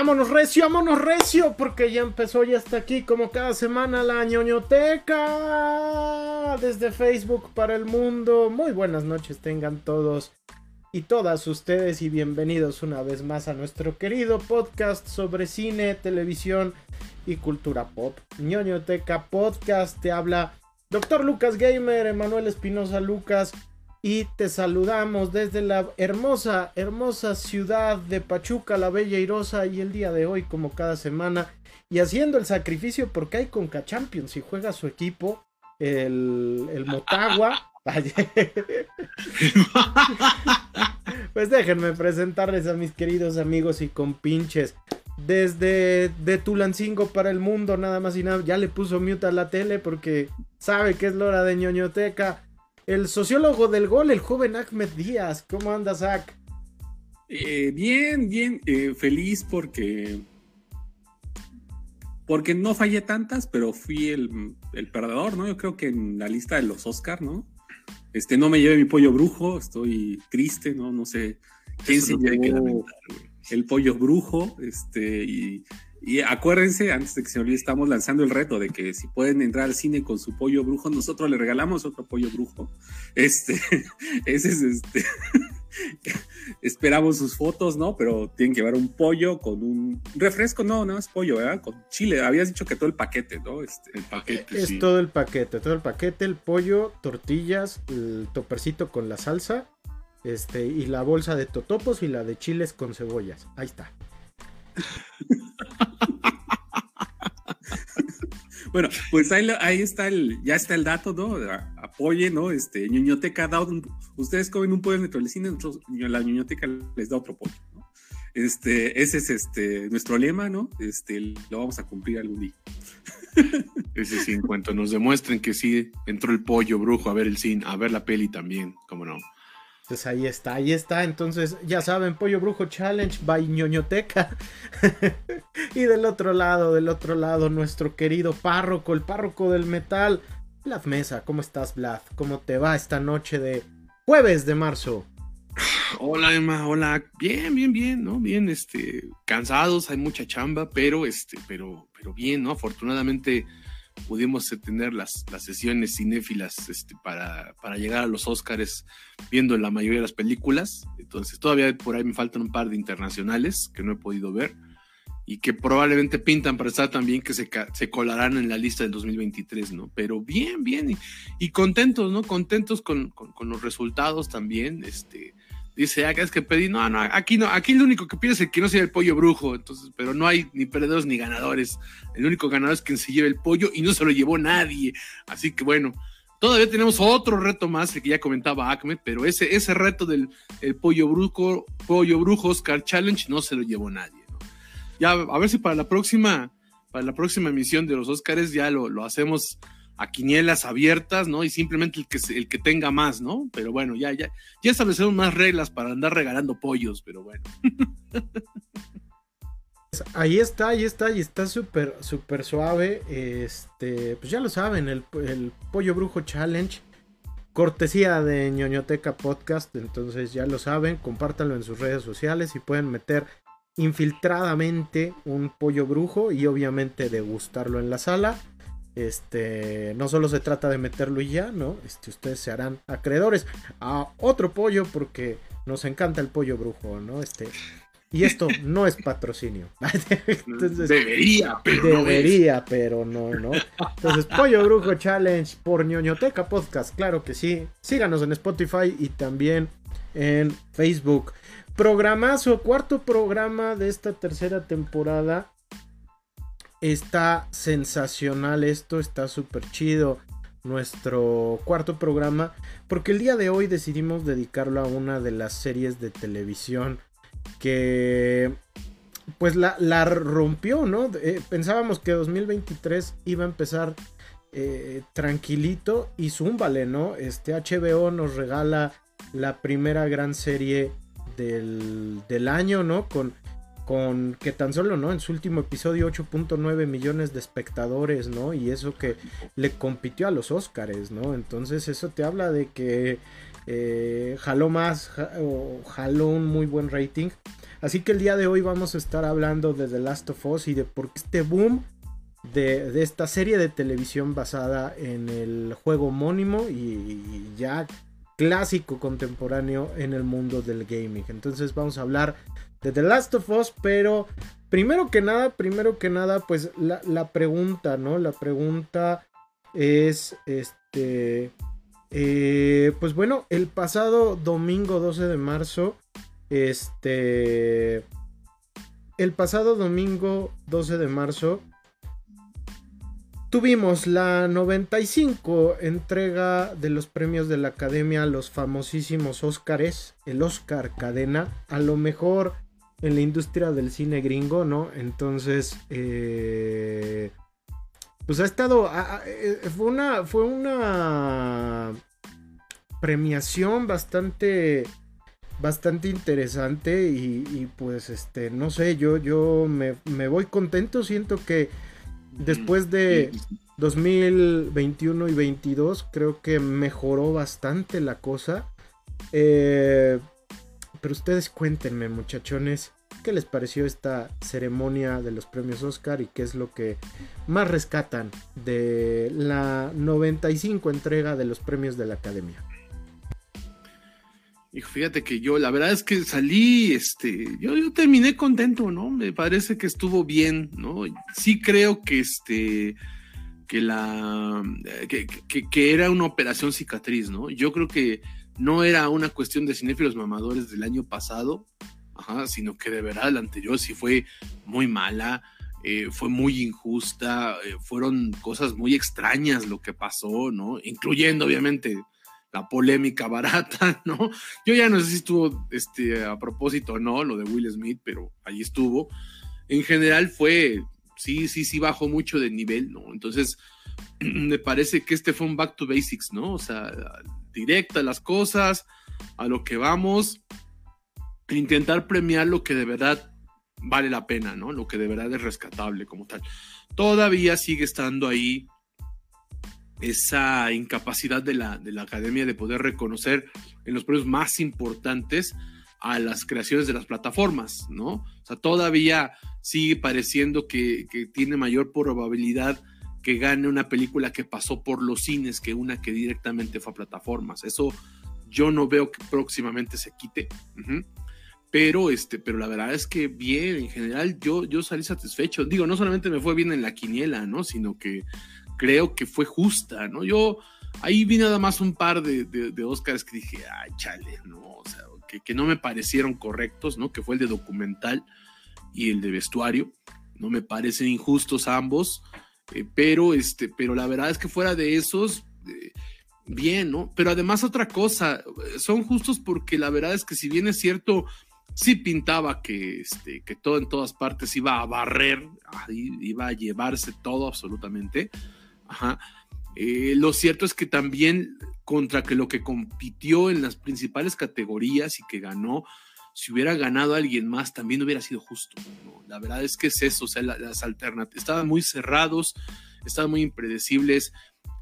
Vámonos recio, vámonos recio, porque ya empezó, ya está aquí como cada semana la ñoñoteca desde Facebook para el mundo. Muy buenas noches tengan todos y todas ustedes y bienvenidos una vez más a nuestro querido podcast sobre cine, televisión y cultura pop. ñoñoteca podcast te habla Doctor Lucas Gamer, Emanuel Espinosa Lucas y te saludamos desde la hermosa, hermosa ciudad de Pachuca, la Bella Irosa, y el día de hoy, como cada semana, y haciendo el sacrificio porque hay Conca Champions y juega su equipo, el, el Motagua. pues déjenme presentarles a mis queridos amigos y compinches. Desde de Tulancingo para el mundo, nada más y nada. Ya le puso mute a la tele porque sabe que es la hora de ñoñoteca el sociólogo del gol, el joven Ahmed Díaz. ¿Cómo andas, Zach? Eh, bien, bien, eh, feliz porque porque no fallé tantas, pero fui el, perdedor, ¿no? Yo creo que en la lista de los Oscar, ¿no? Este, no me llevé mi pollo brujo, estoy triste, ¿no? No sé quién se llevó el pollo brujo, este, y y acuérdense, antes de que se olvide, estamos lanzando el reto de que si pueden entrar al cine con su pollo brujo, nosotros le regalamos otro pollo brujo. Este, ese es este. Esperamos sus fotos, ¿no? Pero tienen que llevar un pollo con un refresco, no, no es pollo, ¿verdad? Con chile. Habías dicho que todo el paquete, ¿no? Este, el paquete. Es todo el paquete, todo el paquete, el pollo, tortillas, el topercito con la salsa, este, y la bolsa de totopos y la de chiles con cebollas. Ahí está. Bueno, pues ahí, está el, ya está el dato, ¿no? Apoye, ¿no? Este, ñoñoteca da ustedes comen un pollo en Metrolecina, la ñoñoteca les da otro pollo, ¿no? Este, ese es este nuestro lema, ¿no? Este, lo vamos a cumplir algún día. Ese sí, en cuanto nos demuestren que sí entró el pollo brujo a ver el cine, a ver la peli también, cómo no. Pues ahí está, ahí está. Entonces, ya saben, Pollo Brujo Challenge by ñoñoteca. y del otro lado, del otro lado, nuestro querido párroco, el párroco del metal. Vlad Mesa, ¿cómo estás, Vlad? ¿Cómo te va esta noche de jueves de marzo? Hola, Emma, hola. Bien, bien, bien, ¿no? Bien, este, cansados, hay mucha chamba, pero, este, pero, pero bien, ¿no? Afortunadamente pudimos tener las, las sesiones cinéfilas este, para, para, llegar a los Oscars viendo la mayoría de las películas. Entonces todavía por ahí me faltan un par de internacionales que no he podido ver y que probablemente pintan para estar también que se, se colarán en la lista del 2023, ¿no? Pero bien, bien y, contentos, ¿no? Contentos con, con, con, los resultados también, este dice, acá ah, es que pedí, no, no, aquí no, aquí lo único que pide es que no sea el pollo brujo, entonces, pero no hay ni perdedores ni ganadores. El único ganador es quien se lleva el pollo y no se lo llevó nadie. Así que bueno, todavía tenemos otro reto más, el que ya comentaba Ahmed, pero ese, ese reto del el pollo brujo, pollo brujo Oscar Challenge no se lo llevó nadie. Ya, a ver si para la próxima, para la próxima emisión de los Oscars ya lo, lo hacemos a quinielas abiertas, ¿no? Y simplemente el que, el que tenga más, ¿no? Pero bueno, ya, ya, ya establecieron más reglas para andar regalando pollos, pero bueno. Ahí está, ahí está, y está súper, súper suave. Este, pues ya lo saben, el, el Pollo Brujo Challenge. Cortesía de ñoñoteca Podcast. Entonces ya lo saben, compártanlo en sus redes sociales y pueden meter infiltradamente un pollo brujo y obviamente degustarlo en la sala. Este, no solo se trata de meterlo y ya, ¿no? Este, ustedes se harán acreedores a otro pollo porque nos encanta el pollo brujo, ¿no? Este, y esto no es patrocinio. debería, pero debería, no pero no, ¿no? Entonces, Pollo Brujo Challenge por ñoñoteca podcast, claro que sí. Síganos en Spotify y también en Facebook. Programazo, cuarto programa de esta tercera temporada. Está sensacional esto, está súper chido nuestro cuarto programa, porque el día de hoy decidimos dedicarlo a una de las series de televisión que pues la, rompió, ¿no? Eh, pensábamos que 2023 iba a empezar eh, tranquilito y zúmbale, ¿no? Este HBO nos regala la primera gran serie del, del año, ¿no? Con con que tan solo, ¿no? En su último episodio 8.9 millones de espectadores, ¿no? Y eso que le compitió a los Oscars, ¿no? Entonces eso te habla de que eh, jaló más, o jaló un muy buen rating. Así que el día de hoy vamos a estar hablando de The Last of Us y de por qué este boom de, esta serie de televisión basada en el juego homónimo y, ya clásico contemporáneo en el mundo del gaming. Entonces vamos a hablar de The Last of Us, pero primero que nada, primero que nada, pues la, pregunta, ¿no? La pregunta es, este, eh, pues bueno, el pasado domingo 12 de marzo, este, el pasado domingo 12 de marzo, tuvimos la 95 entrega de los premios de la Academia, los famosísimos Óscares, el Oscar Cadena, a lo mejor en la industria del cine gringo, ¿no? Entonces, eh, pues ha estado. Eh, fue una. Fue una premiación bastante. Bastante interesante. Y, pues este. No sé. Yo, yo me, voy contento. Siento que después de 2021 y 22. Creo que mejoró bastante la cosa. Eh, pero ustedes cuéntenme, muchachones qué les pareció esta ceremonia de los premios Oscar y qué es lo que más rescatan de la 95 entrega de los premios de la Academia. Y fíjate que yo, la verdad es que salí, este, yo, yo terminé contento, ¿no? Me parece que estuvo bien, ¿no? Sí creo que este, que la, que, que era una operación cicatriz, ¿no? Yo creo que no era una cuestión de cinéfilos mamadores del año pasado, sino que de verdad la anterior sí fue muy mala, eh, fue muy injusta, eh, fueron cosas muy extrañas lo que pasó, ¿no? Incluyendo obviamente la polémica barata, ¿no? Yo ya no sé si estuvo este, a propósito o no, lo de Will Smith, pero ahí estuvo. En general fue, sí, sí, sí bajó mucho de nivel, ¿no? Entonces, me parece que este fue un back to basics, ¿no? O sea, directa las cosas, a lo que vamos intentar premiar lo que de verdad vale la pena, ¿no? Lo que de verdad es rescatable como tal. Todavía sigue estando ahí esa incapacidad de la, de la academia de poder reconocer en los premios más importantes a las creaciones de las plataformas, ¿no? O sea, todavía sigue pareciendo que, que tiene mayor probabilidad que gane una película que pasó por los cines que una que directamente fue a plataformas. Eso yo no veo que próximamente se quite. Pero, este, pero la verdad es que bien, en general, yo, yo salí satisfecho. Digo, no solamente me fue bien en la quiniela, ¿no? Sino que creo que fue justa, ¿no? Yo ahí vi nada más un par de, de, Oscars que dije, ay, chale, ¿no? O sea, que, que, no me parecieron correctos, ¿no? Que fue el de documental y el de vestuario. No me parecen injustos ambos, eh, pero, este, pero la verdad es que fuera de esos, eh, bien, ¿no? Pero además otra cosa, son justos porque la verdad es que si bien es cierto, sí pintaba que, este, que todo en todas partes iba a barrer, iba a llevarse todo absolutamente. Eh, lo cierto es que también contra que lo que compitió en las principales categorías y que ganó, si hubiera ganado alguien más, también hubiera sido justo. La verdad es que es eso, o sea, las alternativas estaban muy cerrados, estaban muy impredecibles.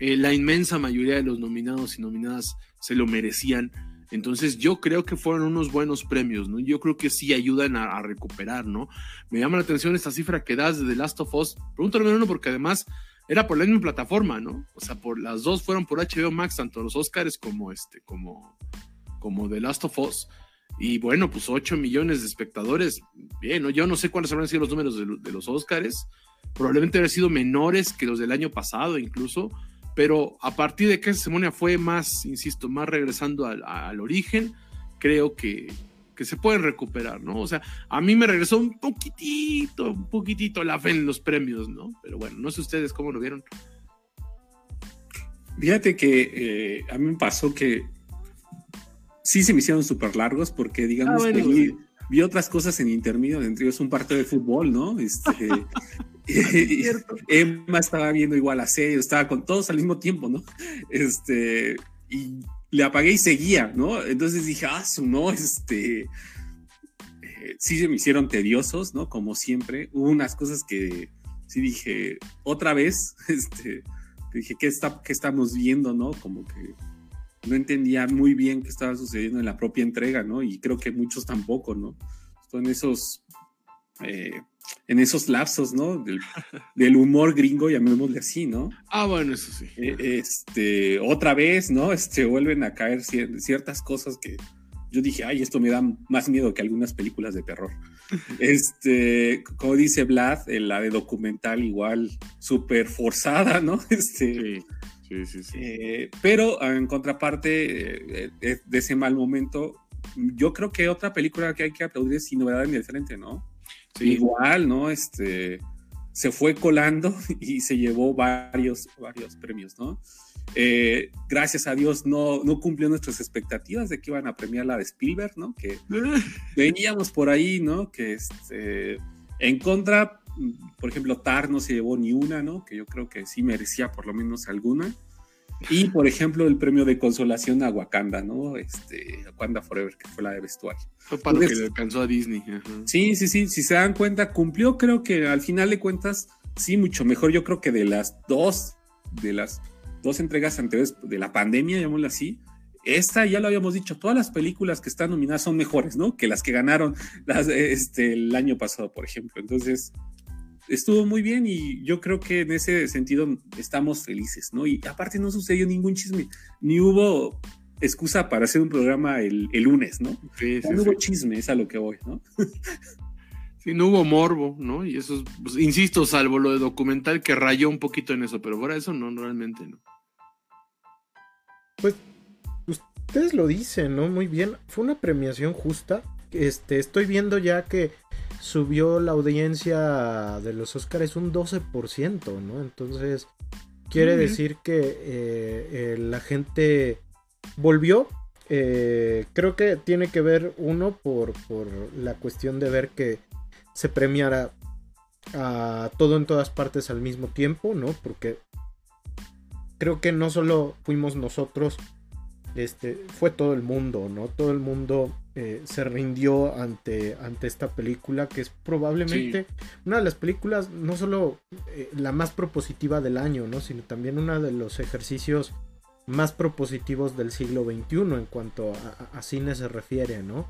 Eh, la inmensa mayoría de los nominados y nominadas se lo merecían. Entonces yo creo que fueron unos buenos premios, ¿no? Yo creo que sí ayudan a, recuperar, ¿no? Me llama la atención esta cifra que das de The Last of Us. Pregúntame uno porque además era por la misma plataforma, ¿no? O sea, por las dos fueron por HBO Max, tanto los Oscars como este, como, como The Last of Us. Y bueno, pues 8 millones de espectadores. Bien, yo no sé cuáles habrán sido los números de, los Oscars. Probablemente habrán sido menores que los del año pasado, incluso pero a partir de que esa ceremonia fue más, insisto, más regresando al, origen, creo que, se pueden recuperar, ¿no? O sea, a mí me regresó un poquitito, un poquitito la fe en los premios, ¿no? Pero bueno, no sé ustedes cómo lo vieron. Fíjate que eh, a mí me pasó que sí se me hicieron súper largos porque digamos ah, que vi, otras cosas en intermedio, entre ellos un partido de fútbol, ¿no? Este, Emma estaba viendo igual a serie, estaba con todos al mismo tiempo, ¿no? Este, y le apagué y seguía, ¿no? Entonces dije, ah, no, este, eh, sí se me hicieron tediosos, ¿no? Como siempre. Hubo unas cosas que sí dije, otra vez, este, dije, ¿qué, está, qué estamos viendo, no? Como que no entendía muy bien qué estaba sucediendo en la propia entrega, ¿no? Y creo que muchos tampoco, ¿no? Son esos, eh, en esos lapsos, ¿no? Del, humor gringo, llamémosle así, ¿no? Ah, bueno, eso sí. Eh, este, otra vez, ¿no? Este, vuelven a caer ciertas cosas que yo dije, ay, esto me da más miedo que algunas películas de terror. Este, como dice Vlad, la de documental igual súper forzada, ¿no? Este, sí, sí, sí. Eh, pero en contraparte eh, eh, de ese mal momento, yo creo que otra película que hay que aplaudir es Sin Novedad ni Frente, ¿no? Igual, ¿no? Este, se fue colando y se llevó varios, varios premios, ¿no? Eh, gracias a Dios no, no cumplió nuestras expectativas de que iban a premiar la de Spielberg, ¿no? Que veníamos por ahí, ¿no? Que este, en contra, por ejemplo, Tar no se llevó ni una, ¿no? Que yo creo que sí merecía por lo menos alguna. Y, por ejemplo, el premio de consolación a Wakanda, ¿no? Este, Wakanda Forever, que fue la de vestuario. Fue para que le alcanzó a Disney. Sí, sí, sí. Si se dan cuenta, cumplió, creo que al final de cuentas, sí, mucho mejor. Yo creo que de las dos, de las dos entregas anteriores de la pandemia, llamémoslo así, esta ya lo habíamos dicho, todas las películas que están nominadas son mejores, ¿no? Que las que ganaron este, el año pasado, por ejemplo. Entonces, estuvo muy bien y yo creo que en ese sentido estamos felices, ¿no? Y aparte no sucedió ningún chisme, ni hubo excusa para hacer un programa el, lunes, ¿no? Sí, no hubo chisme, es a lo que voy, ¿no? sí, no hubo morbo, ¿no? Y eso, pues, insisto, salvo lo de documental que rayó un poquito en eso, pero fuera eso no, realmente no. Pues ustedes lo dicen, ¿no? Muy bien, fue una premiación justa. Este, estoy viendo ya que subió la audiencia de los Oscars un 12%, ¿no? Entonces, quiere decir que eh, eh, la gente volvió. Eh, creo que tiene que ver uno por, por la cuestión de ver que se premiara a todo en todas partes al mismo tiempo, ¿no? Porque creo que no solo fuimos nosotros, este, fue todo el mundo, ¿no? Todo el mundo eh, se rindió ante, ante esta película, que es probablemente una de las películas, no solo eh, la más propositiva del año, ¿no? Sino también uno de los ejercicios más propositivos del siglo XXI en cuanto a, cine se refiere, ¿no?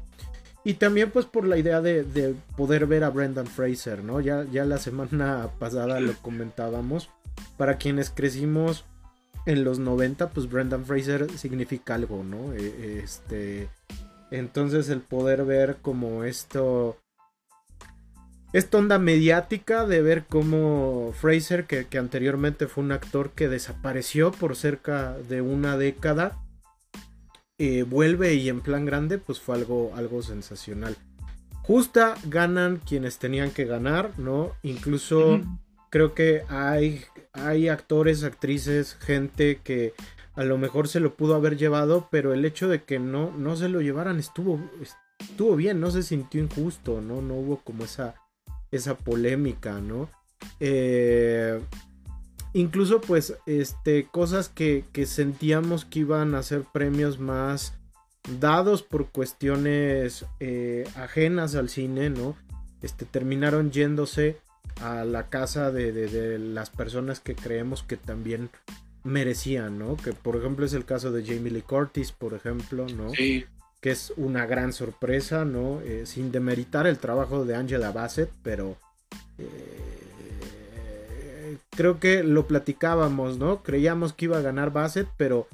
Y también pues por la idea de, de, poder ver a Brendan Fraser, ¿no? Ya, ya la semana pasada lo comentábamos. Para quienes crecimos en los 90, pues Brendan Fraser significa algo, ¿no? E, este entonces el poder ver como esto... Esta onda mediática de ver cómo Fraser, que, anteriormente fue un actor que desapareció por cerca de una década, eh, vuelve y en plan grande, pues fue algo, algo sensacional. Justa ganan quienes tenían que ganar, ¿no? Incluso creo que hay, hay actores, actrices, gente que a lo mejor se lo pudo haber llevado, pero el hecho de que no, no se lo llevaran estuvo, estuvo bien, no se sintió injusto, ¿no? No hubo como esa, esa polémica, ¿no? Eh, incluso pues, este, cosas que, que sentíamos que iban a ser premios más dados por cuestiones eh, ajenas al cine, ¿no? Este, terminaron yéndose a la casa de, de, las personas que creemos que también merecían, ¿no? Que por ejemplo es el caso de Jamie Lee Curtis, por ejemplo, ¿no? Sí. Que es una gran sorpresa, ¿no? Eh, sin demeritar el trabajo de Angela Bassett, pero eh, creo que lo platicábamos, ¿no? Creíamos que iba a ganar Bassett, pero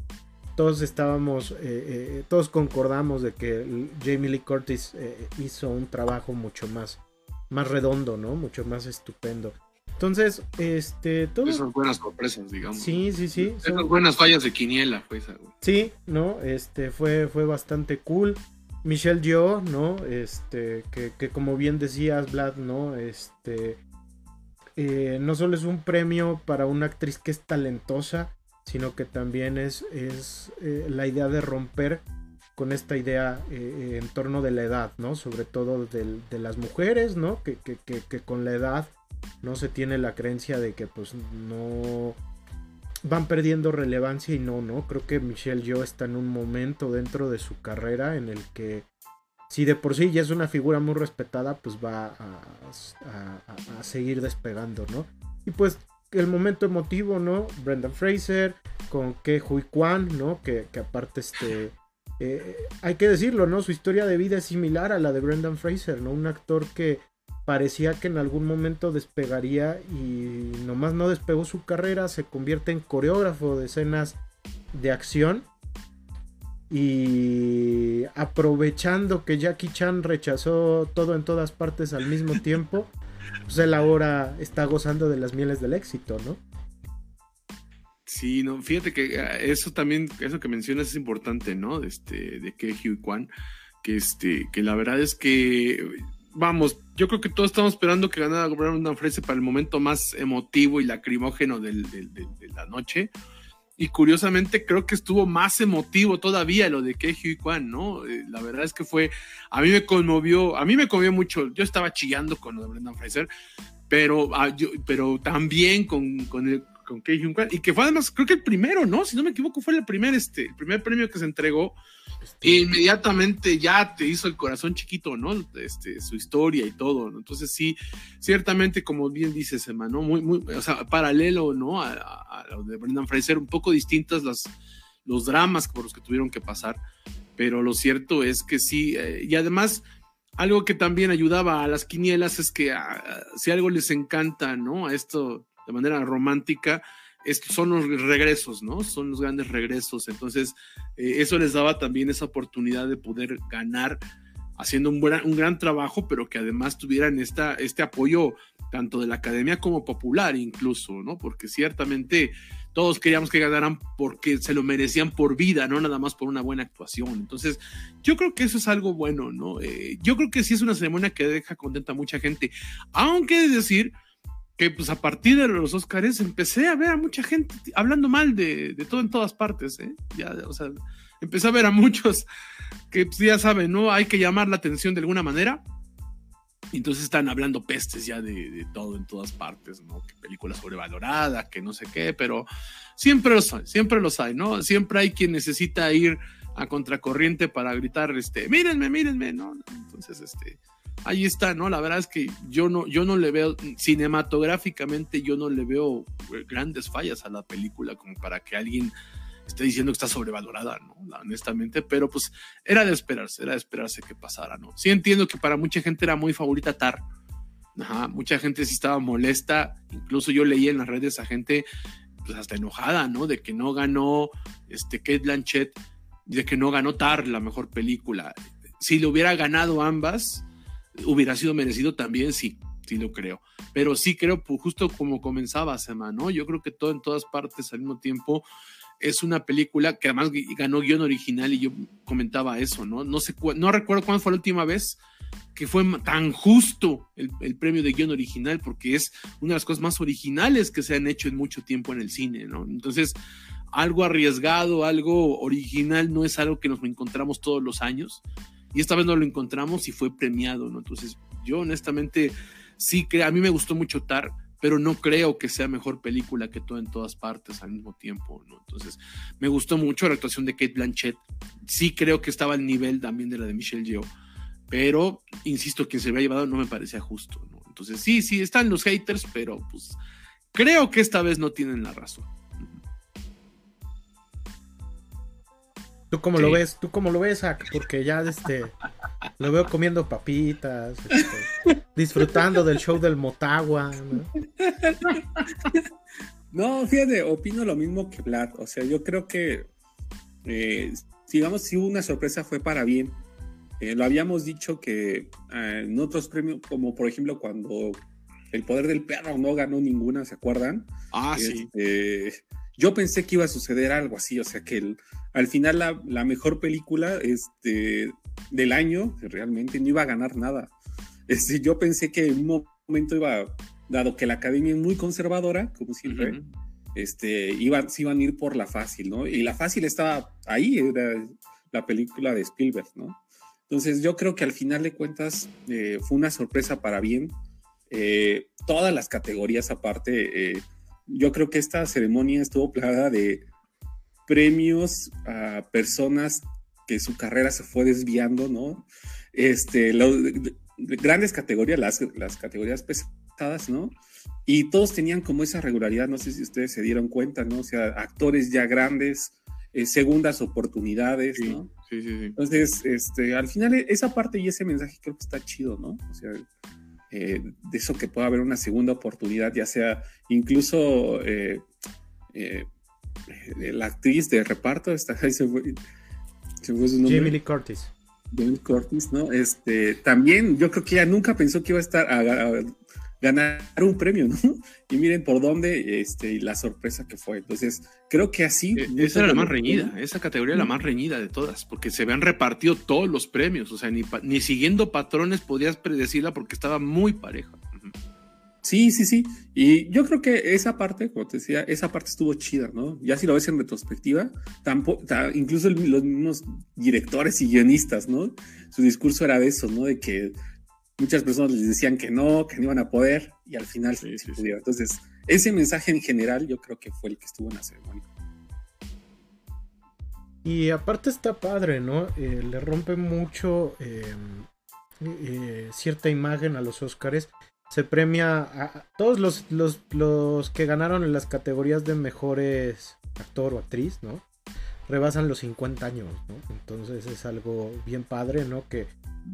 todos estábamos, eh, todos concordamos de que Jamie Lee Curtis hizo un trabajo mucho más, más redondo, ¿no? Mucho más estupendo. Entonces, este, todo... Esas buenas sorpresas, digamos. Sí, sí, sí. Esas buenas fallas de quiniela, pues. Sí, ¿no? Este, fue, fue bastante cool. Michelle Yeoh, ¿no? Este, que, que, como bien decías, Vlad, ¿no? Este, eh, no solo es un premio para una actriz que es talentosa, sino que también es, es eh, la idea de romper con esta idea eh, en torno de la edad, ¿no? Sobre todo de, de las mujeres, ¿no? Que, que, que, con la edad no se tiene la creencia de que pues no van perdiendo relevancia y no, no, creo que Michelle Yeoh está en un momento dentro de su carrera en el que si de por sí ya es una figura muy respetada, pues va a, seguir despegando, ¿no? Y pues el momento emotivo, ¿no? Brendan Fraser, con Ke Hui Kwan, ¿no? Que, aparte, este, eh, hay que decirlo, ¿no? Su historia de vida es similar a la de Brendan Fraser, ¿no? Un actor que parecía que en algún momento despegaría y nomás no despegó su carrera, se convierte en coreógrafo de escenas de acción y aprovechando que Jackie Chan rechazó todo en todas partes al mismo tiempo, pues él ahora está gozando de las mieles del éxito, ¿no? Sí, no, fíjate que ah, eso también, eso que mencionas es importante, ¿no? Este, de que Hugh Kwan, que este, que la verdad es que, vamos, yo creo que todos estamos esperando que ganara Brandon Fraser para el momento más emotivo y lacrimógeno de la noche. Y curiosamente creo que estuvo más emotivo todavía lo de Ke y Kwan, ¿no? Eh, la verdad es que fue, a mí me conmovió, a mí me conmovió mucho, yo estaba chillando con lo de Brendan Fraser, pero, ah, pero también con, con, el, con y que fue además, creo que el primero, ¿no? Si no me equivoco, fue el primer, este, el primer premio que se entregó. Este... inmediatamente ya te hizo el corazón chiquito, ¿no? Este, su historia y todo. Entonces sí, ciertamente, como bien dices, Emma, ¿no? Muy, muy, o sea, paralelo, ¿no? A, lo de Brendan Fraser, un poco distintas los dramas por los que tuvieron que pasar, pero lo cierto es que sí, eh, y además algo que también ayudaba a las quinielas es que ah, si algo les encanta, ¿no? A esto de manera romántica, son los regresos, ¿no? Son los grandes regresos. Entonces, eh, eso les daba también esa oportunidad de poder ganar haciendo un, un gran trabajo, pero que además tuvieran esta, este apoyo tanto de la academia como popular incluso, ¿no? Porque ciertamente todos queríamos que ganaran porque se lo merecían por vida, no nada más por una buena actuación. Entonces, yo creo que eso es algo bueno, ¿no? Eh, yo creo que sí es una ceremonia que deja contenta a mucha gente, aunque es decir que pues a partir de los Oscars empecé a ver a mucha gente hablando mal de, todo en todas partes, ¿eh? Ya, o sea, empecé a ver a muchos que pues, ya saben, ¿no? Hay que llamar la atención de alguna manera. Entonces están hablando pestes ya de, todo en todas partes, ¿no? Que película sobrevalorada, que no sé qué, pero siempre los hay, siempre los hay, ¿no? Siempre hay quien necesita ir a contracorriente para gritar, este, mírenme, mírenme, ¿no? Entonces, este, ahí está, ¿no? La verdad es que yo no, yo no le veo, cinematográficamente, yo no le veo eh, grandes fallas a la película como para que alguien esté diciendo que está sobrevalorada, ¿no? Honestamente, pero pues era de esperarse, era de esperarse que pasara, ¿no? Sí entiendo que para mucha gente era muy favorita Tar. Ajá, mucha gente sí estaba molesta, incluso yo leí en las redes a gente pues hasta enojada, ¿no? De que no ganó este Kate Blanchett, de que no ganó Tar la mejor película. Si le hubiera ganado ambas, hubiera sido merecido también, sí, sí lo creo. Pero sí creo, pues, justo como comenzaba Sema, ¿no? Yo creo que todo en todas partes al mismo tiempo es una película que además ganó guion original y yo comentaba eso, ¿no? No, sé, no recuerdo cuándo fue la última vez que fue tan justo el, el, premio de guion original, porque es una de las cosas más originales que se han hecho en mucho tiempo en el cine, ¿no? Entonces, algo arriesgado, algo original, no es algo que nos encontramos todos los años. Y esta vez no lo encontramos y fue premiado, ¿no? Entonces, yo honestamente sí que a mí me gustó mucho Tar, pero no creo que sea mejor película que todo en todas partes al mismo tiempo, ¿no? Entonces, me gustó mucho la actuación de Kate Blanchett. Sí creo que estaba al nivel también de la de Michelle Yeoh, pero insisto, quien se había llevado no me parecía justo, ¿no? Entonces, sí, sí, están los haters, pero pues creo que esta vez no tienen la razón. ¿Tú cómo lo ves? ¿Tú cómo lo ves, Porque ya este lo veo comiendo papitas, este, disfrutando del show del Motagua. ¿no? fíjate, opino lo mismo que Vlad. O sea, yo creo que, eh, digamos, si una sorpresa fue para bien. Eh, lo habíamos dicho que eh, en otros premios, como por ejemplo cuando El Poder del Perro no ganó ninguna, ¿se acuerdan? Ah, sí. Yo pensé que iba a suceder algo así, o sea, que el, al final la, mejor película este, del año realmente no iba a ganar nada. Este, yo pensé que en un momento iba, dado que la academia es muy conservadora, como siempre, este, iban, se iban a ir por la fácil, ¿no? Y la fácil estaba ahí, era la película de Spielberg, ¿no? Entonces yo creo que al final de cuentas eh, fue una sorpresa para bien. Eh, todas las categorías aparte, eh, yo creo que esta ceremonia estuvo plagada de premios a personas que su carrera se fue desviando, ¿no? Este, grandes categorías, las, las categorías pesadas, ¿no? y todos tenían como esa regularidad, no sé si ustedes se dieron cuenta, ¿no? O sea, actores ya grandes, eh, segundas oportunidades, ¿no? Sí, sí, sí. Entonces, este, al final esa parte y ese mensaje creo que está chido, ¿no? O sea, eh, de eso que pueda haber una segunda oportunidad, ya sea incluso eh, la actriz de reparto, esta, se fue, su nombre. Jamie Lee Curtis. Jamie Curtis, ¿no? Este, también yo creo que ella nunca pensó que iba a estar a, ganar un premio, ¿no? Y miren por dónde, este, y la sorpresa que fue. Entonces, creo que así. Eh, esa era la más reñida, esa categoría era la más reñida de todas, porque se habían repartido todos los premios, o sea, ni, ni siguiendo patrones podías predecirla porque estaba muy pareja. Sí, sí, sí. Y yo creo que esa parte, como te decía, esa parte estuvo chida, ¿no? Ya si lo ves en retrospectiva, tampoco, incluso los mismos directores y guionistas, ¿no? Su discurso era de eso, ¿no? De que muchas personas les decían que no, que no iban a poder, y al final sí, se pudieron. Entonces, ese mensaje en general yo creo que fue el que estuvo en la ceremonia. Y aparte está padre, ¿no? Eh, le rompe mucho em, eh, cierta imagen a los Oscars. Se premia a todos los, los, los, que ganaron en las categorías de mejores actor o actriz, ¿no? Rebasan los 50 años, ¿no? Entonces es algo bien padre, ¿no? Que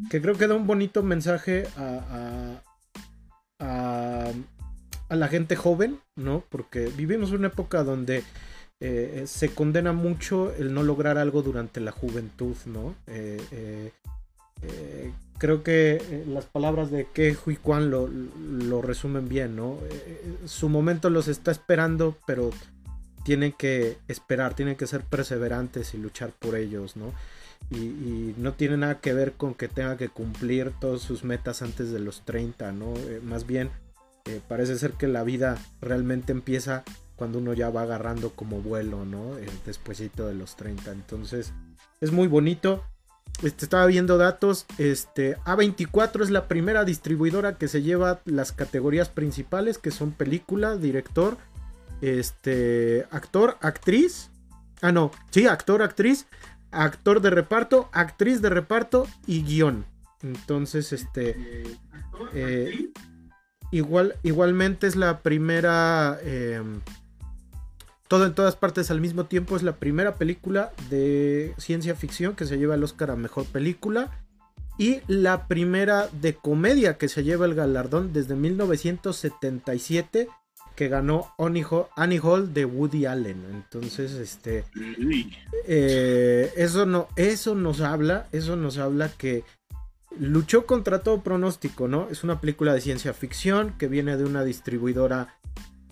que creo que da un bonito mensaje a, a, a, la gente joven, ¿no? Porque vivimos una época donde eh, se condena mucho el no lograr algo durante la juventud, ¿no? Eh, eh, creo que las palabras de que y Kwan lo, lo resumen bien, ¿no? su momento los está esperando, pero tienen que esperar, tienen que ser perseverantes y luchar por ellos, ¿no? y, no tiene nada que ver con que tenga que cumplir todas sus metas antes de los 30, ¿no? Eh, más bien, eh, parece ser que la vida realmente empieza cuando uno ya va agarrando como vuelo, ¿no? Eh, despuésito de los 30. Entonces, es muy bonito. Este, estaba viendo datos. Este, A24 es la primera distribuidora que se lleva las categorías principales, que son película, director, este, actor, actriz. Ah, no, sí, actor, actriz, actor de reparto, actriz de reparto y guion. Entonces, este. Eh, igual, igualmente es la primera. Em, todo en todas partes al mismo tiempo. Es la primera película de ciencia ficción que se lleva el Oscar a mejor película. Y la primera de comedia que se lleva el galardón desde 1977 que ganó Annie Hall de Woody Allen. Entonces, este. Eh, eso no. Eso nos habla. Eso nos habla que luchó contra todo pronóstico, ¿no? Es una película de ciencia ficción que viene de una distribuidora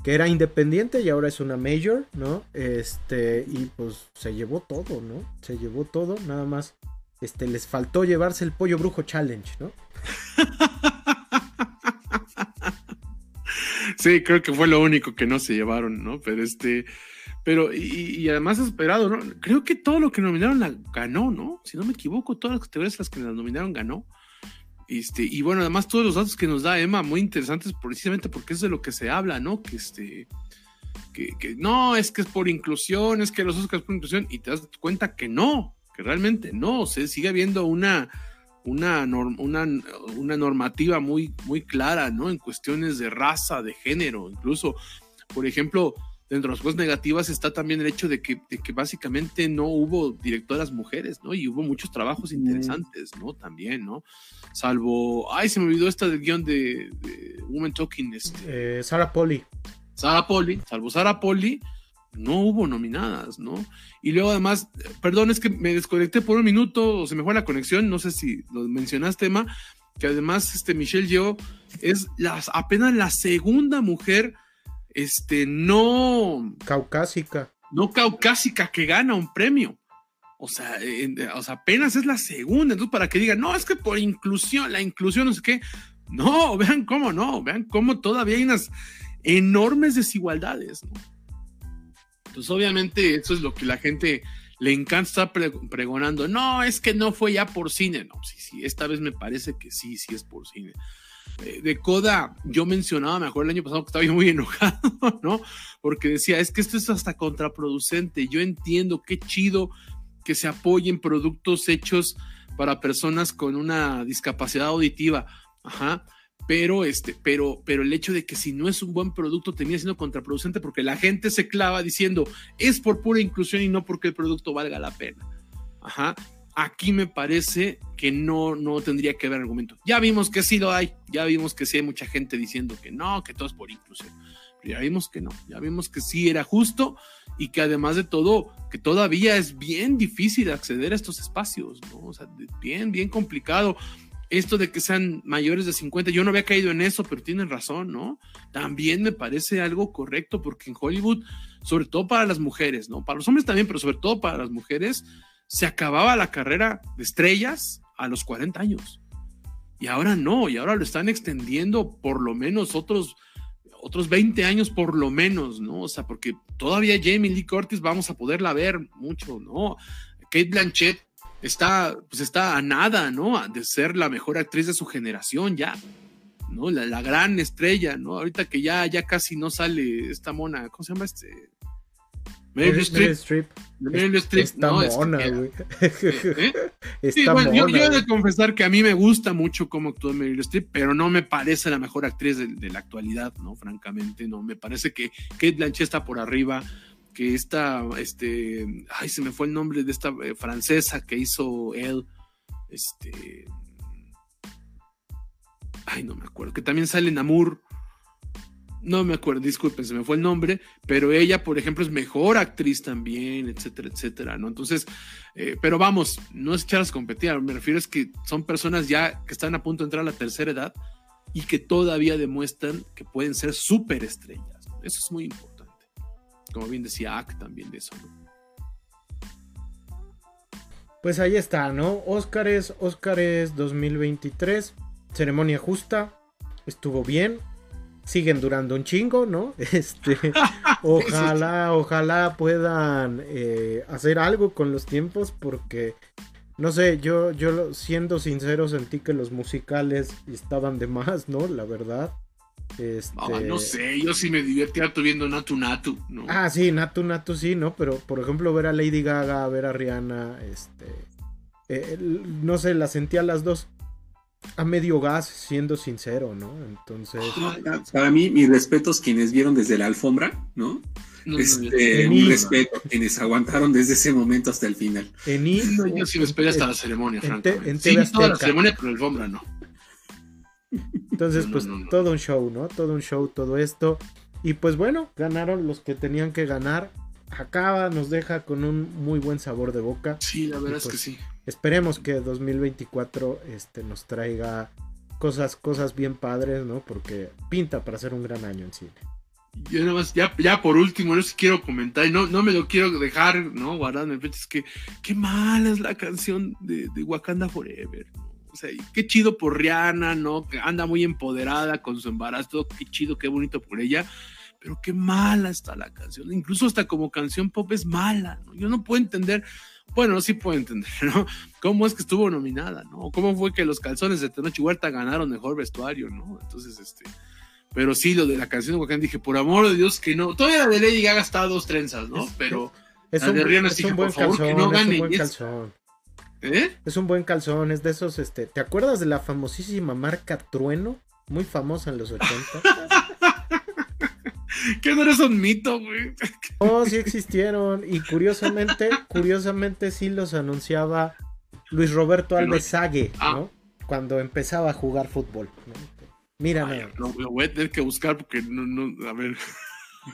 que era independiente y ahora es una major, ¿no? Este, y pues se llevó todo, ¿no? Se llevó todo, nada más. Este, les faltó llevarse el pollo brujo challenge, ¿no? sí, creo que fue lo único que no se llevaron, ¿no? Pero este, pero, y, además esperado, ¿no? Creo que todo lo que nominaron la ganó, ¿no? Si no me equivoco, todas las categorías las que la nominaron ganó. Este, y bueno, además todos los datos que nos da Emma, muy interesantes precisamente porque es de lo que se habla, ¿no? Que este, que, no, es que es por inclusión, es que los Oscars por inclusión, y te das cuenta que no, que realmente no, se sigue habiendo una, una, una, una, normativa muy, muy clara, ¿no? En cuestiones de raza, de género, incluso, por ejemplo, dentro de las cosas negativas está también el hecho de que, que básicamente no hubo directoras mujeres, ¿no? Y hubo muchos trabajos interesantes, ¿no? También, ¿no? Salvo, ay, se me olvidó esta del guion de, Woman Talking. Este. Eh, Sara Polly. Sara Polly, salvo Sara Polly, no hubo nominadas, ¿no? Y luego además, perdón, es que me desconecté por un minuto, o se me fue la conexión, no sé si lo mencionaste, Emma, que además este Michelle Yeoh es las, apenas la segunda mujer, este, no... Caucásica. No caucásica que gana un premio. O sea, o sea, apenas es la segunda. Entonces, para que digan, no, es que por inclusión, la inclusión, no sé qué. No, vean cómo no, vean cómo todavía hay unas enormes desigualdades, ¿no? Pues obviamente eso es lo que la gente le encanta estar pregonando. No, es que no fue ya por cine. No, sí, sí, esta vez me parece que sí, sí es por cine. Eh, de Coda, yo mencionaba mejor el año pasado que estaba muy enojado, ¿no? Porque decía, es que esto es hasta contraproducente. Yo entiendo qué chido que se apoyen productos hechos para personas con una discapacidad auditiva. Ajá pero, este, pero, pero el hecho de que si no es un buen producto termina siendo contraproducente porque la gente se clava diciendo es por pura inclusión y no porque el producto valga la pena. Ajá. Aquí me parece que no, no tendría que haber argumento. Ya vimos que sí lo hay, ya vimos que sí hay mucha gente diciendo que no, que todo es por inclusión. Pero ya vimos que no, ya vimos que sí era justo y que además de todo, que todavía es bien difícil acceder a estos espacios, ¿no? O sea, bien, bien complicado esto de que sean mayores de 50, yo no había caído en eso, pero tienen razón, ¿no? También me parece algo correcto porque en Hollywood, sobre todo para las mujeres, ¿no? Para los hombres también, pero sobre todo para las mujeres, se acababa la carrera de estrellas a los 40 años. Y ahora no, y ahora lo están extendiendo por lo menos otros, otros 20 años por lo menos, ¿no? O sea, porque todavía Jamie Lee Curtis vamos a poderla ver mucho, ¿no? Kate Blanchett está, pues está a nada, ¿no? De ser la mejor actriz de su generación ya, ¿no? La, gran estrella, ¿no? Ahorita que ya, ya casi no sale esta mona, ¿cómo se llama este? Meryl Streep. Meryl Streep. Está mona, güey. ¿Eh? Sí, bueno, yo, yo, he de confesar que a mí me gusta mucho cómo actúa Meryl Streep, pero no me parece la mejor actriz de, de la actualidad, ¿no? Francamente, no. Me parece que Kate Blanchett está por arriba que esta, este, ay, se me fue el nombre de esta eh, francesa que hizo él, este, ay, no me acuerdo, que también sale en no me acuerdo, disculpen, se me fue el nombre, pero ella, por ejemplo, es mejor actriz también, etcétera, etcétera, ¿no? Entonces, eh, pero vamos, no es echarlas competir, me refiero es que son personas ya que están a punto de entrar a la tercera edad y que todavía demuestran que pueden ser súper estrellas, eso es muy importante como bien decía Ak también de eso, Pues ahí está, ¿no? Óscares, Óscares 2023, ceremonia justa, estuvo bien, siguen durando un chingo, ¿no? Este, ojalá, ojalá puedan eh, hacer algo con los tiempos porque, no sé, yo, yo siendo sincero sentí que los musicales estaban de más, ¿no? La verdad. Este... no sé, yo sí me divertí harto viendo Natu Natu, ¿no? Ah, sí, Natu Natu sí, ¿no? Pero, por ejemplo, ver a Lady Gaga, ver a Rihanna, este... Eh, no sé, la sentía las dos a medio gas, siendo sincero, ¿no? Entonces... Para mí, mis respetos quienes vieron desde la alfombra, ¿no? este, un respeto a quienes aguantaron desde ese momento hasta el final. En yo sí me esperé hasta la ceremonia, francamente. sí, toda la ceremonia, pero la alfombra no. Entonces, pues todo un show, ¿no? Todo un show, todo esto. Y pues bueno, ganaron los que tenían que ganar. Acaba, nos deja con un muy buen sabor de boca. Sí, la verdad es que pues, sí. Esperemos que 2024 este, nos traiga cosas, cosas bien padres, ¿no? Porque pinta para ser un gran año en cine. Yo nada más, ya, ya por último, no sé si quiero comentar, y no, no me lo quiero dejar, ¿no? Guardado en es que qué mala es la canción de, de Wakanda Forever, sea, qué chido por Rihanna, ¿no? Que anda muy empoderada con su embarazo, qué chido, qué bonito por ella. Pero qué mala está la canción. Incluso hasta como canción pop es mala, ¿no? Yo no puedo entender, bueno, sí puedo entender, ¿no? ¿Cómo es que estuvo nominada, ¿no? ¿Cómo fue que los calzones de Tenoch Huerta ganaron mejor vestuario, ¿no? Entonces, este... Pero sí, lo de la canción de Wakanda, dije, por amor de Dios, que no. Todavía la de Lady Gaga está a dos trenzas, ¿no? Pero... Es, un, buen calzón, es un buen calzón. ¿Eh? Es un buen calzón, es de esos, este, ¿te acuerdas de la famosísima marca Trueno? Muy famosa en los 80. que no eres un mito, güey. Oh, sí existieron. Y curiosamente, curiosamente sí los anunciaba Luis Roberto Alves Sague, ah. ¿no? Cuando empezaba a jugar fútbol. No, lo voy a tener que buscar porque no, no, a ver.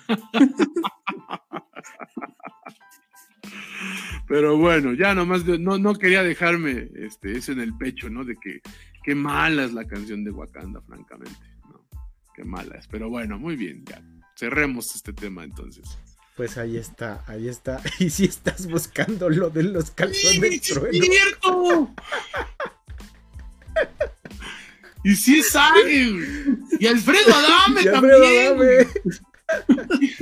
Pero bueno, ya nomás no, no quería dejarme este, eso en el pecho, ¿no? De que qué mala es la canción de Wakanda, francamente, ¿no? Qué mala es. Pero bueno, muy bien, ya. Cerremos este tema entonces. Pues ahí está, ahí está. Y si estás buscando lo de los calzones ¡Sí, trueno. cierto! y si es alguien. Y Alfredo Adame y también. Adame.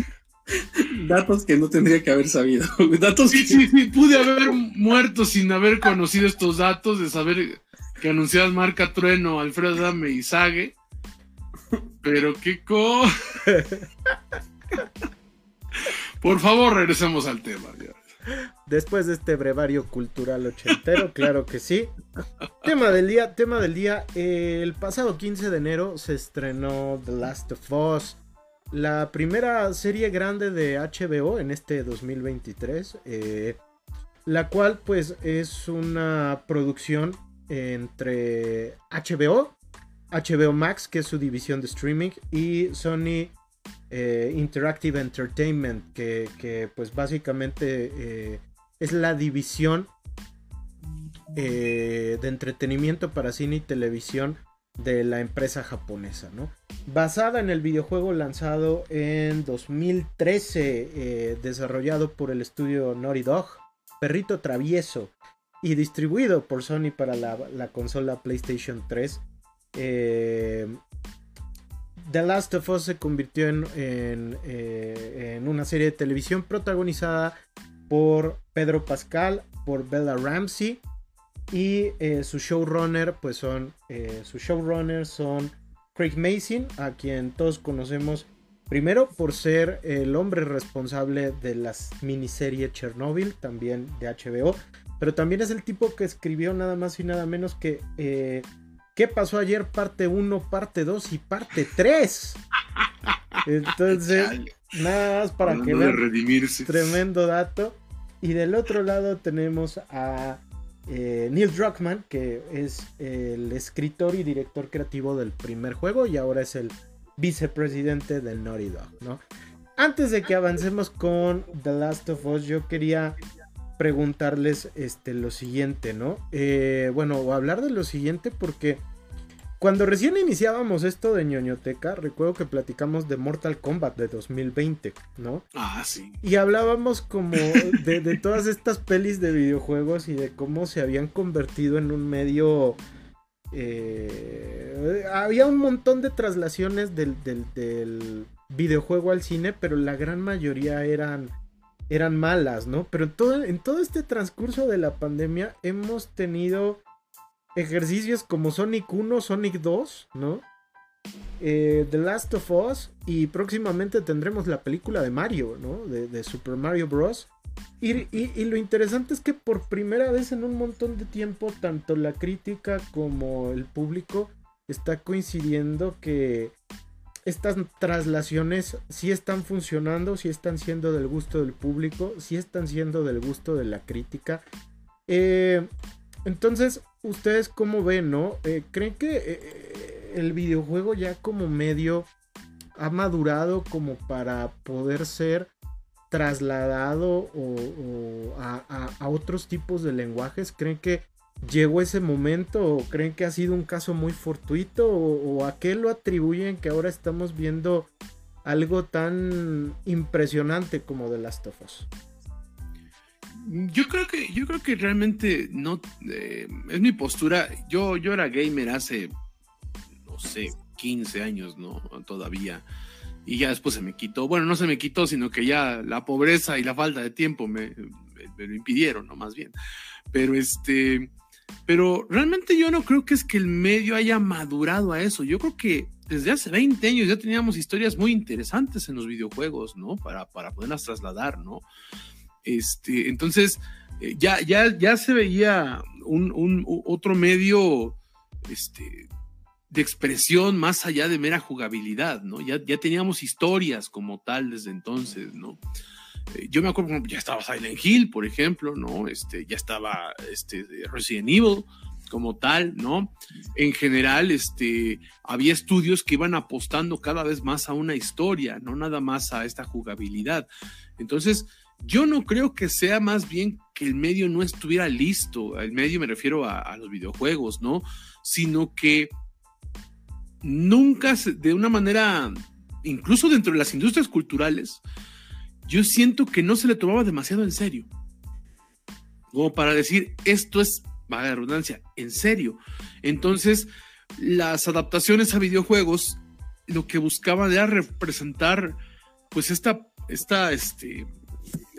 Datos que no tendría que haber sabido. Datos sí, sí, sí, pude haber muerto sin haber conocido estos datos, de saber que anunciabas marca Trueno, Alfredo Dame y Sague. Pero qué co. Por favor, regresemos al tema. Después de este brevario cultural ochentero, claro que sí. tema del día, tema del día. el pasado 15 de enero se estrenó The Last of Us. La primera serie grande de HBO en este 2023. Eh, la cual pues es una producción entre HBO, HBO Max, que es su división de streaming, y Sony eh, Interactive Entertainment, que, pues básicamente eh, es la división de entretenimiento para cine y televisión de la empresa japonesa, ¿no? Basada en el videojuego lanzado en 2013, desarrollado por el estudio Naughty Dog, Perrito Travieso, y distribuido por Sony para la, consola PlayStation 3. The Last of Us se convirtió en, eh, en, una serie de televisión protagonizada por Pedro Pascal, por Bella Ramsey y eh, su showrunner, pues son eh, sus showrunners son Craig Mason, a quien todos conocemos primero por ser el hombre responsable de las miniserie Chernobyl, también de HBO, pero también es el tipo que escribió nada más y nada menos que eh, ¿Qué pasó ayer? Parte 1, parte 2 y parte 3. Entonces, nada más para que vean. Redimirse. Tremendo dato. Y del otro lado tenemos a eh, Neil Druckmann, que es el escritor y director creativo del primer juego y ahora es el vicepresidente del Naughty Dog. Antes de que avancemos con The Last of Us, yo quería preguntarles este, lo siguiente, ¿no? Eh, bueno, hablar de lo siguiente porque cuando recién iniciábamos esto de ñoñoteca, recuerdo que platicamos de Mortal Kombat de 2020, ¿no? Ah, sí. Y hablábamos como de, todas estas pelis de videojuegos y de cómo se habían convertido en un medio... Eh, había un montón de traslaciones del, del videojuego al cine, pero la gran mayoría eran eran malas, ¿no? Pero en todo, en todo este transcurso de la pandemia hemos tenido ejercicios como Sonic 1, Sonic 2, ¿no? Eh, The Last of Us y próximamente tendremos la película de Mario, ¿no? De, Super Mario Bros. Y, y, lo interesante es que por primera vez en un montón de tiempo, tanto la crítica como el público está coincidiendo que estas traslaciones sí están funcionando, sí están siendo del gusto del público, sí están siendo del gusto de la crítica. Eh, entonces, ¿ustedes cómo ven, no? Eh, ¿Creen que eh, el videojuego ya como medio ha madurado como para poder ser trasladado o, a, otros tipos de lenguajes? ¿Creen que llegó ese momento o creen que ha sido un caso muy fortuito o, a qué lo atribuyen que ahora estamos viendo algo tan impresionante como The Last of Us? Yo creo que, yo creo que realmente no eh, es mi postura. Yo, yo era gamer hace, no sé, 15 años, ¿no? Todavía. Y ya después se me quitó. Bueno, no se me quitó, sino que ya la pobreza y la falta de tiempo me, me lo impidieron, ¿no? Más bien. Pero este, pero realmente yo no creo que es que el medio haya madurado a eso. Yo creo que desde hace 20 años ya teníamos historias muy interesantes en los videojuegos, ¿no? Para, para poderlas trasladar, ¿no? Este, entonces, eh, ya, ya, ya se veía un, otro medio este, de expresión más allá de mera jugabilidad, ¿no? Ya, ya teníamos historias como tal desde entonces, ¿no? Eh, yo me acuerdo, ya estaba Silent Hill, por ejemplo, ¿no? Este, ya estaba este, Resident Evil como tal, ¿no? En general, este, había estudios que iban apostando cada vez más a una historia, no nada más a esta jugabilidad. Entonces, yo no creo que sea más bien que el medio no estuviera listo, el medio me refiero a, los videojuegos, ¿no? Sino que nunca, de una manera, incluso dentro de las industrias culturales, yo siento que no se le tomaba demasiado en serio. Como para decir, esto es, vaga de redundancia, en serio. Entonces, las adaptaciones a videojuegos lo que buscaban era representar, pues, esta, esta, este,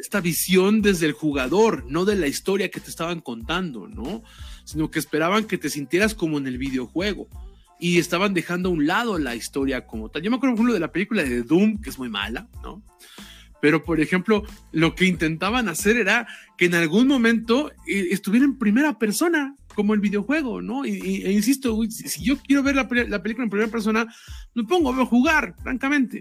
esta visión desde el jugador, no de la historia que te estaban contando, ¿no? Sino que esperaban que te sintieras como en el videojuego y estaban dejando a un lado la historia como tal. Yo me acuerdo, por ejemplo, de la película de Doom, que es muy mala, ¿no? pero por ejemplo, lo que intentaban hacer era que en algún momento eh, estuviera en primera persona, como el videojuego, ¿no? Y, e insisto, si, yo quiero ver la, película en primera persona, me pongo a jugar, francamente.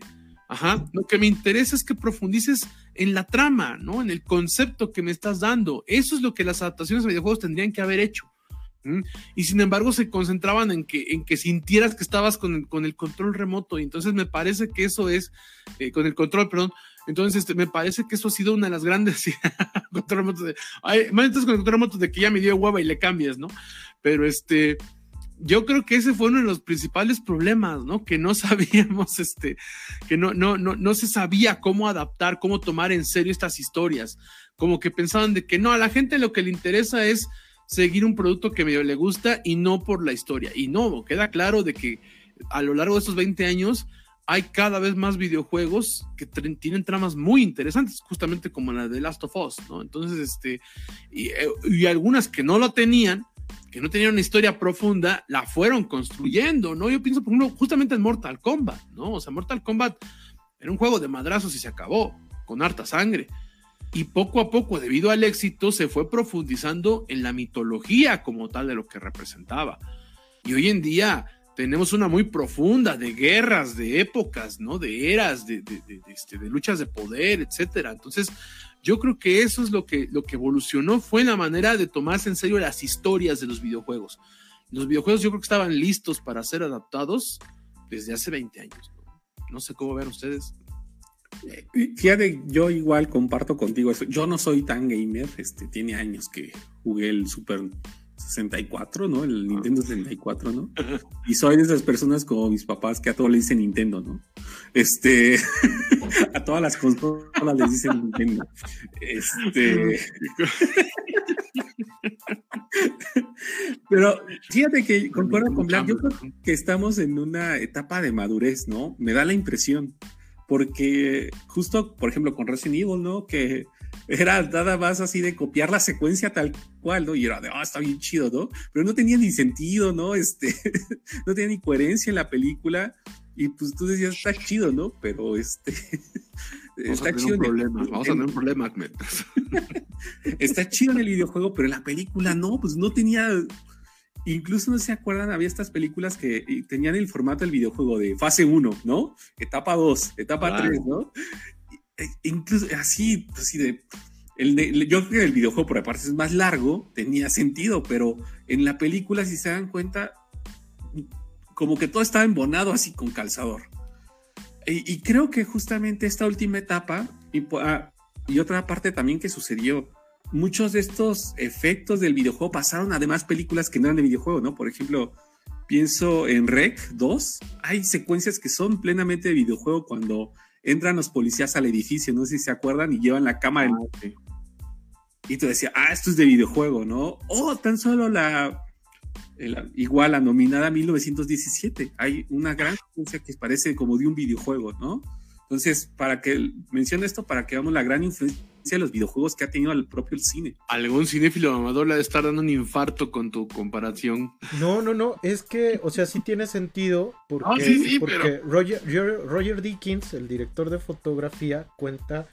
Ajá, lo que me interesa es que profundices en la trama, ¿no? En el concepto que me estás dando. Eso es lo que las adaptaciones de videojuegos tendrían que haber hecho. Y sin embargo se concentraban en que, en que sintieras que estabas con el, con el control remoto. Y entonces me parece que eso es, eh, con el control, perdón, entonces, este, me parece que eso ha sido una de las grandes control remoto de, ay, con el control remoto de que ya me dio hueva y le cambias, ¿no? Pero este, yo creo que ese fue uno de los principales problemas, ¿no? Que no sabíamos, este, que no, no, no, no se sabía cómo adaptar, cómo tomar en serio estas historias. Como que pensaban de que no, a la gente lo que le interesa es seguir un producto que medio le gusta y no por la historia. Y no, queda claro de que a lo largo de estos 20 años hay cada vez más videojuegos que tienen tramas muy interesantes, justamente como la de Last of Us, ¿no? Entonces, este, y, eh, y, algunas que no lo tenían, que no tenían una historia profunda, la fueron construyendo, ¿no? Yo pienso, por ejemplo, justamente en Mortal Kombat, ¿no? O sea, Mortal Kombat era un juego de madrazos y se acabó, con harta sangre. Y poco a poco, debido al éxito, se fue profundizando en la mitología como tal de lo que representaba. Y hoy en día, tenemos una muy profunda de guerras, de épocas, ¿no? De eras, de, este, de, luchas de poder, etcétera. Entonces, yo creo que eso es lo que, lo que evolucionó, fue la manera de tomarse en serio las historias de los videojuegos. Los videojuegos yo creo que estaban listos para ser adaptados desde hace 20 años. No, sé cómo ven ustedes. Fíjate, yo igual comparto contigo eso. Yo no soy tan gamer, este, tiene años que jugué el Super 64, ¿no? El Nintendo 64, ¿no? Y soy de esas personas como mis papás que a todos le dicen Nintendo, ¿no? Este, a todas las consolas les dicen Nintendo. Este. Pero fíjate que concuerdo con Black, yo creo que estamos en una etapa de madurez, ¿no? Me da la impresión. Porque justo, por ejemplo, con Resident Evil, ¿no? Que era nada más así de copiar la secuencia tal cual, ¿no? Y era de, ah, está bien chido, ¿no? Pero no tenía ni sentido, ¿no? Este, no tenía ni coherencia en la película. Y pues tú decías, está chido, ¿no? Pero este. Vamos está chido. Un problema. Vamos a tener un problema, Ahmed. está chido en el videojuego, pero en la película no, pues no tenía. Incluso no se acuerdan, había estas películas que tenían el formato del videojuego de fase 1, ¿no? Etapa 2, etapa 3, ¿no? E, incluso así, así de, el yo creo que el videojuego por aparte es más largo, tenía sentido, pero en la película, si se dan cuenta, como que todo estaba embonado así con calzador. Y, creo que justamente esta última etapa, y, ah, y otra parte también que sucedió, muchos de estos efectos del videojuego pasaron además películas que no eran de videojuego, ¿no? Por ejemplo, pienso en Rec 2, hay secuencias que son plenamente de videojuego cuando entran los policías al edificio, no sé si se acuerdan, y llevan la cámara. Ah, y tú decías, ah, esto es de videojuego, ¿no? Oh, tan solo la, igual la nominada 1917. Hay una gran influencia que parece como de un videojuego, ¿no? Entonces, para que mencione esto, para que veamos la gran influencia de los videojuegos que ha tenido el propio cine. Algún cinéfilo amador le ha de estar dando un infarto con tu comparación. No, no, no, es que, o sea, sí tiene sentido porque, porque Roger, Roger Dickens, el director de fotografía, cuenta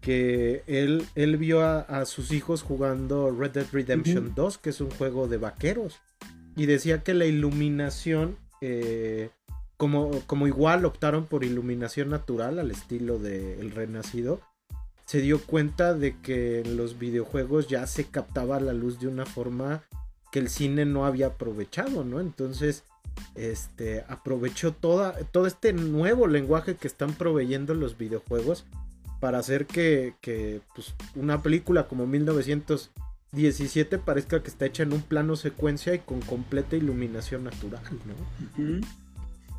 que él, él vio a, sus hijos jugando Red Dead Redemption 2, que es un juego de vaqueros, y decía que la iluminación... Eh, como, como igual optaron por iluminación natural al estilo de El Renacido, se dio cuenta de que en los videojuegos ya se captaba la luz de una forma que el cine no había aprovechado, ¿no? Entonces, este, aprovechó toda, todo este nuevo lenguaje que están proveyendo los videojuegos para hacer que, que pues, una película como 1917 parezca que está hecha en un plano secuencia y con completa iluminación natural, ¿no?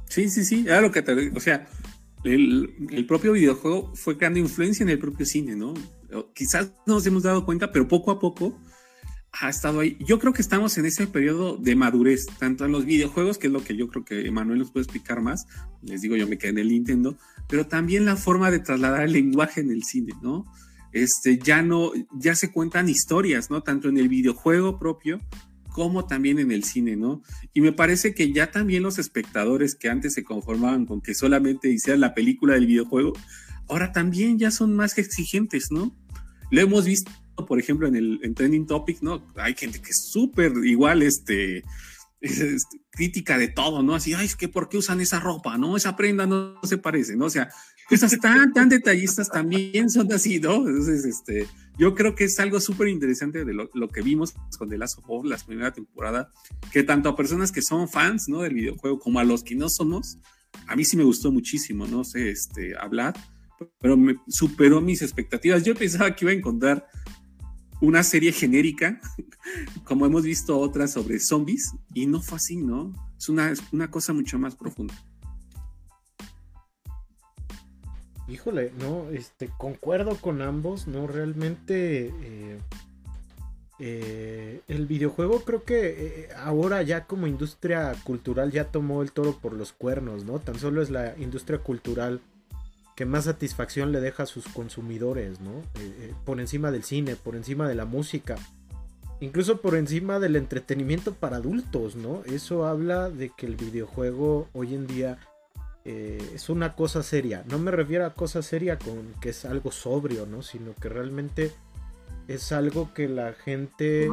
Sí, sí, sí, lo que te o sea, el, propio videojuego fue creando influencia en el propio cine, ¿no? Quizás no nos hemos dado cuenta, pero poco a poco ha estado ahí. Yo creo que estamos en ese periodo de madurez, tanto en los videojuegos, que es lo que yo creo que Emanuel nos puede explicar más, les digo, yo me quedé en el Nintendo, pero también la forma de trasladar el lenguaje en el cine, ¿no? Este, ya no, ya se cuentan historias, ¿no? Tanto en el videojuego propio como también en el cine, ¿no? Y me parece que ya también los espectadores que antes se conformaban con que solamente hicieran la película del videojuego, ahora también ya son más exigentes, ¿no? Lo hemos visto por ejemplo, en el en Trending Topic, ¿no? Hay gente que es súper igual, este, crítica de todo, ¿no? Así, ay, es que ¿por qué usan esa ropa? ¿No? Esa prenda no, se parece, ¿no? O sea, cosas tan, tan detallistas también son así, ¿no? Entonces, este, yo creo que es algo súper interesante de lo, que vimos con The Last of Us, la primera temporada, que tanto a personas que son fans, ¿no? Del videojuego como a los que no somos, a mí sí me gustó muchísimo, no sé, este, hablar, pero me superó mis expectativas. Yo pensaba que iba a encontrar una serie genérica, como hemos visto otras sobre zombies, y no fue así, ¿no? Es una, una cosa mucho más profunda. Híjole, no, este, concuerdo con ambos, ¿no? Realmente eh, eh, el videojuego creo que eh, ahora ya como industria cultural ya tomó el toro por los cuernos, ¿no? Tan solo es la industria cultural que más satisfacción le deja a sus consumidores, ¿no? por encima del cine, por encima de la música, incluso por encima del entretenimiento para adultos, ¿no? Eso habla de que el videojuego hoy en día eh, es una cosa seria. No me refiero a cosa seria con que es algo sobrio, ¿no? Sino que realmente es algo que la gente.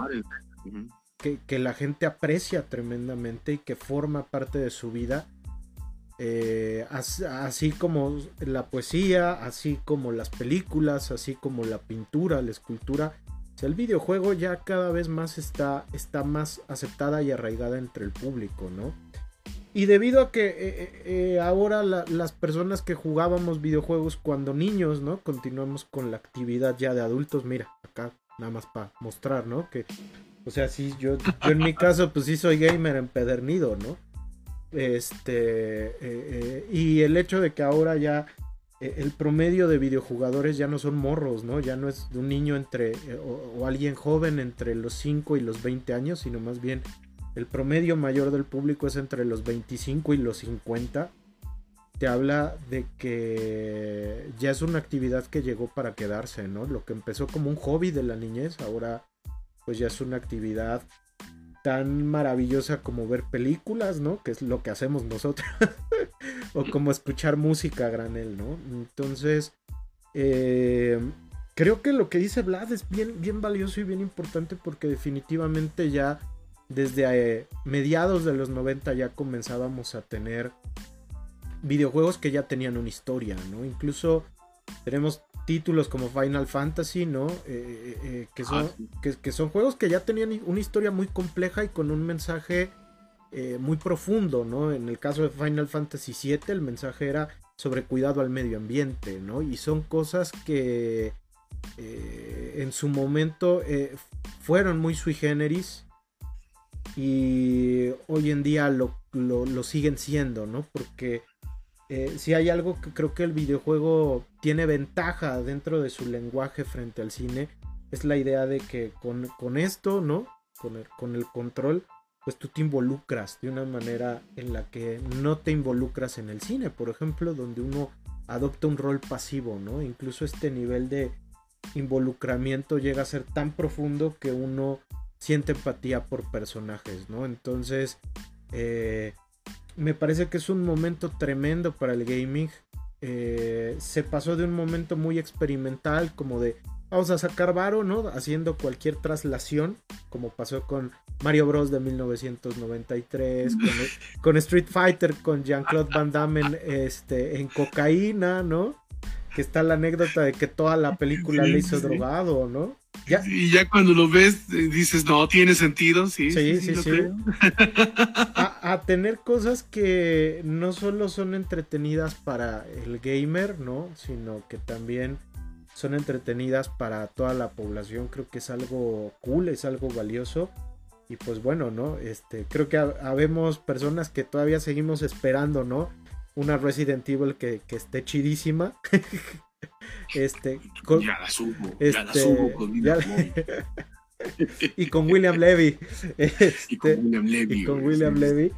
Que, la gente aprecia tremendamente y que forma parte de su vida. Eh, así, como la poesía, así como las películas, así como la pintura, la escultura. el videojuego ya cada vez más está, está más aceptada y arraigada entre el público, ¿no? Y debido a que eh, eh, eh, ahora las personas que jugábamos videojuegos cuando niños, ¿no? Continuamos con la actividad ya de adultos. Mira, acá nada más para mostrar, ¿no? Que, o sea, sí, yo, en mi caso, pues sí soy gamer empedernido, ¿no? Este, y el hecho de que ahora ya el promedio de videojugadores ya no son morros, ¿no? Ya no es de un niño entre, o, o alguien joven entre los 5 y los 20 años, sino más bien el promedio mayor del público es entre los 25 y los 50, te habla de que ya es una actividad que llegó para quedarse, ¿no? Lo que empezó como un hobby de la niñez, ahora pues ya es una actividad tan maravillosa como ver películas, ¿no? Que es lo que hacemos nosotros. o como escuchar música a granel, ¿no? Entonces, eh, creo que lo que dice Vlad es bien, bien valioso y bien importante porque definitivamente ya desde eh, mediados de los 90 ya comenzábamos a tener videojuegos que ya tenían una historia, ¿no? Incluso tenemos títulos como Final Fantasy, ¿no? Eh, eh, que, son, ah, que, son juegos que ya tenían una historia muy compleja y con un mensaje muy profundo, ¿no? En el caso de Final Fantasy VII el mensaje era sobre cuidado al medio ambiente, ¿no? Y son cosas que en su momento fueron muy sui generis y hoy en día lo, siguen siendo, ¿no? Porque eh, si hay algo que creo que el videojuego tiene ventaja dentro de su lenguaje frente al cine, es la idea de que con, esto, ¿no? Con el, con el control, pues tú te involucras de una manera en la que no te involucras en el cine, por ejemplo, donde uno adopta un rol pasivo, ¿no? Incluso este nivel de involucramiento llega a ser tan profundo que uno siente empatía por personajes, ¿no? Entonces, eh, me parece que es un momento tremendo para el gaming. Eh, se pasó de un momento muy experimental, como de vamos a sacar varo, ¿no? Haciendo cualquier traslación, como pasó con Mario Bros. de 1993, con, Street Fighter, con Jean-Claude Van Damme en, este, en cocaína, ¿no? Que está la anécdota de que toda la película le hizo drogado, ¿no? Y ya cuando lo ves, eh, dices, no, tiene sentido, sí. Sí, sí, sí. a, tener cosas que no solo son entretenidas para el gamer, ¿no? Sino que también son entretenidas para toda la población. Creo que es algo cool, es algo valioso. Y pues bueno, ¿no? Este, creo que habemos personas que todavía seguimos esperando, ¿no? Una Resident Evil que, que esté chidísima. Este, ya la subo, ya la este, subo con y con William Levy. y con William Levy. Y con William Levy.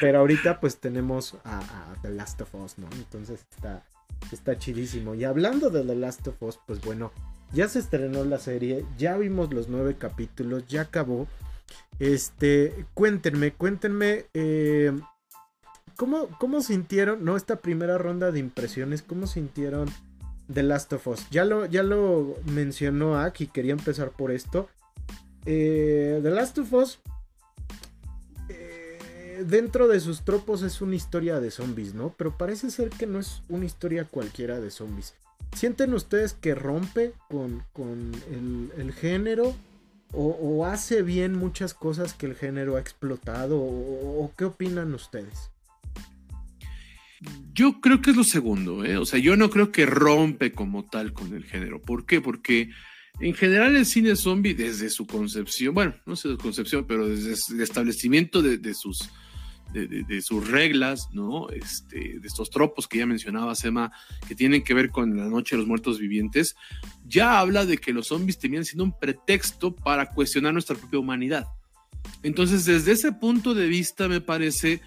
Pero ahorita pues tenemos a, The Last of Us, ¿no? Entonces está, está chidísimo. Y hablando de The Last of Us, pues bueno, ya se estrenó la serie, ya vimos los nueve capítulos, ya acabó. Este, cuéntenme, cuéntenme, eh, ¿cómo, ¿cómo sintieron, no, esta primera ronda de impresiones, cómo sintieron The Last of Us. Ya lo, ya lo mencionó quería empezar por esto. Eh, The Last of Us, eh, dentro de sus tropos es una historia de zombies, ¿no? Pero parece ser que no es una historia cualquiera de zombies. ¿Sienten ustedes que rompe con, el, género? O, hace bien muchas cosas que el género ha explotado? o qué opinan ustedes? Yo creo que es lo segundo, ¿eh? o sea, yo no creo que rompe como tal con el género. ¿Por qué? Porque en general el cine zombie, desde su concepción, bueno, no sé su concepción, pero desde el establecimiento de, sus, de, sus reglas, ¿no? Este, de estos tropos que ya mencionaba Sema, que tienen que ver con la noche de los muertos vivientes, ya habla de que los zombies tenían siendo un pretexto para cuestionar nuestra propia humanidad. Entonces, desde ese punto de vista, me parece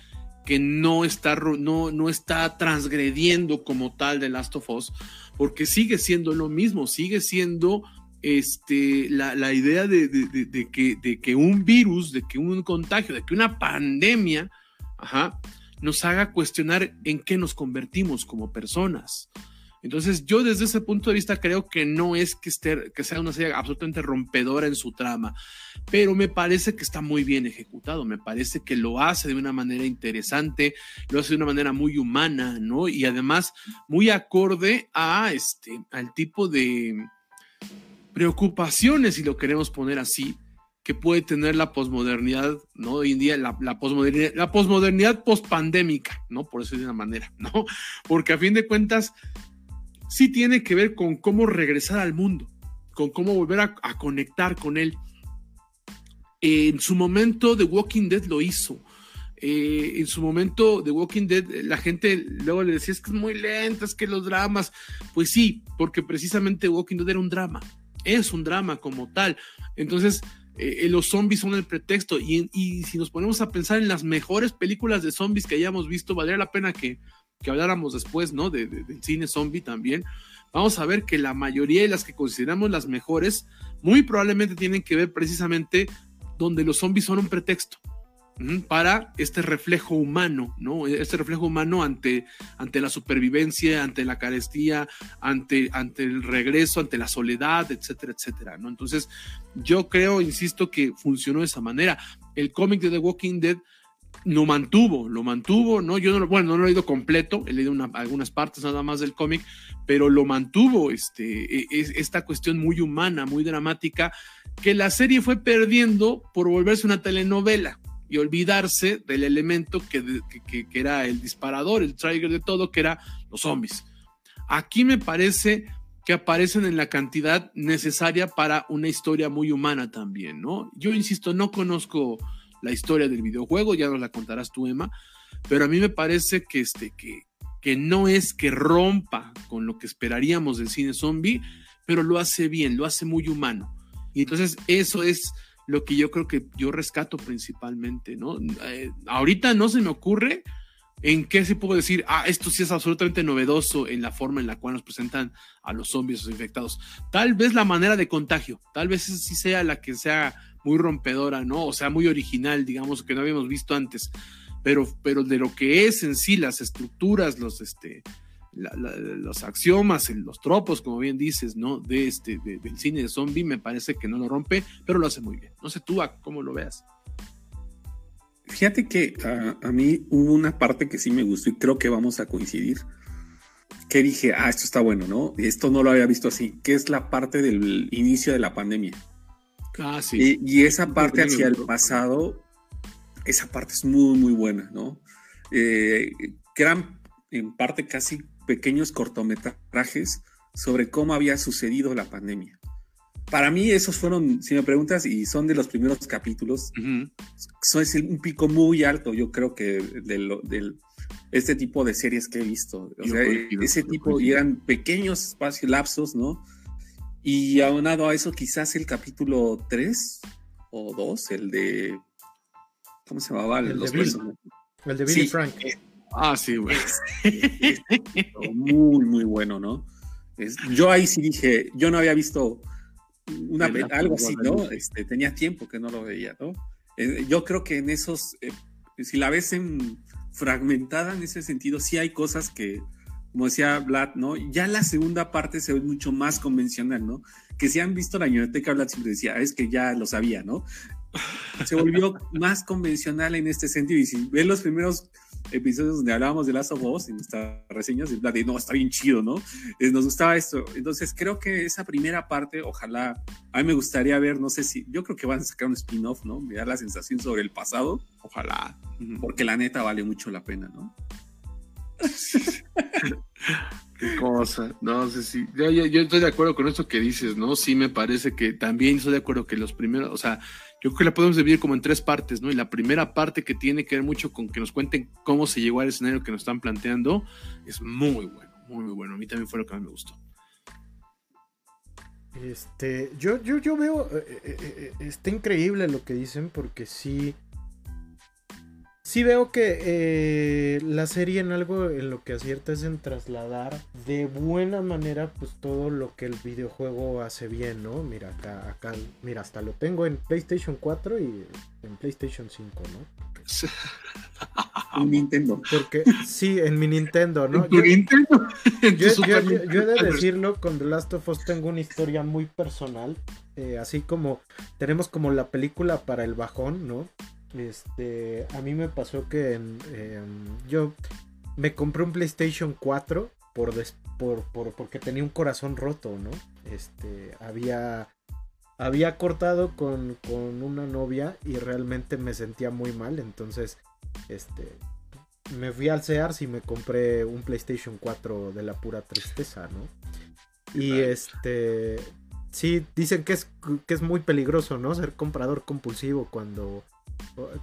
que no está, no, no está transgrediendo como tal de Last of Us, porque sigue siendo lo mismo, sigue siendo este, la, idea de, que, de que un virus, de que un contagio, de que una pandemia, nos haga cuestionar en qué nos convertimos como personas. Entonces, yo desde ese punto de vista creo que no es que, esté, que sea una serie absolutamente rompedora en su trama, pero me parece que está muy bien ejecutado, me parece que lo hace de una manera interesante, lo hace de una manera muy humana, ¿no? Y además muy acorde a este, al tipo de preocupaciones, si lo queremos poner así, que puede tener la posmodernidad, ¿no? Hoy en día, la, la posmodernidad, la posmodernidad pospandémica, ¿no? Por eso de una manera, ¿no? Porque a fin de cuentas, sí tiene que ver con cómo regresar al mundo, con cómo volver a, conectar con él. en su momento, The Walking Dead lo hizo. Eh, en su momento, The Walking Dead, la gente luego le decía, es que es muy lenta, es que los dramas. Pues sí, porque precisamente Walking Dead era un drama. Es un drama como tal. Entonces, eh, los zombies son el pretexto. Y, y, si nos ponemos a pensar en las mejores películas de zombies que hayamos visto, valdría la pena que, que habláramos después, ¿no? De, del cine zombie también, vamos a ver que la mayoría de las que consideramos las mejores, muy probablemente tienen que ver precisamente donde los zombies son un pretexto para este reflejo humano, ¿no? Este reflejo humano ante, ante la supervivencia, ante la carestía, ante, ante el regreso, ante la soledad, etcétera, etcétera, ¿no? Entonces, yo creo, insisto, que funcionó de esa manera. El cómic de The Walking Dead lo mantuvo, lo mantuvo, ¿no? Yo no, bueno, no lo he leído completo, he leído algunas partes nada más del cómic, pero lo mantuvo, este, e, es, esta cuestión muy humana, muy dramática, que la serie fue perdiendo por volverse una telenovela y olvidarse del elemento que, que, que era el disparador, el trigger de todo, que era los zombies. Aquí me parece que aparecen en la cantidad necesaria para una historia muy humana también, ¿no? Yo insisto, no conozco la historia del videojuego, ya nos la contarás tú, Emma, pero a mí me parece que, este, que, que no es que rompa con lo que esperaríamos del cine zombie, pero lo hace bien, lo hace muy humano. Y entonces eso es lo que yo creo que yo rescato principalmente, ¿no? Eh, ahorita no se me ocurre en qué se puedo decir, ah, esto sí es absolutamente novedoso en la forma en la cual nos presentan a los zombies o infectados. Tal vez la manera de contagio, tal vez sí sea la que sea muy rompedora, ¿no? O sea, muy original, digamos, que no habíamos visto antes. Pero, pero de lo que es en sí las estructuras, los, este, los axiomas, los tropos, como bien dices, ¿no? De este, del cine de zombie, me parece que no lo rompe, pero lo hace muy bien. No sé tú, ¿cómo lo veas? Fíjate que a, a, mí hubo una parte que sí me gustó y creo que vamos a coincidir. Que dije, ah, esto está bueno, ¿no? Esto no lo había visto así, que es la parte del inicio de la pandemia. Ah, sí. y, esa parte hacia el pasado, esa parte es muy, muy buena, ¿no? Eh, en parte casi pequeños cortometrajes sobre cómo había sucedido la pandemia. Para mí esos fueron, si me preguntas, y son de los primeros capítulos, son es un pico muy alto, yo creo que del, este tipo de series que he visto. O sea, ese tipo, y eran pequeños espacios, lapsos, ¿no? Y aunado a eso, quizás el capítulo 3 o 2, el de. ¿Cómo se llamaba? El, de, Billy. el de Billy Frank. ah, sí, güey. muy, muy bueno, ¿no? yo ahí sí dije, yo no había visto una, algo así, ¿no? Este, tenía tiempo que no lo veía, ¿no? Eh, yo creo que en esos, eh, si la ves en, fragmentada en ese sentido, sí hay cosas que, como decía Vlad, ¿no? Ya la segunda parte se ve mucho más convencional, ¿no? Que si han visto la biblioteca, Vlad siempre decía, ah, es que ya lo sabía, ¿no? Se volvió más convencional en este sentido. Y si ven los primeros episodios donde hablábamos de Last of Us en nuestras reseñas, de no, está bien chido, ¿no? Eh, nos gustaba esto. Entonces creo que esa primera parte, ojalá, a mí me gustaría ver, no sé si, yo creo que van a sacar un spin-off, ¿no? Me da la sensación sobre el pasado. Ojalá. Porque la neta vale mucho la pena, ¿no? Qué cosa. No sé si. Yo, yo, estoy de acuerdo con esto que dices, ¿no? Sí, me parece que también estoy de acuerdo que los primeros, o sea, yo creo que la podemos dividir como en tres partes, ¿no? Y la primera parte que tiene que ver mucho con que nos cuenten cómo se llegó al escenario que nos están planteando es muy bueno, muy, bueno. A mí también fue lo que más me gustó. Este, yo, yo, yo veo, eh, eh, eh, está increíble lo que dicen porque sí, sí veo que eh, la serie en algo en lo que acierta es en trasladar de buena manera pues todo lo que el videojuego hace bien, ¿no? Mira, acá, acá, mira, hasta lo tengo en PlayStation 4 y en PlayStation 5, ¿no? en Nintendo. Porque sí, en mi Nintendo, ¿no? yo, Nintendo? yo, he de decirlo, con The Last of Us tengo una historia muy personal. Eh, así como tenemos como la película para el bajón, ¿no? Este, a mí me pasó que yo me compré un PlayStation 4 por, por, porque tenía un corazón roto, ¿no? Este, había, había cortado con, con, una novia y realmente me sentía muy mal, entonces, este, me fui al Sears y me compré un PlayStation 4 de la pura tristeza, ¿no? Y este, sí, dicen que es, que es muy peligroso, ¿no? Ser comprador compulsivo cuando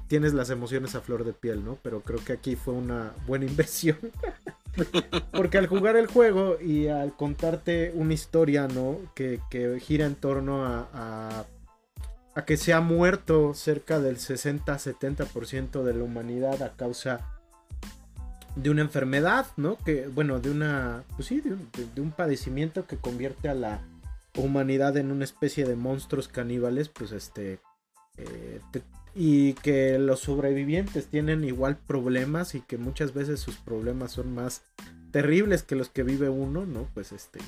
tienes las emociones a flor de piel, ¿no? Pero creo que aquí fue una buena inversión. Porque al jugar el juego y al contarte una historia, ¿no? Que, gira en torno a, a, que se ha muerto cerca del 60-70% de la humanidad a causa de una enfermedad, ¿no? Que, bueno, de una, pues sí, de un, padecimiento que convierte a la humanidad en una especie de monstruos caníbales, pues este, eh, y que los sobrevivientes tienen igual problemas y que muchas veces sus problemas son más terribles que los que vive uno, ¿no? Pues este,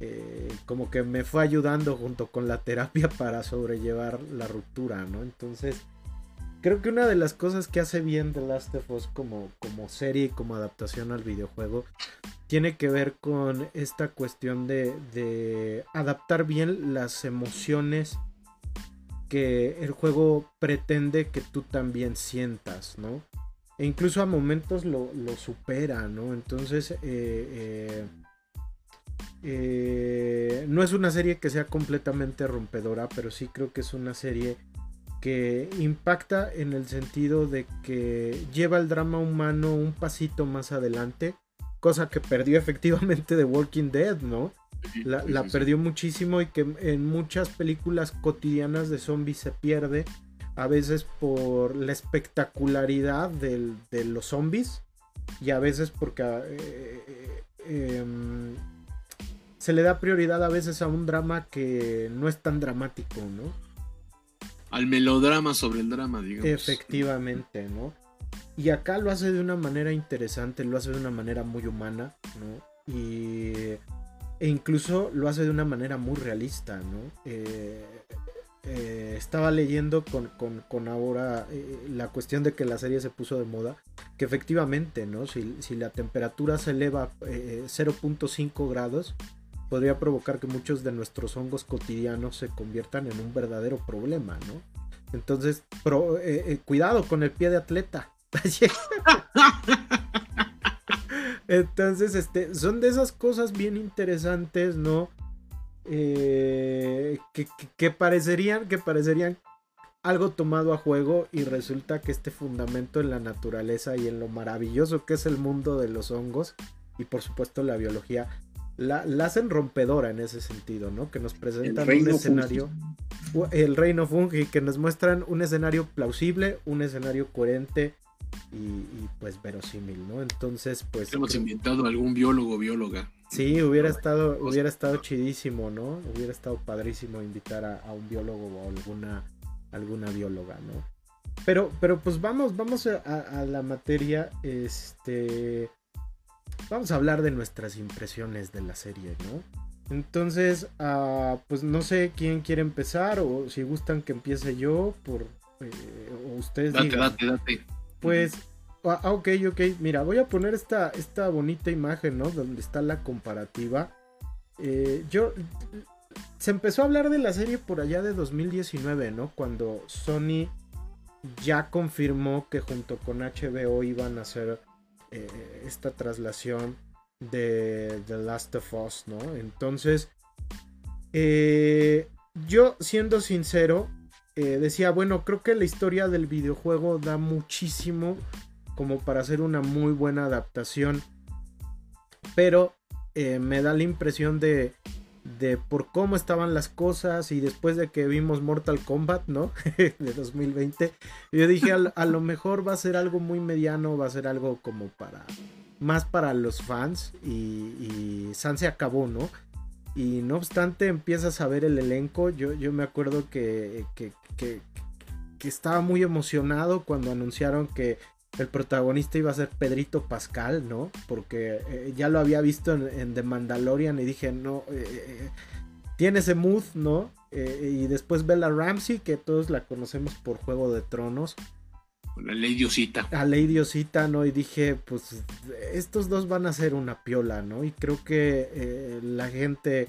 eh, como que me fue ayudando junto con la terapia para sobrellevar la ruptura, ¿no? Entonces, creo que una de las cosas que hace bien The Last of Us como, como serie y como adaptación al videojuego tiene que ver con esta cuestión de, de adaptar bien las emociones que el juego pretende que tú también sientas, ¿no? E incluso a momentos lo, supera, ¿no? Entonces, eh, eh, eh, no es una serie que sea completamente rompedora, pero sí creo que es una serie que impacta en el sentido de que lleva el drama humano un pasito más adelante, cosa que perdió efectivamente de Walking Dead, ¿no? La, perdió muchísimo y que en muchas películas cotidianas de zombies se pierde. A veces por la espectacularidad de los zombies y a veces porque eh, eh, em, se le da prioridad a veces a un drama que no es tan dramático, ¿no? Al melodrama sobre el drama, digamos. Efectivamente, ¿no? Y acá lo hace de una manera interesante, lo hace de una manera muy humana, ¿no? Y e incluso lo hace de una manera muy realista, ¿no? Eh, eh, estaba leyendo con, ahora eh, la cuestión de que la serie se puso de moda, que efectivamente, ¿no? Si, la temperatura se eleva 0.5 grados, podría provocar que muchos de nuestros hongos cotidianos se conviertan en un verdadero problema, ¿no? Entonces, cuidado con el pie de atleta. Entonces, este, son de esas cosas bien interesantes, ¿no? Eh, que, parecerían, que parecerían algo tomado a juego y resulta que este fundamento en la naturaleza y en lo maravilloso que es el mundo de los hongos y por supuesto la biología la, hacen rompedora en ese sentido, ¿no? Que nos presentan un escenario, el reino fungi, que nos muestran un escenario plausible, un escenario coherente y, pues verosímil, ¿no? Entonces, pues... Hemos inventado algún biólogo bióloga. Sí, hubiera estado, hubiera estado chidísimo, ¿no? Hubiera estado padrísimo invitar a, un biólogo o alguna, alguna bióloga, ¿no? Pero, pero pues vamos, vamos a, la materia. Este. vamos a hablar de nuestras impresiones de la serie, ¿no? Entonces, uh, pues no sé quién quiere empezar o si gustan que empiece yo por eh, o ustedes date, digan. Date, date, Pues, ah, ok, ok, mira, voy a poner esta, esta bonita imagen, ¿no? Donde está la comparativa. Eh, yo, se empezó a hablar de la serie por allá de 2019, ¿no? Cuando Sony ya confirmó que junto con HBO iban a hacer eh, esta traslación de The Last of Us, ¿no? Entonces, eh, yo siendo sincero, eh, decía, bueno, creo que la historia del videojuego da muchísimo como para hacer una muy buena adaptación, pero eh, me da la impresión de, de por cómo estaban las cosas y después de que vimos Mortal Kombat, ¿no? de 2020, yo dije, a, lo mejor va a ser algo muy mediano, va a ser algo como para más para los fans y, y San se acabó, ¿no? Y no obstante empiezas a ver el elenco, yo, yo me acuerdo que, que, que, estaba muy emocionado cuando anunciaron que el protagonista iba a ser Pedrito Pascal, ¿no? Porque eh, ya lo había visto en, en, The Mandalorian y dije, no, eh, eh, tiene ese mood, ¿no? y después Bella Ramsey, que todos la conocemos por Juego de Tronos. La Lady Osita. A Lady Osita, ¿no? Y dije, pues estos dos van a ser una piola, ¿no? Y creo que eh, la gente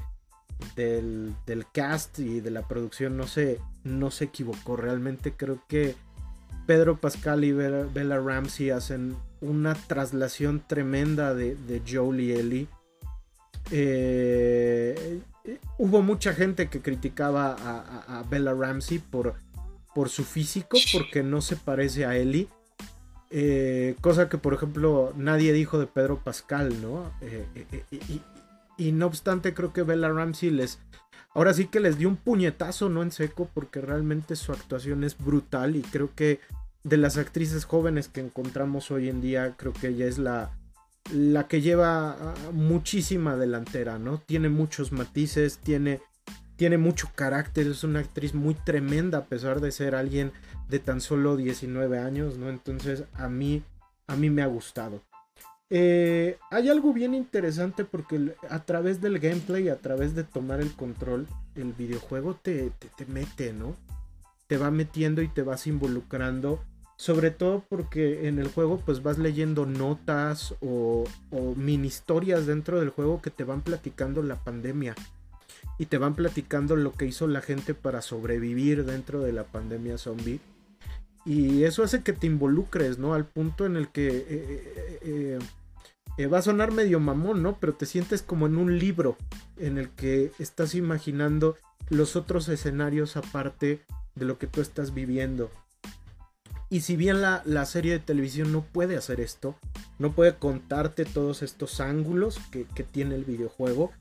del, del, cast y de la producción no se, no se equivocó. Realmente creo que Pedro Pascal y Bella, Ramsey hacen una traslación tremenda de, de Joel Ellie. Eh, hubo mucha gente que criticaba a Bella Ramsey por por su físico, porque no se parece a Ellie. Eh, cosa que, por ejemplo, nadie dijo de Pedro Pascal, ¿no? Eh, eh, y, y, no obstante, creo que Bella Ramsey les. Ahora sí que les dio un puñetazo, no en seco, porque realmente su actuación es brutal. Y creo que de las actrices jóvenes que encontramos hoy en día, creo que ella es la, la que lleva muchísima delantera, ¿no? Tiene muchos matices, tiene tiene mucho carácter, es una actriz muy tremenda a pesar de ser alguien de tan solo 19 años, ¿no? Entonces a mí, a mí me ha gustado. Eh, hay algo bien interesante porque a través del gameplay, a través de tomar el control, el videojuego te, te, te mete, ¿no? Te va metiendo y te vas involucrando. Sobre todo porque en el juego pues vas leyendo notas o, o mini historias dentro del juego que te van platicando la pandemia y te van platicando lo que hizo la gente para sobrevivir dentro de la pandemia zombie. Y eso hace que te involucres, ¿no? Al punto en el que eh, eh, eh, va a sonar medio mamón, ¿no? Pero te sientes como en un libro en el que estás imaginando los otros escenarios aparte de lo que tú estás viviendo. Y si bien la, la, serie de televisión no puede hacer esto, no puede contarte todos estos ángulos que, que tiene el videojuego,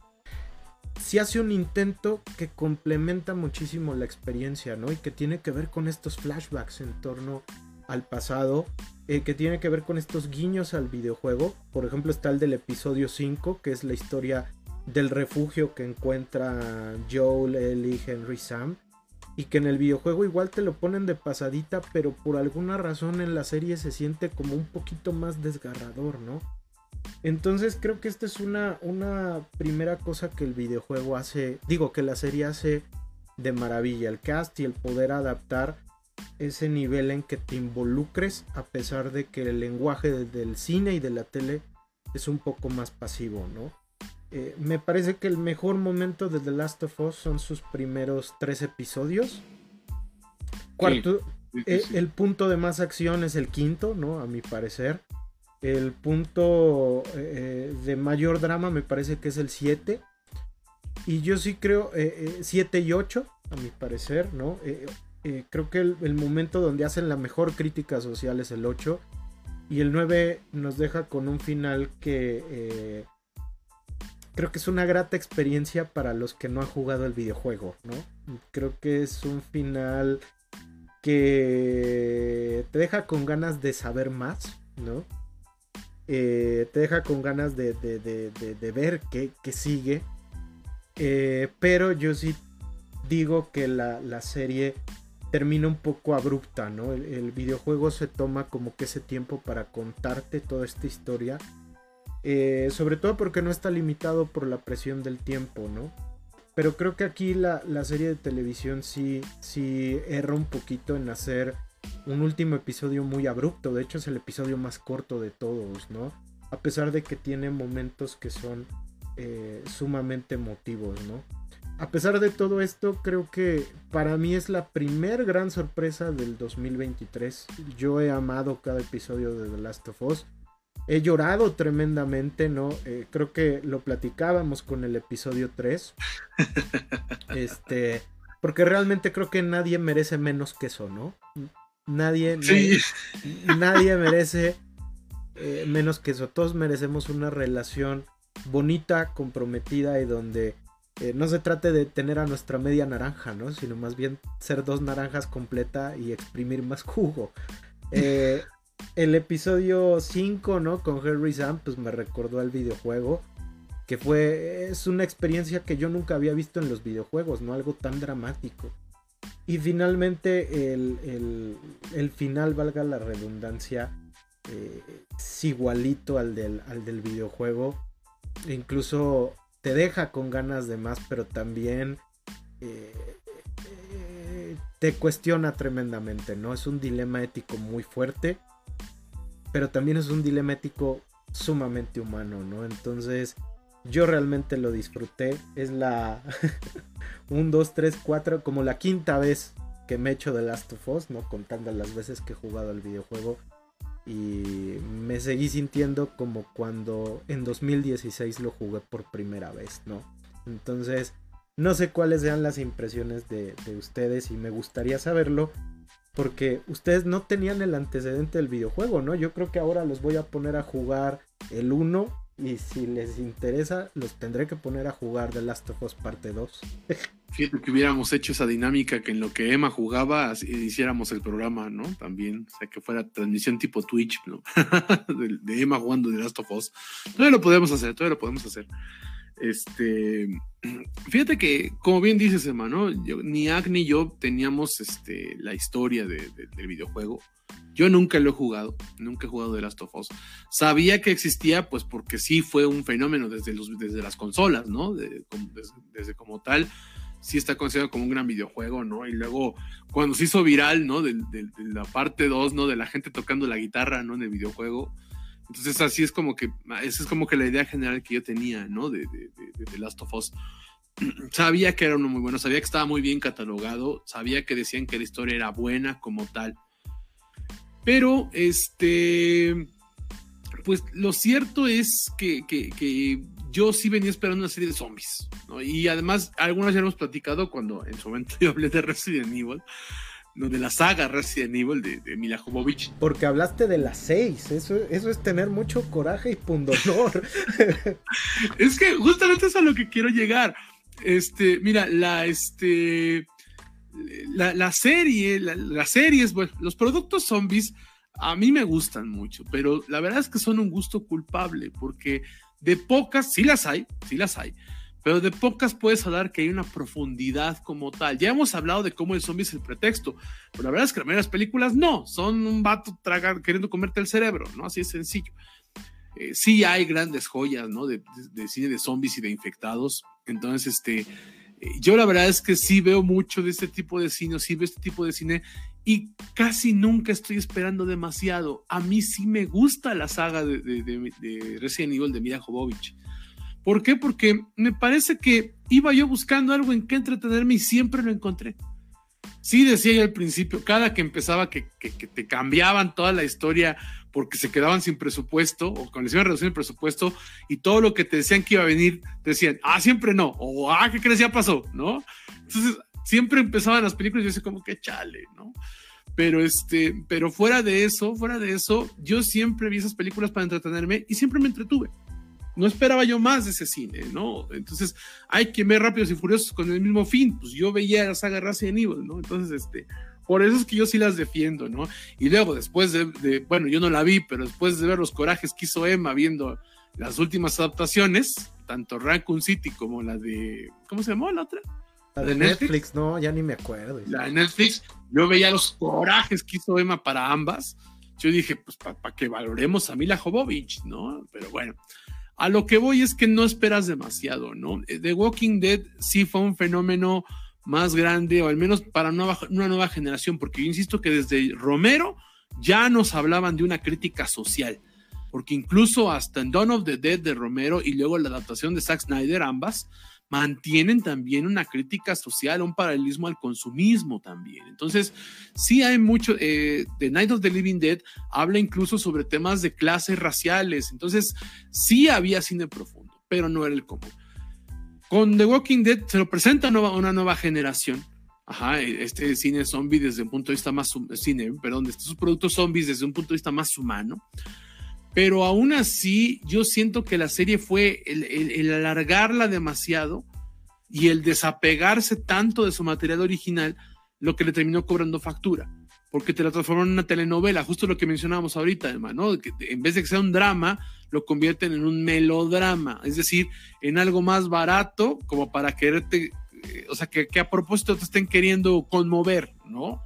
sí hace un intento que complementa muchísimo la experiencia, ¿no? Y que tiene que ver con estos flashbacks en torno al pasado, eh, que tiene que ver con estos guiños al videojuego. Por ejemplo, está el del episodio 5, que es la historia del refugio que encuentra Joel, Ellie, Henry, Sam. Y que en el videojuego igual te lo ponen de pasadita, pero por alguna razón en la serie se siente como un poquito más desgarrador, ¿no? Entonces creo que esta es una, una primera cosa que el videojuego hace, digo que la serie hace de maravilla, el cast y el poder adaptar ese nivel en que te involucres a pesar de que el lenguaje del cine y de la tele es un poco más pasivo, ¿no? Eh, me parece que el mejor momento de The Last of Us son sus primeros tres episodios. Cuarto, sí, sí, sí. El, el punto de más acción es el quinto, ¿no? A mi parecer. El punto eh, de mayor drama me parece que es el 7. Y yo sí creo, 7 eh, y 8, a mi parecer, ¿no? Eh, creo que el, el, momento donde hacen la mejor crítica social es el 8. Y el 9 nos deja con un final que creo que es una grata experiencia para los que no han jugado el videojuego, ¿no? Creo que es un final que te deja con ganas de saber más, ¿no? Eh, te deja con ganas de, de, de, de ver qué, qué sigue. Eh, pero yo sí digo que la, la, serie termina un poco abrupta, ¿no? El, videojuego se toma como que ese tiempo para contarte toda esta historia. Eh, sobre todo porque no está limitado por la presión del tiempo, ¿no? Pero creo que aquí la, serie de televisión sí, sí erra un poquito en hacer un último episodio muy abrupto. De hecho, es el episodio más corto de todos, ¿no? A pesar de que tiene momentos que son eh, sumamente emotivos, ¿no? A pesar de todo esto, creo que para mí es la primer gran sorpresa del 2023. Yo he amado cada episodio de The Last of Us. He llorado tremendamente, ¿no? Eh, creo que lo platicábamos con el episodio 3. Este, porque realmente creo que nadie merece menos que eso, ¿no? Nadie, nadie, merece eh, menos que eso. Todos merecemos una relación bonita, comprometida y donde eh, no se trate de tener a nuestra media naranja, ¿no? Sino más bien ser dos naranjas completa y exprimir más jugo. Eh, el episodio 5, ¿no? Con Harry Sam, pues me recordó al videojuego. Que fue. Es una experiencia que yo nunca había visto en los videojuegos, ¿no? Algo tan dramático. Y finalmente el, el, final, valga la redundancia, eh, es igualito al del, al del videojuego. incluso te deja con ganas de más, pero también eh, eh, te cuestiona tremendamente, ¿no? Es un dilema ético muy fuerte, pero también es un dilema ético sumamente humano, ¿no? Entonces, yo realmente lo disfruté. Es la 1, 2, 3, 4, como la quinta vez que me echo de Last of Us, ¿no? Contando las veces que he jugado al videojuego y me seguí sintiendo como cuando en 2016 lo jugué por primera vez, ¿no? Entonces, no sé cuáles sean las impresiones de, ustedes y me gustaría saberlo porque ustedes no tenían el antecedente del videojuego, ¿no? Yo creo que ahora los voy a poner a jugar el 1 y si les interesa los tendré que poner a jugar The Last of Us parte 2. Fíjate que hubiéramos hecho esa dinámica que en lo que Emma jugaba hiciéramos el programa, ¿no? También, o sea, que fuera transmisión tipo Twitch, ¿no? de, Emma jugando The Last of Us. Todavía lo podemos hacer, todavía lo podemos hacer. Este, fíjate que, como bien dices, Emma, ¿no? ni Ag ni yo teníamos este, la historia del videojuego. Yo nunca lo he jugado, nunca he jugado The Last of Us. Sabía que existía, pues porque sí fue un fenómeno desde, desde las consolas, ¿no? desde como tal sí está considerado como un gran videojuego, ¿no? Y luego, cuando se hizo viral, ¿no? De, la parte 2, ¿no? De la gente tocando la guitarra, ¿no? En el videojuego. Entonces, así es como que, esa es como que la idea general que yo tenía, ¿no? De, de, Last of Us. sabía que era uno muy bueno, sabía que estaba muy bien catalogado, sabía que decían que la historia era buena como tal. Pero, este, pues lo cierto es que, que, que yo sí venía esperando una serie de zombies, ¿no? Y además, algunas ya hemos platicado cuando en su momento yo hablé de Resident Evil, ¿no? de la saga Resident Evil de, de Mila Jovovich. Porque hablaste de las seis, eso, eso es tener mucho coraje y pundonor. es que justamente es a lo que quiero llegar. Este, mira, la, este, la, la serie, la, las series, bueno, los productos zombies a mí me gustan mucho, pero la verdad es que son un gusto culpable porque de pocas, sí las hay, sí las hay, pero de pocas puedes hablar que hay una profundidad como tal. Ya hemos hablado de cómo el zombie es el pretexto, pero la verdad es que las primeras películas no, son un vato tragar, queriendo comerte el cerebro, ¿no? Así es sencillo. Eh, sí hay grandes joyas, ¿no? De, cine de zombies y de infectados. Entonces, este, eh, yo la verdad es que sí veo mucho de este tipo de cine, sí veo este tipo de cine y casi nunca estoy esperando demasiado. A mí sí me gusta la saga de, de, Resident Evil de Mira Jovovich. ¿Por qué? Porque me parece que iba yo buscando algo en que entretenerme y siempre lo encontré. Sí, decía yo al principio, cada que empezaba que, te cambiaban toda la historia porque se quedaban sin presupuesto o con les iban reducir el presupuesto y todo lo que te decían que iba a venir, decían, ah, siempre no, o ah, ¿qué crees? Ya pasó, ¿no? Entonces, siempre empezaban las películas y yo decía como que chale, ¿no? Pero este, pero fuera de eso, fuera de eso, yo siempre vi esas películas para entretenerme y siempre me entretuve. No esperaba yo más de ese cine, ¿no? Entonces, hay que ver Rápidos y Furiosos con el mismo fin. Pues yo veía la saga Resident Evil, ¿no? Entonces, este, por eso es que yo sí las defiendo, ¿no? Y luego, después de, de, bueno, yo no la vi, pero después de ver los corajes que hizo Emma viendo las últimas adaptaciones, tanto Raccoon City como la de, ¿cómo se llamó la otra? La de Netflix, no, ya ni me acuerdo. La de Netflix, yo veía los corajes que hizo Emma para ambas. yo dije, pues para que valoremos a Mila Jovovich, ¿no? Pero bueno, a lo que voy es que no esperas demasiado, ¿no? Eh, The Walking Dead sí fue un fenómeno más grande, o al menos para una, nueva generación, porque yo insisto que desde Romero ya nos hablaban de una crítica social, porque incluso hasta en Dawn of the Dead de Romero y luego la adaptación de Zack Snyder, ambas, mantienen también una crítica social, un paralelismo al consumismo también. Entonces, sí hay mucho, eh, The Night of the Living Dead habla incluso sobre temas de clases raciales, entonces sí había cine profundo, pero no era el común. Con The Walking Dead se lo presenta una nueva generación. Ajá, este cine zombie desde un punto de vista más cine, perdón, estos productos zombies desde un punto de vista más humano. Pero aún así, yo siento que la serie fue el, alargarla demasiado y el desapegarse tanto de su material original, lo que le terminó cobrando factura. Porque te la transformó en una telenovela, justo lo que mencionábamos ahorita, además, ¿no? Que en vez de que sea un drama, lo convierten en un melodrama, es decir, en algo más barato, como para quererte, eh, o sea, que, que a propósito te estén queriendo conmover, ¿no?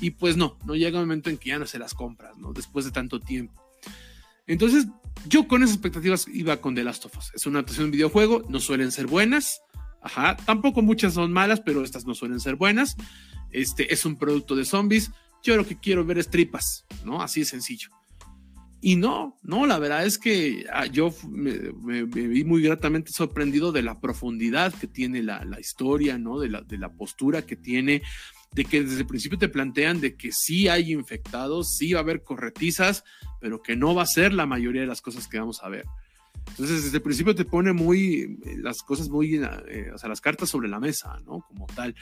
Y pues no, no llega un momento en que ya no se las compras, ¿no? Después de tanto tiempo. Entonces, yo con esas expectativas iba con The Last of Us. Es una adaptación de videojuego, no suelen ser buenas. Ajá, tampoco muchas son malas, pero estas no suelen ser buenas. Este es un producto de zombies. Yo lo que quiero ver es tripas, ¿no? Así de sencillo. Y no, no, la verdad es que ah, yo me, vi muy gratamente sorprendido de la profundidad que tiene la, historia, ¿no? De la, de la postura que tiene de que desde el principio te plantean de que sí hay infectados, sí va a haber corretizas, pero que no va a ser la mayoría de las cosas que vamos a ver. Entonces, desde el principio te pone muy eh, las cosas muy, eh, o sea, las cartas sobre la mesa, ¿no? Como tal.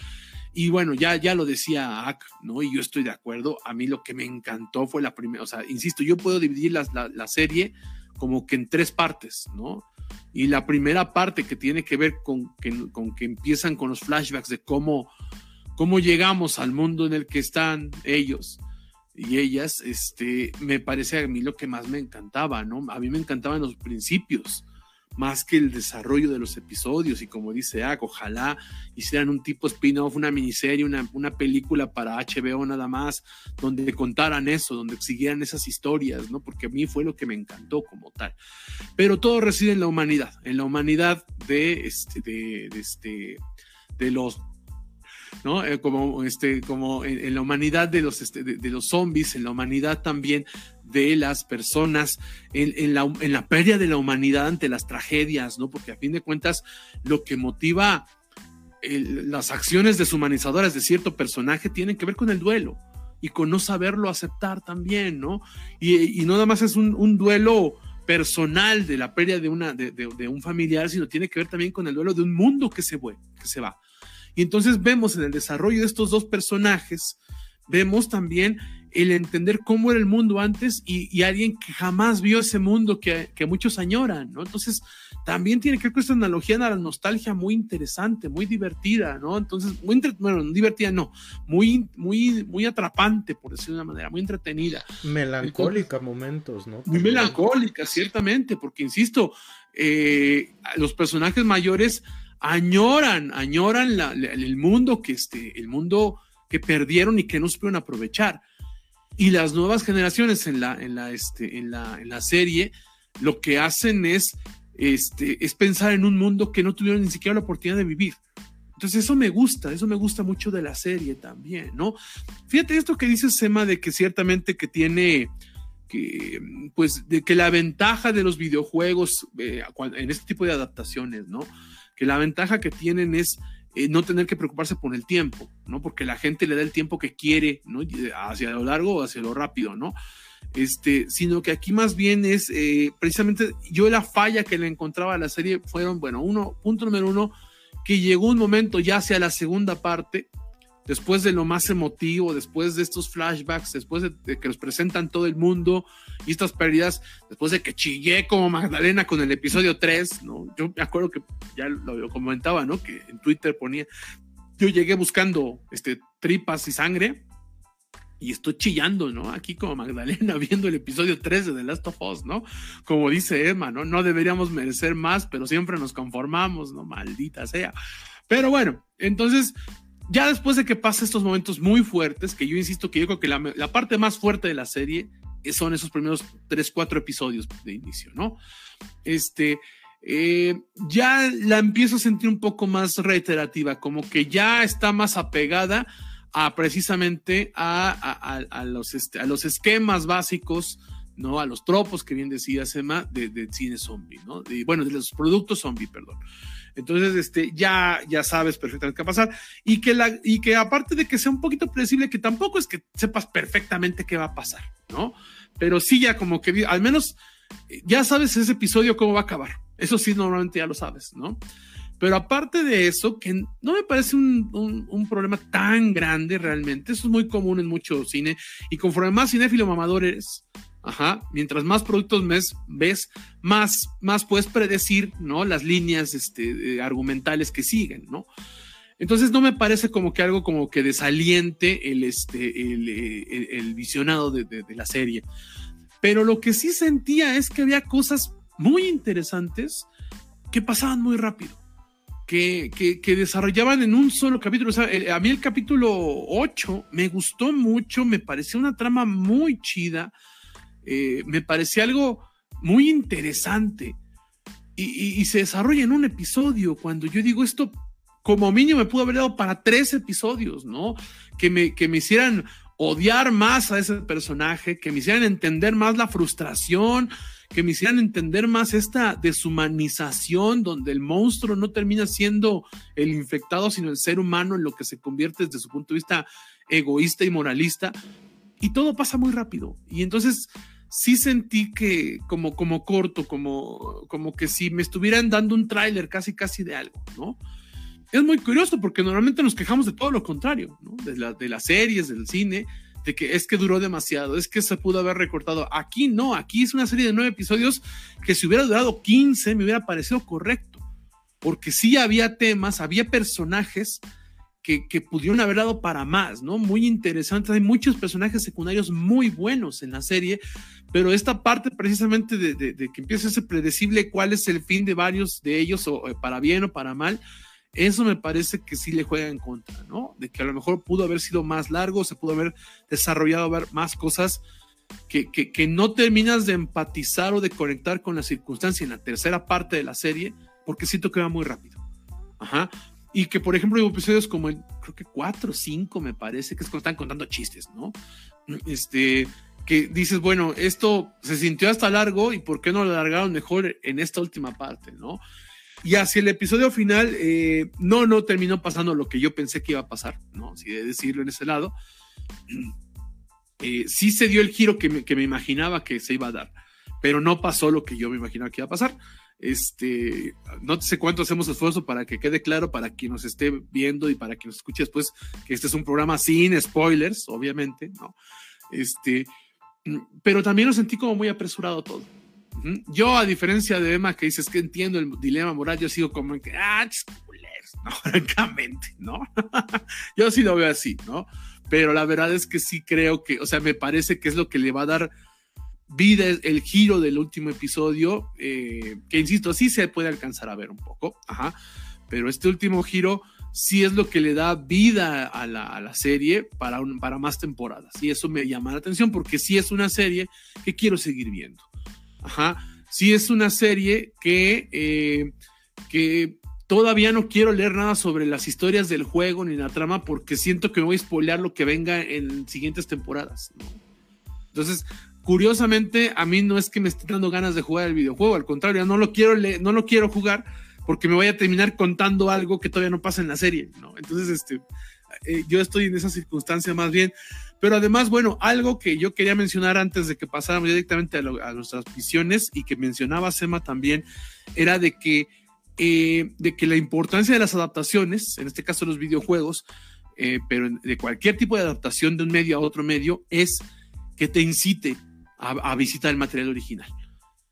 Y bueno, ya, ya lo decía Ak, ¿no? Y yo estoy de acuerdo. A mí lo que me encantó fue la primera, o sea, insisto, yo puedo dividir la, la, serie como que en tres partes, ¿no? Y la primera parte que tiene que ver con que, con que empiezan con los flashbacks de cómo cómo llegamos al mundo en el que están ellos y ellas, este, me parece a mí lo que más me encantaba, ¿no? A mí me encantaban los principios, más que el desarrollo de los episodios, y como dice Ak, ojalá hicieran un tipo spin-off, una miniserie, una, una película para HBO nada más, donde contaran eso, donde siguieran esas historias, ¿no? Porque a mí fue lo que me encantó como tal. Pero todo reside en la humanidad, en la humanidad de, este, de, de este, de los ¿no? Eh, como, este, como en, la humanidad de los, este, de, los zombies, en la humanidad también de las personas, en, la, pérdida de la humanidad ante las tragedias, ¿no? Porque a fin de cuentas, lo que motiva las acciones deshumanizadoras de cierto personaje tienen que ver con el duelo y con no saberlo aceptar también, ¿no? Y, no nada más es un, duelo personal de la pérdida de, una, un familiar, sino tiene que ver también con el duelo de un mundo que se, que se va. Y entonces vemos en el desarrollo de estos dos personajes, vemos también el entender cómo era el mundo antes y, alguien que jamás vio ese mundo que, muchos añoran, ¿no? Entonces, también tiene que ver con esta analogía de la nostalgia muy interesante, muy divertida, ¿no? Entonces, muy bueno, divertida no, muy, muy, muy atrapante, por decirlo de una manera, muy entretenida. Melancólica momentos, ¿no? Muy melancólica, ciertamente, porque insisto, eh, los personajes mayores añoran, añoran el mundo que este, el mundo que perdieron y que no supieron aprovechar. Y las nuevas generaciones en la, en la, este, en la, en la serie lo que hacen es, este, es pensar en un mundo que no tuvieron ni siquiera la oportunidad de vivir. Entonces eso me gusta, eso me gusta mucho de la serie también, ¿no? Fíjate esto que dice Sema de que ciertamente que tiene, que, pues, de que la ventaja de los videojuegos eh, en este tipo de adaptaciones, ¿no? Que la ventaja que tienen es eh, no tener que preocuparse por el tiempo, ¿no? Porque la gente le da el tiempo que quiere, ¿no? Hacia lo largo o hacia lo rápido, ¿no? Este, sino que aquí más bien es eh, precisamente yo la falla que le encontraba a la serie fueron, bueno, uno, punto número uno, que llegó un momento ya hacia la segunda parte después de lo más emotivo, después de estos flashbacks, después de, que los presentan todo el mundo y estas pérdidas, después de que chillé como Magdalena con el episodio 3, ¿no? Yo me acuerdo que ya lo, comentaba, ¿no? Que en Twitter ponía, yo llegué buscando este, tripas y sangre y estoy chillando, ¿no? Aquí como Magdalena viendo el episodio 3 de The Last of Us, ¿no? Como dice Emma, ¿no? No deberíamos merecer más, pero siempre nos conformamos, ¿no? Maldita sea. Pero bueno, entonces ya después de que pasa estos momentos muy fuertes, que yo insisto que yo creo que la, parte más fuerte de la serie son esos primeros tres, cuatro episodios de inicio, ¿no? Este, eh, ya la empiezo a sentir un poco más reiterativa, como que ya está más apegada a precisamente a, los, este, a los esquemas básicos, ¿no? A los tropos que bien decía Sema de, cine zombie, ¿no? bueno, de los productos zombie, perdón. Entonces, este, ya, ya sabes perfectamente qué va a pasar. Y que, la, y que aparte de que sea un poquito predecible, que tampoco es que sepas perfectamente qué va a pasar, ¿no? Pero sí ya como que al menos ya sabes ese episodio cómo va a acabar. Eso sí, normalmente ya lo sabes, ¿no? Pero aparte de eso, que no me parece un, un, problema tan grande realmente, eso es muy común en mucho cine, y conforme más cinéfilo mamador eres, ajá, mientras más productos mes, ves, más, más puedes predecir, ¿no? Las líneas este, argumentales que siguen, ¿no? Entonces no me parece como que algo como que desaliente el, este, el, el, visionado de, de, de la serie. Pero lo que sí sentía es que había cosas muy interesantes que pasaban muy rápido. Que, que, desarrollaban en un solo capítulo. O sea, a mí el capítulo 8 me gustó mucho, me pareció una trama muy chida, eh, me parecía algo muy interesante. Y, se desarrolla en un episodio, cuando yo digo esto, como mínimo me pudo haber dado para tres episodios, ¿no? Que me, que me hicieran odiar más a ese personaje, que me hicieran entender más la frustración, que me hicieran entender más esta deshumanización donde el monstruo no termina siendo el infectado, sino el ser humano en lo que se convierte desde su punto de vista egoísta y moralista. Y todo pasa muy rápido. Y entonces sí sentí que como, como corto, como, como que si me estuvieran dando un tráiler casi casi de algo, ¿no? es muy curioso porque normalmente nos quejamos de todo lo contrario, ¿no? de, la, de las series, del cine, de que es que duró demasiado, es que se pudo haber recortado. Aquí no, aquí es una serie de nueve episodios que si hubiera durado 15 me hubiera parecido correcto, porque sí había temas, había personajes que, que, pudieron haber dado para más, ¿no? Muy interesantes, hay muchos personajes secundarios muy buenos en la serie, pero esta parte precisamente de, de, de que empieza a ser predecible cuál es el fin de varios de ellos, o, o para bien o para mal, eso me parece que sí le juega en contra, ¿no? De que a lo mejor pudo haber sido más largo, se pudo haber desarrollado más cosas que, que, no terminas de empatizar o de conectar con la circunstancia en la tercera parte de la serie, porque siento que va muy rápido. Ajá. Y que, por ejemplo, hay episodios como el, creo que cuatro o cinco, me parece, que es cuando están contando chistes, ¿no? Este, que dices, bueno, esto se sintió hasta largo y ¿por qué no lo alargaron mejor en esta última parte, ¿no? Y hacia el episodio final, eh, no, no terminó pasando lo que yo pensé que iba a pasar, ¿no? Si de decirlo en ese lado. Eh, sí se dio el giro que me, que me, imaginaba que se iba a dar, pero no pasó lo que yo me imaginaba que iba a pasar. Este, no sé cuánto hacemos esfuerzo para que quede claro para quien nos esté viendo y para quien nos escuche después que este es un programa sin spoilers, obviamente, ¿no? Este, pero también lo sentí como muy apresurado todo. Yo, a diferencia de Emma, que dices que entiendo el dilema moral, yo sigo como que, ah, no, francamente, ¿no? yo sí lo veo así, ¿no? Pero la verdad es que sí creo que, o sea, me parece que es lo que le va a dar vida el giro del último episodio, eh, que insisto, sí se puede alcanzar a ver un poco, ajá, pero este último giro sí es lo que le da vida a la, a la serie para, un, para más temporadas. Y eso me llama la atención porque sí es una serie que quiero seguir viendo. Ajá. Sí es una serie que, eh, que todavía no quiero leer nada sobre las historias del juego ni la trama porque siento que me voy a spoilear lo que venga en siguientes temporadas. Entonces, curiosamente, a mí no es que me esté dando ganas de jugar el videojuego, al contrario, no lo quiero, no lo quiero jugar porque me voy a terminar contando algo que todavía no pasa en la serie, ¿no? Entonces, este, eh, yo estoy en esa circunstancia más bien. Pero además, bueno, algo que yo quería mencionar antes de que pasáramos directamente a, nuestras visiones y que mencionaba Sema también, era de que, eh, de que la importancia de las adaptaciones, en este caso los videojuegos, eh, pero de cualquier tipo de adaptación de un medio a otro medio, es que te incite a visitar el material original.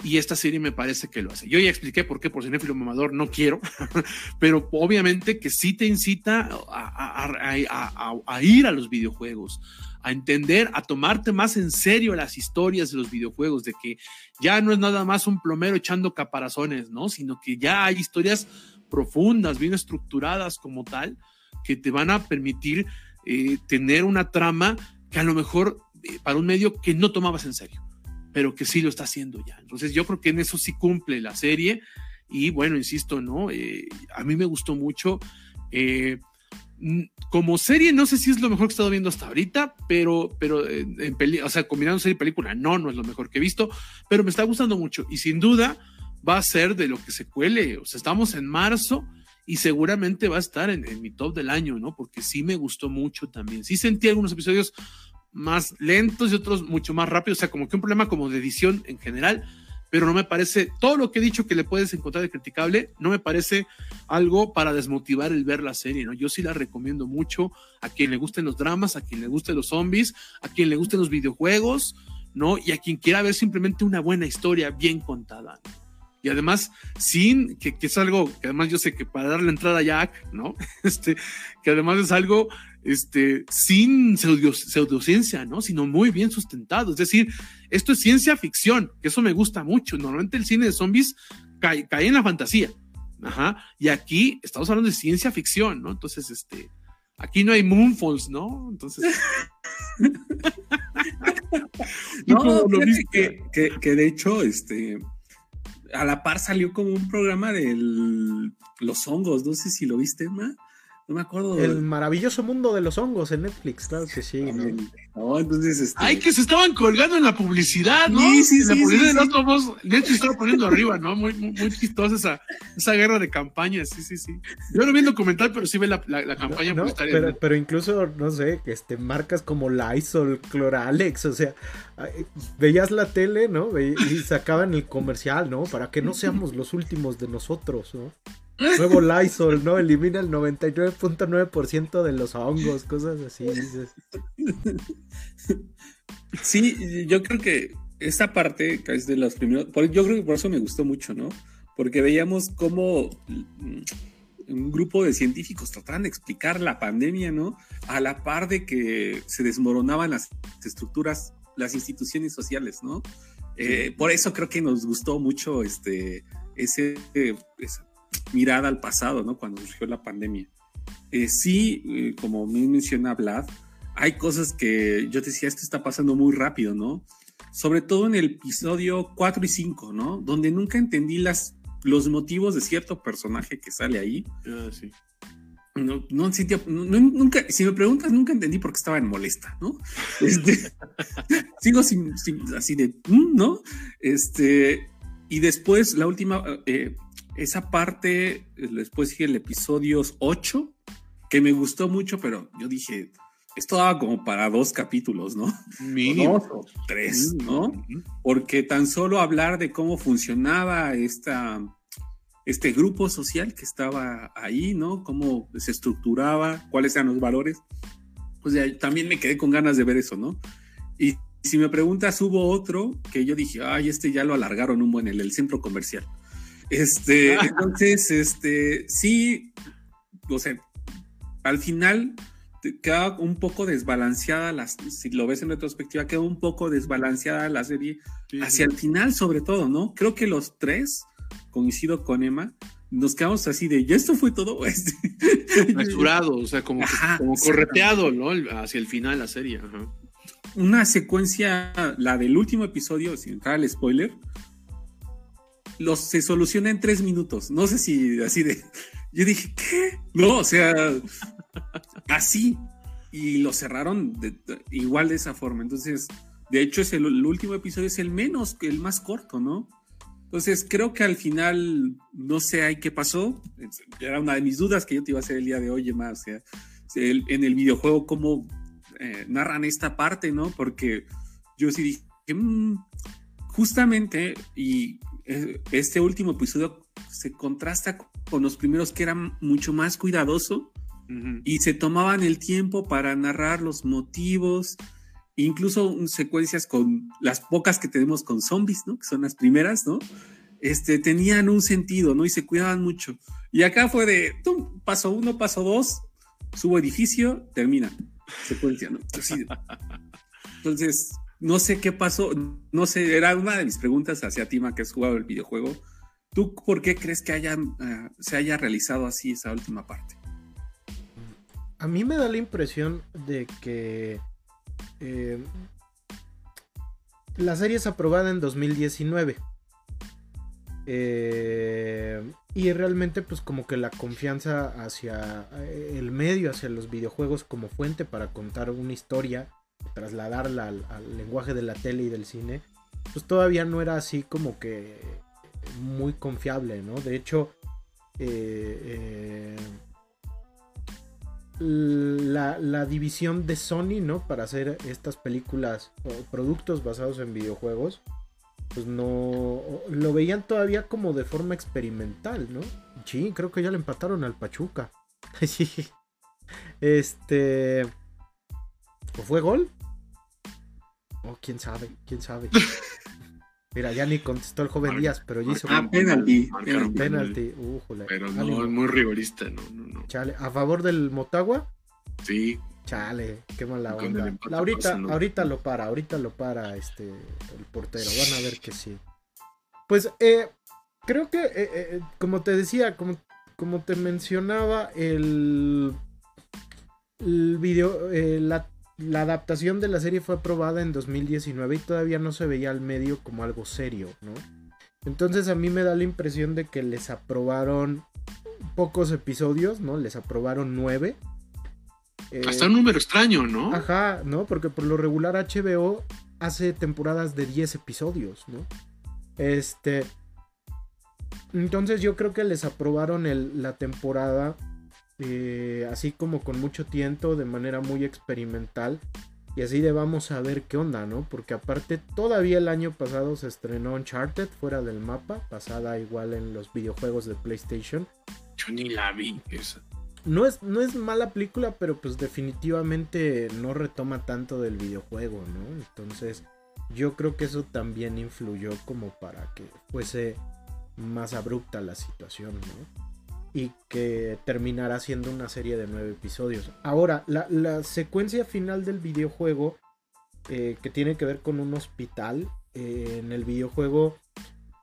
Y esta serie me parece que lo hace. Yo ya expliqué por qué por cinéfilo mamador no quiero, pero obviamente que sí te incita a, ir a los videojuegos, a entender, a tomarte más en serio las historias de los videojuegos, de que ya no es nada más un plomero echando caparazones, ¿no? Sino que ya hay historias profundas, bien estructuradas como tal, que te van a permitir eh, tener una trama que a lo mejor para un medio que no tomabas en serio, pero que sí lo está haciendo ya. Entonces yo creo que en eso sí cumple la serie y bueno, insisto, ¿no? Eh, a mí me gustó mucho. Eh, como serie, no sé si es lo mejor que he estado viendo hasta ahorita, pero, pero en peli o sea, combinando serie y película, no, no es lo mejor que he visto, pero me está gustando mucho y sin duda va a ser de lo que se cuele. O sea, estamos en marzo y seguramente va a estar en, en mi top del año, ¿no? Porque sí me gustó mucho también. Sí sentí algunos episodios más lentos y otros mucho más rápidos, o sea, como que un problema como de edición en general, pero no me parece, todo lo que he dicho que le puedes encontrar de criticable, no me parece algo para desmotivar el ver la serie, ¿no? Yo sí la recomiendo mucho a quien le gusten los dramas, a quien le gusten los zombies, a quien le gusten los videojuegos, ¿no? Y a quien quiera ver simplemente una buena historia bien contada. Y además, sin, que, que es algo que además yo sé que para darle entrada a Jack, ¿no? Este, que además es algo este, sin pseudociencia, ¿no? Sino muy bien sustentado. Es decir, esto es ciencia ficción, que eso me gusta mucho. Normalmente el cine de zombies cae, en la fantasía. Ajá. Y aquí estamos hablando de ciencia ficción, ¿no? Entonces, este, aquí no hay moonfalls, ¿no? Entonces. no, lo que, que, que, de hecho, este, a la par salió como un programa de los hongos, no sé si lo viste, Ma no me acuerdo. El maravilloso mundo de los hongos en Netflix, claro que sí. ¿no? entonces. Este... Ay, que se estaban colgando en la publicidad, ¿no? Sí, sí, en la publicidad de los voz, Netflix estaba poniendo arriba, ¿no? Muy, muy, muy chistosa esa, esa guerra de campañas, sí, sí, sí. Yo no vi el documental, pero sí ve la, la, campaña no, pero, pero, incluso, no sé, este, marcas como Lysol, Cloralex, o sea, veías la tele, ¿no? Y sacaban el comercial, ¿no? Para que no seamos los últimos de nosotros, ¿no? Nuevo Lysol, ¿no? Elimina el 99.9% de los hongos, cosas así, dices. Sí, yo creo que esta parte que es de los primeros, yo creo que por eso me gustó mucho, ¿no? Porque veíamos cómo mm, un grupo de científicos trataban de explicar la pandemia, ¿no? A la par de que se desmoronaban las estructuras, las instituciones sociales, ¿no? Eh, por eso creo que nos gustó mucho este, ese, mirada al pasado, ¿no? Cuando surgió la pandemia. Eh, sí, eh, como me menciona Vlad, hay cosas que yo te decía, esto está pasando muy rápido, ¿no? Sobre todo en el episodio 4 y 5, ¿no? Donde nunca entendí las, los motivos de cierto personaje que sale ahí. Ah, sí. No, no, nunca, si me preguntas, nunca entendí por qué estaba en molesta, ¿no? Este, sigo sin, así de, mm", ¿no? Este, y después la última, eh, esa parte, después sigue el episodio 8, que me gustó mucho, pero yo dije, esto daba como para dos capítulos, ¿no? Mínimo. tres, ¿no? Porque tan solo hablar de cómo funcionaba esta, este grupo social que estaba ahí, ¿no? Cómo se estructuraba, cuáles eran los valores. Pues ya, también me quedé con ganas de ver eso, ¿no? Y si me preguntas, hubo otro que yo dije, ay, este ya lo alargaron un buen, el, el centro comercial. Este, entonces, este, sí, o sea, al final queda un poco desbalanceada, las, si lo ves en retrospectiva, queda un poco desbalanceada la serie hacia el final, sobre todo, ¿no? Creo que los tres, coincido con Emma, nos quedamos así de, ¿ya esto fue todo? Este, o sea, como, como correteado, ¿no? Hacia el final la serie. Una secuencia, la del último episodio, sin entrar al spoiler, los, se soluciona en tres minutos. No sé si así de. Yo dije, ¿qué? No, o sea, así. Y lo cerraron igual de esa forma. Entonces, de hecho, es el, último episodio es el menos, el más corto, ¿no? Entonces, creo que al final, no sé ahí qué pasó. Era una de mis dudas que yo te iba a hacer el día de hoy, más. O sea, en el videojuego, cómo eh, narran esta parte, ¿no? Porque yo sí dije, mm, justamente, y este último episodio se contrasta con los primeros que eran mucho más cuidadoso y se tomaban el tiempo para narrar los motivos, incluso secuencias con las pocas que tenemos con zombies, ¿no? Que son las primeras, ¿no? Este, tenían un sentido, ¿no? Y se cuidaban mucho. Y acá fue de, paso uno, paso dos, subo edificio, termina. Secuencia, ¿no? Entonces, no sé qué pasó, no sé, era una de mis preguntas hacia Tima que has jugado el videojuego. ¿Tú por qué crees que hayan, eh, se haya realizado así esa última parte? A mí me da la impresión de que eh, la serie es aprobada en 2019. Eh, y realmente pues como que la confianza hacia el medio, hacia los videojuegos como fuente para contar una historia, trasladarla al, lenguaje de la tele y del cine, pues todavía no era así como que muy confiable, ¿no? De hecho, eh, la, la, división de Sony, ¿no? Para hacer estas películas o productos basados en videojuegos, pues no lo veían todavía como de forma experimental, ¿no? Sí, creo que ya le empataron al Pachuca. sí. Este ¿O fue gol? Oh, quién sabe, quién sabe. Mira, ya ni contestó el joven Díaz, pero ya hizo ah, penalti. Penalti. pero no, es muy rigorista, no, no, no. Chale, ¿a favor del Motagua? Sí. Chale, qué mala onda. ahorita, ahorita lo para, ahorita lo para este el portero. Van a ver que sí. Pues eh, creo que, eh, eh, como te decía, como, como te mencionaba, el, el video, la, la, adaptación de la serie fue aprobada en 2019 y todavía no se veía al medio como algo serio, ¿no? Entonces a mí me da la impresión de que les aprobaron pocos episodios, ¿no? Les aprobaron nueve hasta un número extraño, ¿no? Ajá, ¿no? Porque por lo regular HBO hace temporadas de 10 episodios, ¿no? Este. Entonces yo creo que les aprobaron la temporada eh, así como con mucho tiento, de manera muy experimental. Y así de vamos a ver qué onda, ¿no? Porque aparte todavía el año pasado se estrenó Uncharted fuera del mapa, pasada igual en los videojuegos de PlayStation. Yo ni la vi esa no es, no es mala película, pero pues definitivamente no retoma tanto del videojuego, ¿no? Entonces yo creo que eso también influyó como para que fuese más abrupta la situación, ¿no? Y que terminara siendo una serie de nueve episodios. Ahora, la, secuencia final del videojuego, eh, que tiene que ver con un hospital, eh, en el videojuego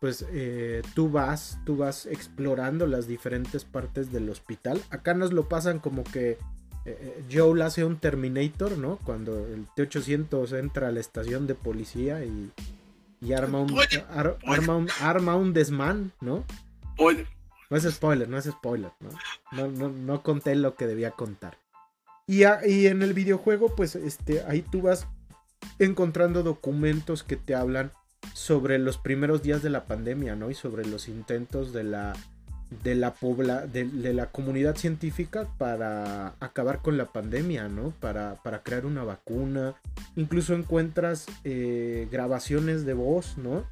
pues eh, tú vas, tú vas explorando las diferentes partes del hospital. Acá nos lo pasan como que Joel hace un Terminator, ¿no? Cuando el T-800 entra a la estación de policía y, arma, un, arma, un, desmán, ¿no? No es spoiler, no es spoiler, ¿no? No, no, conté lo que debía contar. Y, y, en el videojuego, pues este, ahí tú vas encontrando documentos que te hablan sobre los primeros días de la pandemia, ¿no? Y sobre los intentos de la de la pobla, de, la comunidad científica para acabar con la pandemia, ¿no? Para, para crear una vacuna. Incluso encuentras eh, grabaciones de voz, ¿no?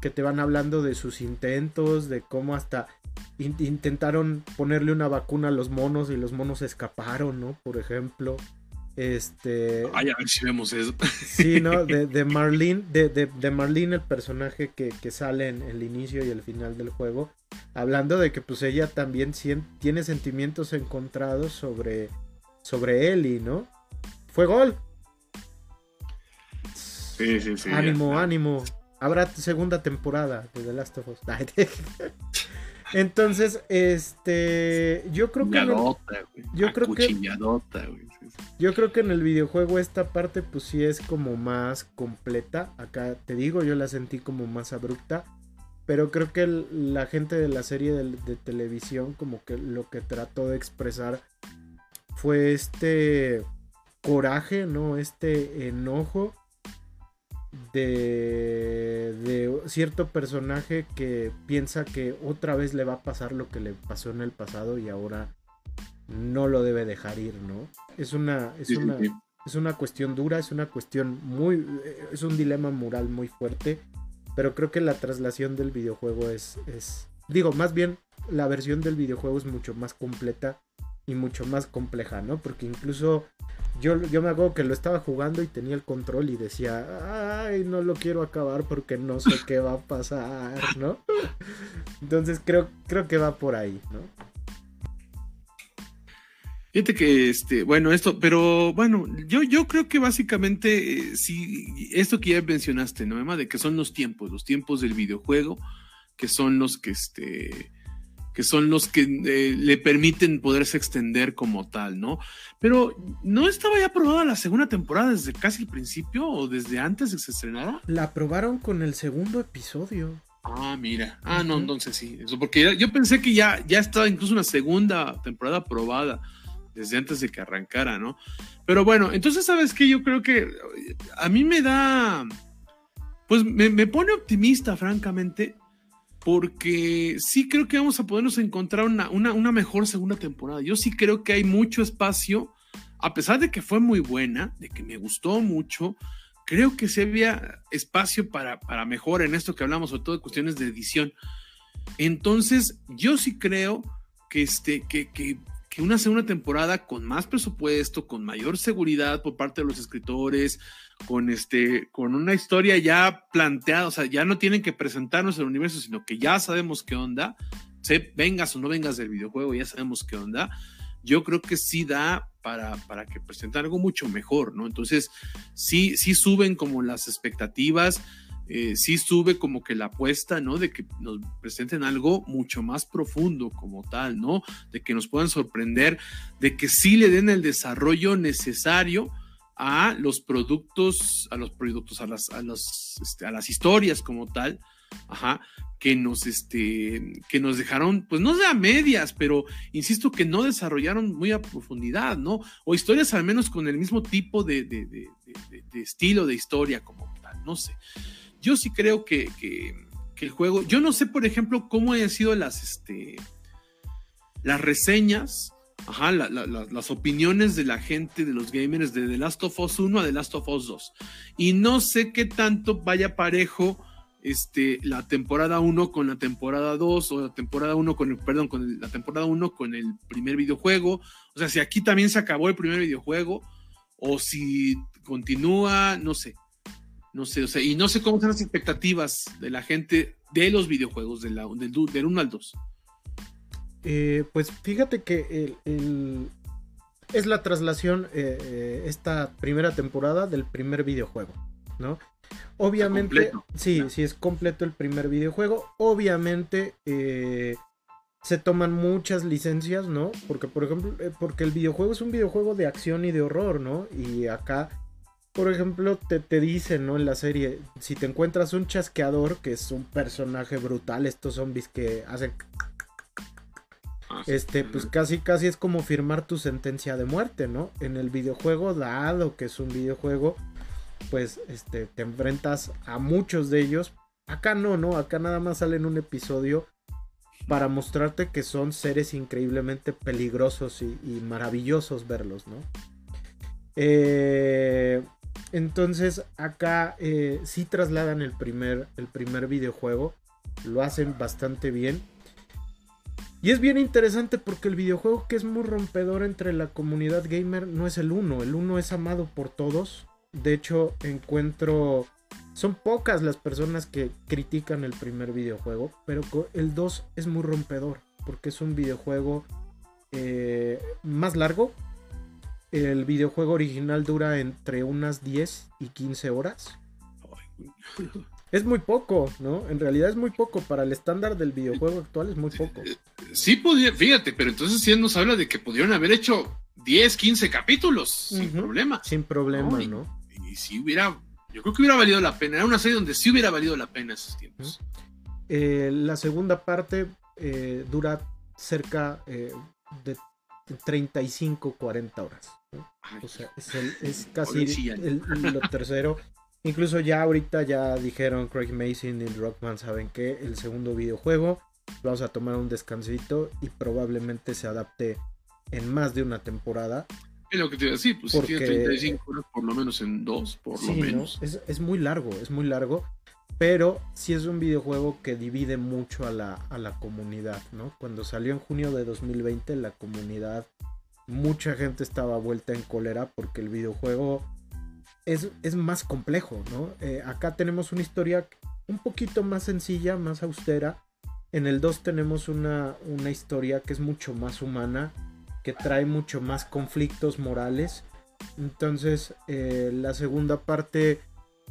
Que te van hablando de sus intentos, de cómo hasta intentaron ponerle una vacuna a los monos y los monos escaparon, ¿no? Por ejemplo. Este. Ay, a ver si vemos eso. Sí, ¿no? De, Marlene, de, de, Marlene, el personaje que, sale en el inicio y el final del juego. Hablando de que pues ella también tiene sentimientos encontrados sobre, sobre Ellie, ¿no? Fue gol. Sí, sí, sí. Ánimo, ánimo. Habrá segunda temporada de The Last of Us. Entonces, este, yo creo que yo creo que yo creo que en el videojuego esta parte pues sí es como más completa. Acá te digo, yo la sentí como más abrupta, pero creo que la gente de la serie de, televisión como que lo que trató de expresar fue este coraje, ¿no? Este enojo de, de, cierto personaje que piensa que otra vez le va a pasar lo que le pasó en el pasado y ahora no lo debe dejar ir, ¿no? Es una, es una, es una cuestión dura, es una cuestión muy, es un dilema moral muy fuerte, pero creo que la traslación del videojuego es, es, digo, más bien la versión del videojuego es mucho más completa y mucho más compleja, ¿no? Porque incluso yo, yo me acuerdo que lo estaba jugando y tenía el control y decía, ay, no lo quiero acabar porque no sé qué va a pasar, ¿no? Entonces creo, creo que va por ahí, ¿no? Fíjate que, este, bueno, esto, pero bueno, yo, yo creo que básicamente, eh, sí, esto que ya mencionaste, ¿no, Emma? De que son los tiempos, los tiempos del videojuego, que son los que, este, que son los que eh, le permiten poderse extender como tal, ¿no? Pero ¿no estaba ya aprobada la segunda temporada desde casi el principio o desde antes de que se estrenara? La aprobaron con el segundo episodio. Ah, mira. Ah, no, entonces sí. Eso, porque yo pensé que ya, ya estaba incluso una segunda temporada aprobada desde antes de que arrancara, ¿no? Pero bueno, entonces, ¿sabes qué? Yo creo que a mí me da, pues me, pone optimista, francamente, porque sí creo que vamos a podernos encontrar una, una, mejor segunda temporada. Yo sí creo que hay mucho espacio, a pesar de que fue muy buena, de que me gustó mucho, creo que sí había espacio para, para mejor en esto que hablamos, sobre todo de cuestiones de edición. Entonces, yo sí creo que, este, que, que que una segunda temporada con más presupuesto, con mayor seguridad por parte de los escritores, con este, con una historia ya planteada, o sea, ya no tienen que presentarnos el universo, sino que ya sabemos qué onda, se, vengas o no vengas del videojuego, ya sabemos qué onda. Yo creo que sí da para, para que presenten algo mucho mejor, ¿no? Entonces, sí, sí suben como las expectativas eh, sí sube como que la apuesta, ¿no? De que nos presenten algo mucho más profundo como tal, ¿no? De que nos puedan sorprender, de que sí le den el desarrollo necesario a los productos, a los productos, a las, a este, a las historias como tal, ajá, que nos, este, que nos dejaron, pues no sea medias, pero insisto que no desarrollaron muy a profundidad, ¿no? O historias al menos con el mismo tipo de, de estilo de historia como tal, no sé yo sí creo que, el juego, yo no sé, por ejemplo, cómo han sido las, este, las reseñas, ajá, las opiniones de la gente, de los gamers, de The Last of Us 1 a The Last of Us 2. Y no sé qué tanto vaya parejo este, la temporada 1 con la temporada 2 o la temporada 1 con el, perdón, con la temporada 1 con el primer videojuego. O sea, si aquí también se acabó el primer videojuego o si continúa, no sé. No sé, o sea, y no sé cómo son las expectativas de la gente de los videojuegos, del, del 1 al 2. Eh, pues fíjate que el, es la traslación, eh, eh, esta primera temporada del primer videojuego, ¿no? Obviamente, sí, sí es completo el primer videojuego. Obviamente se toman muchas licencias, ¿no? Porque, por ejemplo, porque el videojuego es un videojuego de acción y de horror, ¿no? Y acá por ejemplo, te, te dicen, ¿no? En la serie, si te encuentras un chasqueador, que es un personaje brutal, estos zombies que hacen... Ah, este, pues casi, casi es como firmar tu sentencia de muerte, ¿no? En el videojuego, dado que es un videojuego, pues, este, te enfrentas a muchos de ellos. Acá no, ¿no? Acá nada más sale en un episodio para mostrarte que son seres increíblemente peligrosos y, y maravillosos verlos, ¿no? Eh, entonces acá eh, sí trasladan el primer, el primer videojuego. Lo hacen bastante bien. Y es bien interesante porque el videojuego que es muy rompedor entre la comunidad gamer no es el 1. El 1 es amado por todos. De hecho, encuentro... Son pocas las personas que critican el primer videojuego. Pero el 2 es muy rompedor. Porque es un videojuego eh, más largo el videojuego original dura entre unas 10 y 15 horas. Es muy poco, ¿no? En realidad es muy poco. Para el estándar del videojuego actual es muy poco. Sí, podía, fíjate, pero entonces sí nos habla de que pudieron haber hecho 10, 15 capítulos sin problema. Sin problema, ¿no? Y, si hubiera, yo creo que hubiera valido la pena. Era una serie donde sí hubiera valido la pena esos tiempos. Eh, la segunda parte eh, dura cerca eh, de 35, 40 horas. O sea, es, casi el, lo tercero. Incluso ya ahorita ya dijeron Craig Mason y Rockman, saben que el segundo videojuego vamos a tomar un descansito y probablemente se adapte en más de una temporada. Es lo que te iba a decir, pues si tiene 35 horas, por lo menos en dos, por lo menos. Es, es, muy largo, es muy largo, pero sí es un videojuego que divide mucho a la, a la comunidad, ¿no? Cuando salió en junio de 2020, la comunidad mucha gente estaba vuelta en cólera porque el videojuego es, es más complejo, ¿no? Eh, acá tenemos una historia un poquito más sencilla, más austera. En el 2 tenemos una, una historia que es mucho más humana, que trae mucho más conflictos morales. Entonces, eh, la segunda parte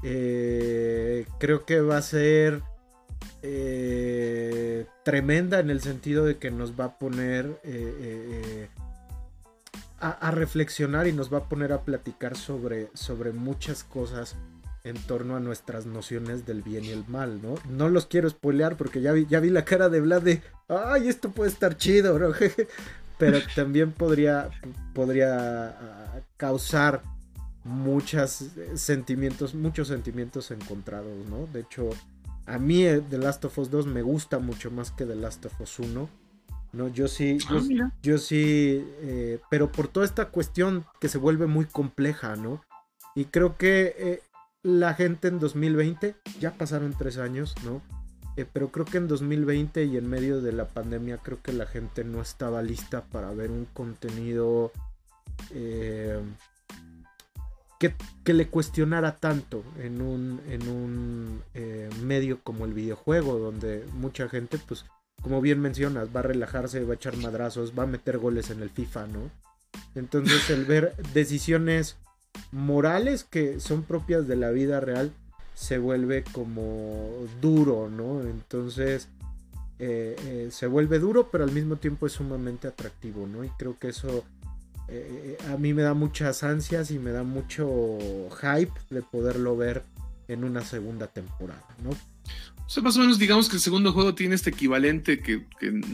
eh, creo que va a ser tremenda en el sentido de que nos va a poner a, reflexionar y nos va a poner a platicar sobre, sobre muchas cosas en torno a nuestras nociones del bien y el mal, ¿no? No los quiero spoilear porque ya vi, ya vi la cara de Vlad de, ay, esto puede estar chido, ¿no? Pero también podría, podría ah, causar muchos sentimientos, muchos sentimientos encontrados, ¿no? De hecho, a mí eh, The Last of Us 2 me gusta mucho más que The Last of Us 1. No, yo sí, yo, ah, sí, eh, pero por toda esta cuestión que se vuelve muy compleja, ¿no? Y creo que eh, la gente en 2020, ya pasaron tres años, ¿no? Eh, pero creo que en 2020 y en medio de la pandemia, creo que la gente no estaba lista para ver un contenido que, le cuestionara tanto en un, en un medio como el videojuego, donde mucha gente, pues, como bien mencionas, va a relajarse, va a echar madrazos, va a meter goles en el FIFA, ¿no? Entonces el ver decisiones morales que son propias de la vida real se vuelve como duro, ¿no? Entonces eh, eh, se vuelve duro, pero al mismo tiempo es sumamente atractivo, ¿no? Y creo que eso eh, a mí me da muchas ansias y me da mucho hype de poderlo ver en una segunda temporada, ¿no? O sea, más o menos digamos que el segundo juego tiene este equivalente que,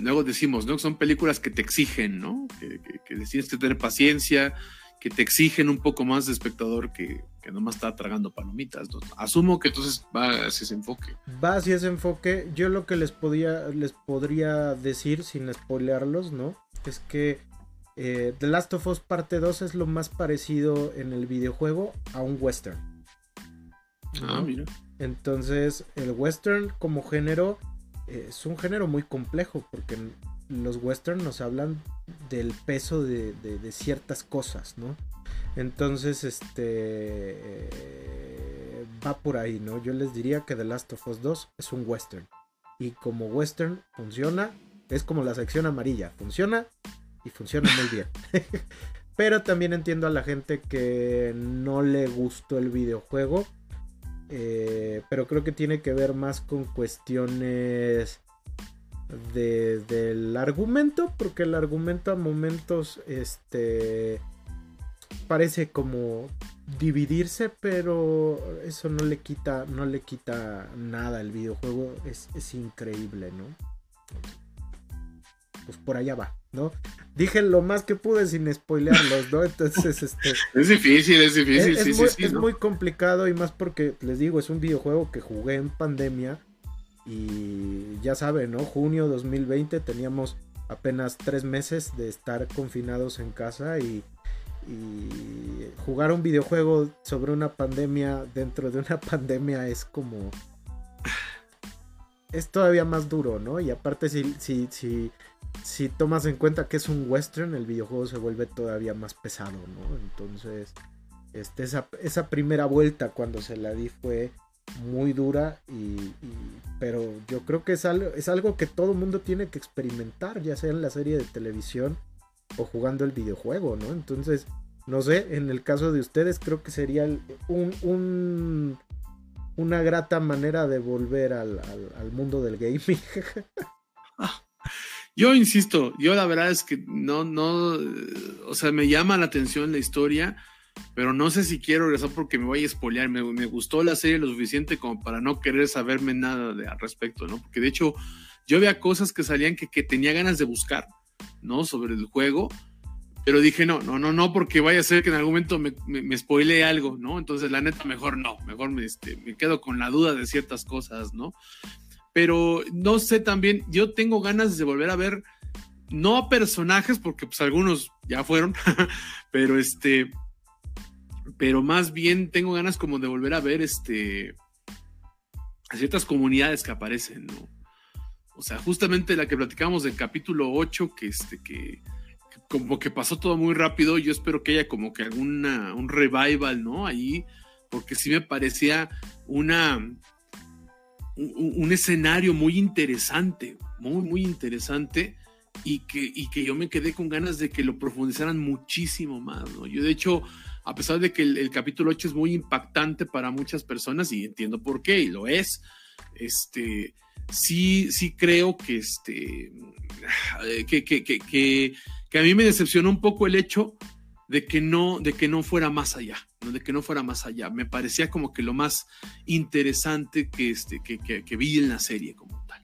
luego decimos, ¿no? Que son películas que te exigen, ¿no? Que, que, tienes que tener paciencia, que te exigen un poco más de espectador que, que nomás está tragando palomitas. Asumo que entonces va hacia ese enfoque. Va hacia ese enfoque. Yo lo que les podía, les podría decir, sin spoilearlos, ¿no? Es que eh, The Last of Us Parte 2 es lo más parecido en el videojuego a un western. Ah, mira. Entonces, el western como género eh, es un género muy complejo porque los western nos hablan del peso de, ciertas cosas, ¿no? Entonces, este eh, va por ahí, ¿no? Yo les diría que The Last of Us 2 es un western. Y como western funciona, es como la sección amarilla, funciona y funciona muy bien. Pero también entiendo a la gente que no le gustó el videojuego eh, pero creo que tiene que ver más con cuestiones del argumento, porque el argumento a momentos este parece como dividirse, pero eso no le quita, no le quita nada. El videojuego es, es increíble, ¿no? Pues por allá va. ¿no? Dije lo más que pude sin spoilearlos, ¿no? Entonces, este... Es difícil, es difícil, es, muy, es muy complicado y más porque, les digo, es un videojuego que jugué en pandemia y ya saben, ¿no? Junio 2020 teníamos apenas tres meses de estar confinados en casa y, y jugar un videojuego sobre una pandemia dentro de una pandemia es como es todavía más duro, ¿no? Y aparte si, si, si, si tomas en cuenta que es un western, el videojuego se vuelve todavía más pesado, ¿no? Entonces, este, esa, primera vuelta cuando se la di fue muy dura, y, pero yo creo que es algo, es algo que todo mundo tiene que experimentar, ya sea en la serie de televisión o jugando el videojuego, ¿no? Entonces, no sé, en el caso de ustedes creo que sería un, un una grata manera de volver al, al mundo del gaming. Yo insisto, yo la verdad es que no, no, o sea, me llama la atención la historia, pero no sé si quiero regresar porque me voy a espolear. Me, gustó la serie lo suficiente como para no querer saberme nada al respecto, ¿no? Porque de hecho, yo veía cosas que salían que, que tenía ganas de buscar, ¿no? Sobre el juego, pero dije, no, no, no, no, porque vaya a ser que en algún momento me, me, spoile algo, ¿no? Entonces, la neta, mejor no, mejor me, este, me quedo con la duda de ciertas cosas, ¿no? pero no sé también, yo tengo ganas de volver a ver, no personajes, porque pues algunos ya fueron, pero este, pero más bien tengo ganas como de volver a ver este, a ciertas comunidades que aparecen, ¿no? O sea, justamente la que platicamos del capítulo 8, que este, que, como que pasó todo muy rápido, yo espero que haya como que alguna, un revival, ¿no? Ahí, porque sí me parecía una, un, escenario muy interesante, muy, muy interesante. Y que, y que yo me quedé con ganas de que lo profundizaran muchísimo más, ¿no? Yo, de hecho, a pesar de que el, capítulo 8 es muy impactante para muchas personas, y entiendo por qué, y lo es, este, sí, sí creo que este, que, que, que, a mí me decepcionó un poco el hecho de que no, de que no fuera más allá, ¿no? de que no fuera más allá. Me parecía como que lo más interesante que, este, que, que vi en la serie como tal,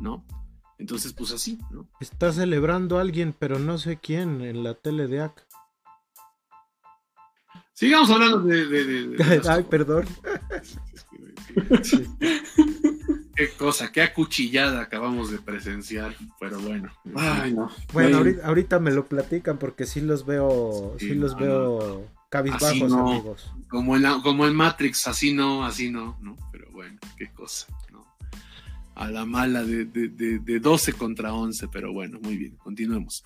¿no? Entonces, pues así, ¿no? Está celebrando a alguien, pero no sé quién, en la tele de AC. Sigamos hablando de. Ay, perdón. qué cosa, qué acuchillada acabamos de presenciar, pero bueno. Ay, no. Bueno, ahorita, me lo platican porque sí los veo, sí, los veo cabizbajos, amigos. Como en, como en Matrix, así no, así no, ¿no? Pero bueno, qué cosa, ¿no? A la mala de, de, de 12 contra 11, pero bueno, muy bien, continuemos.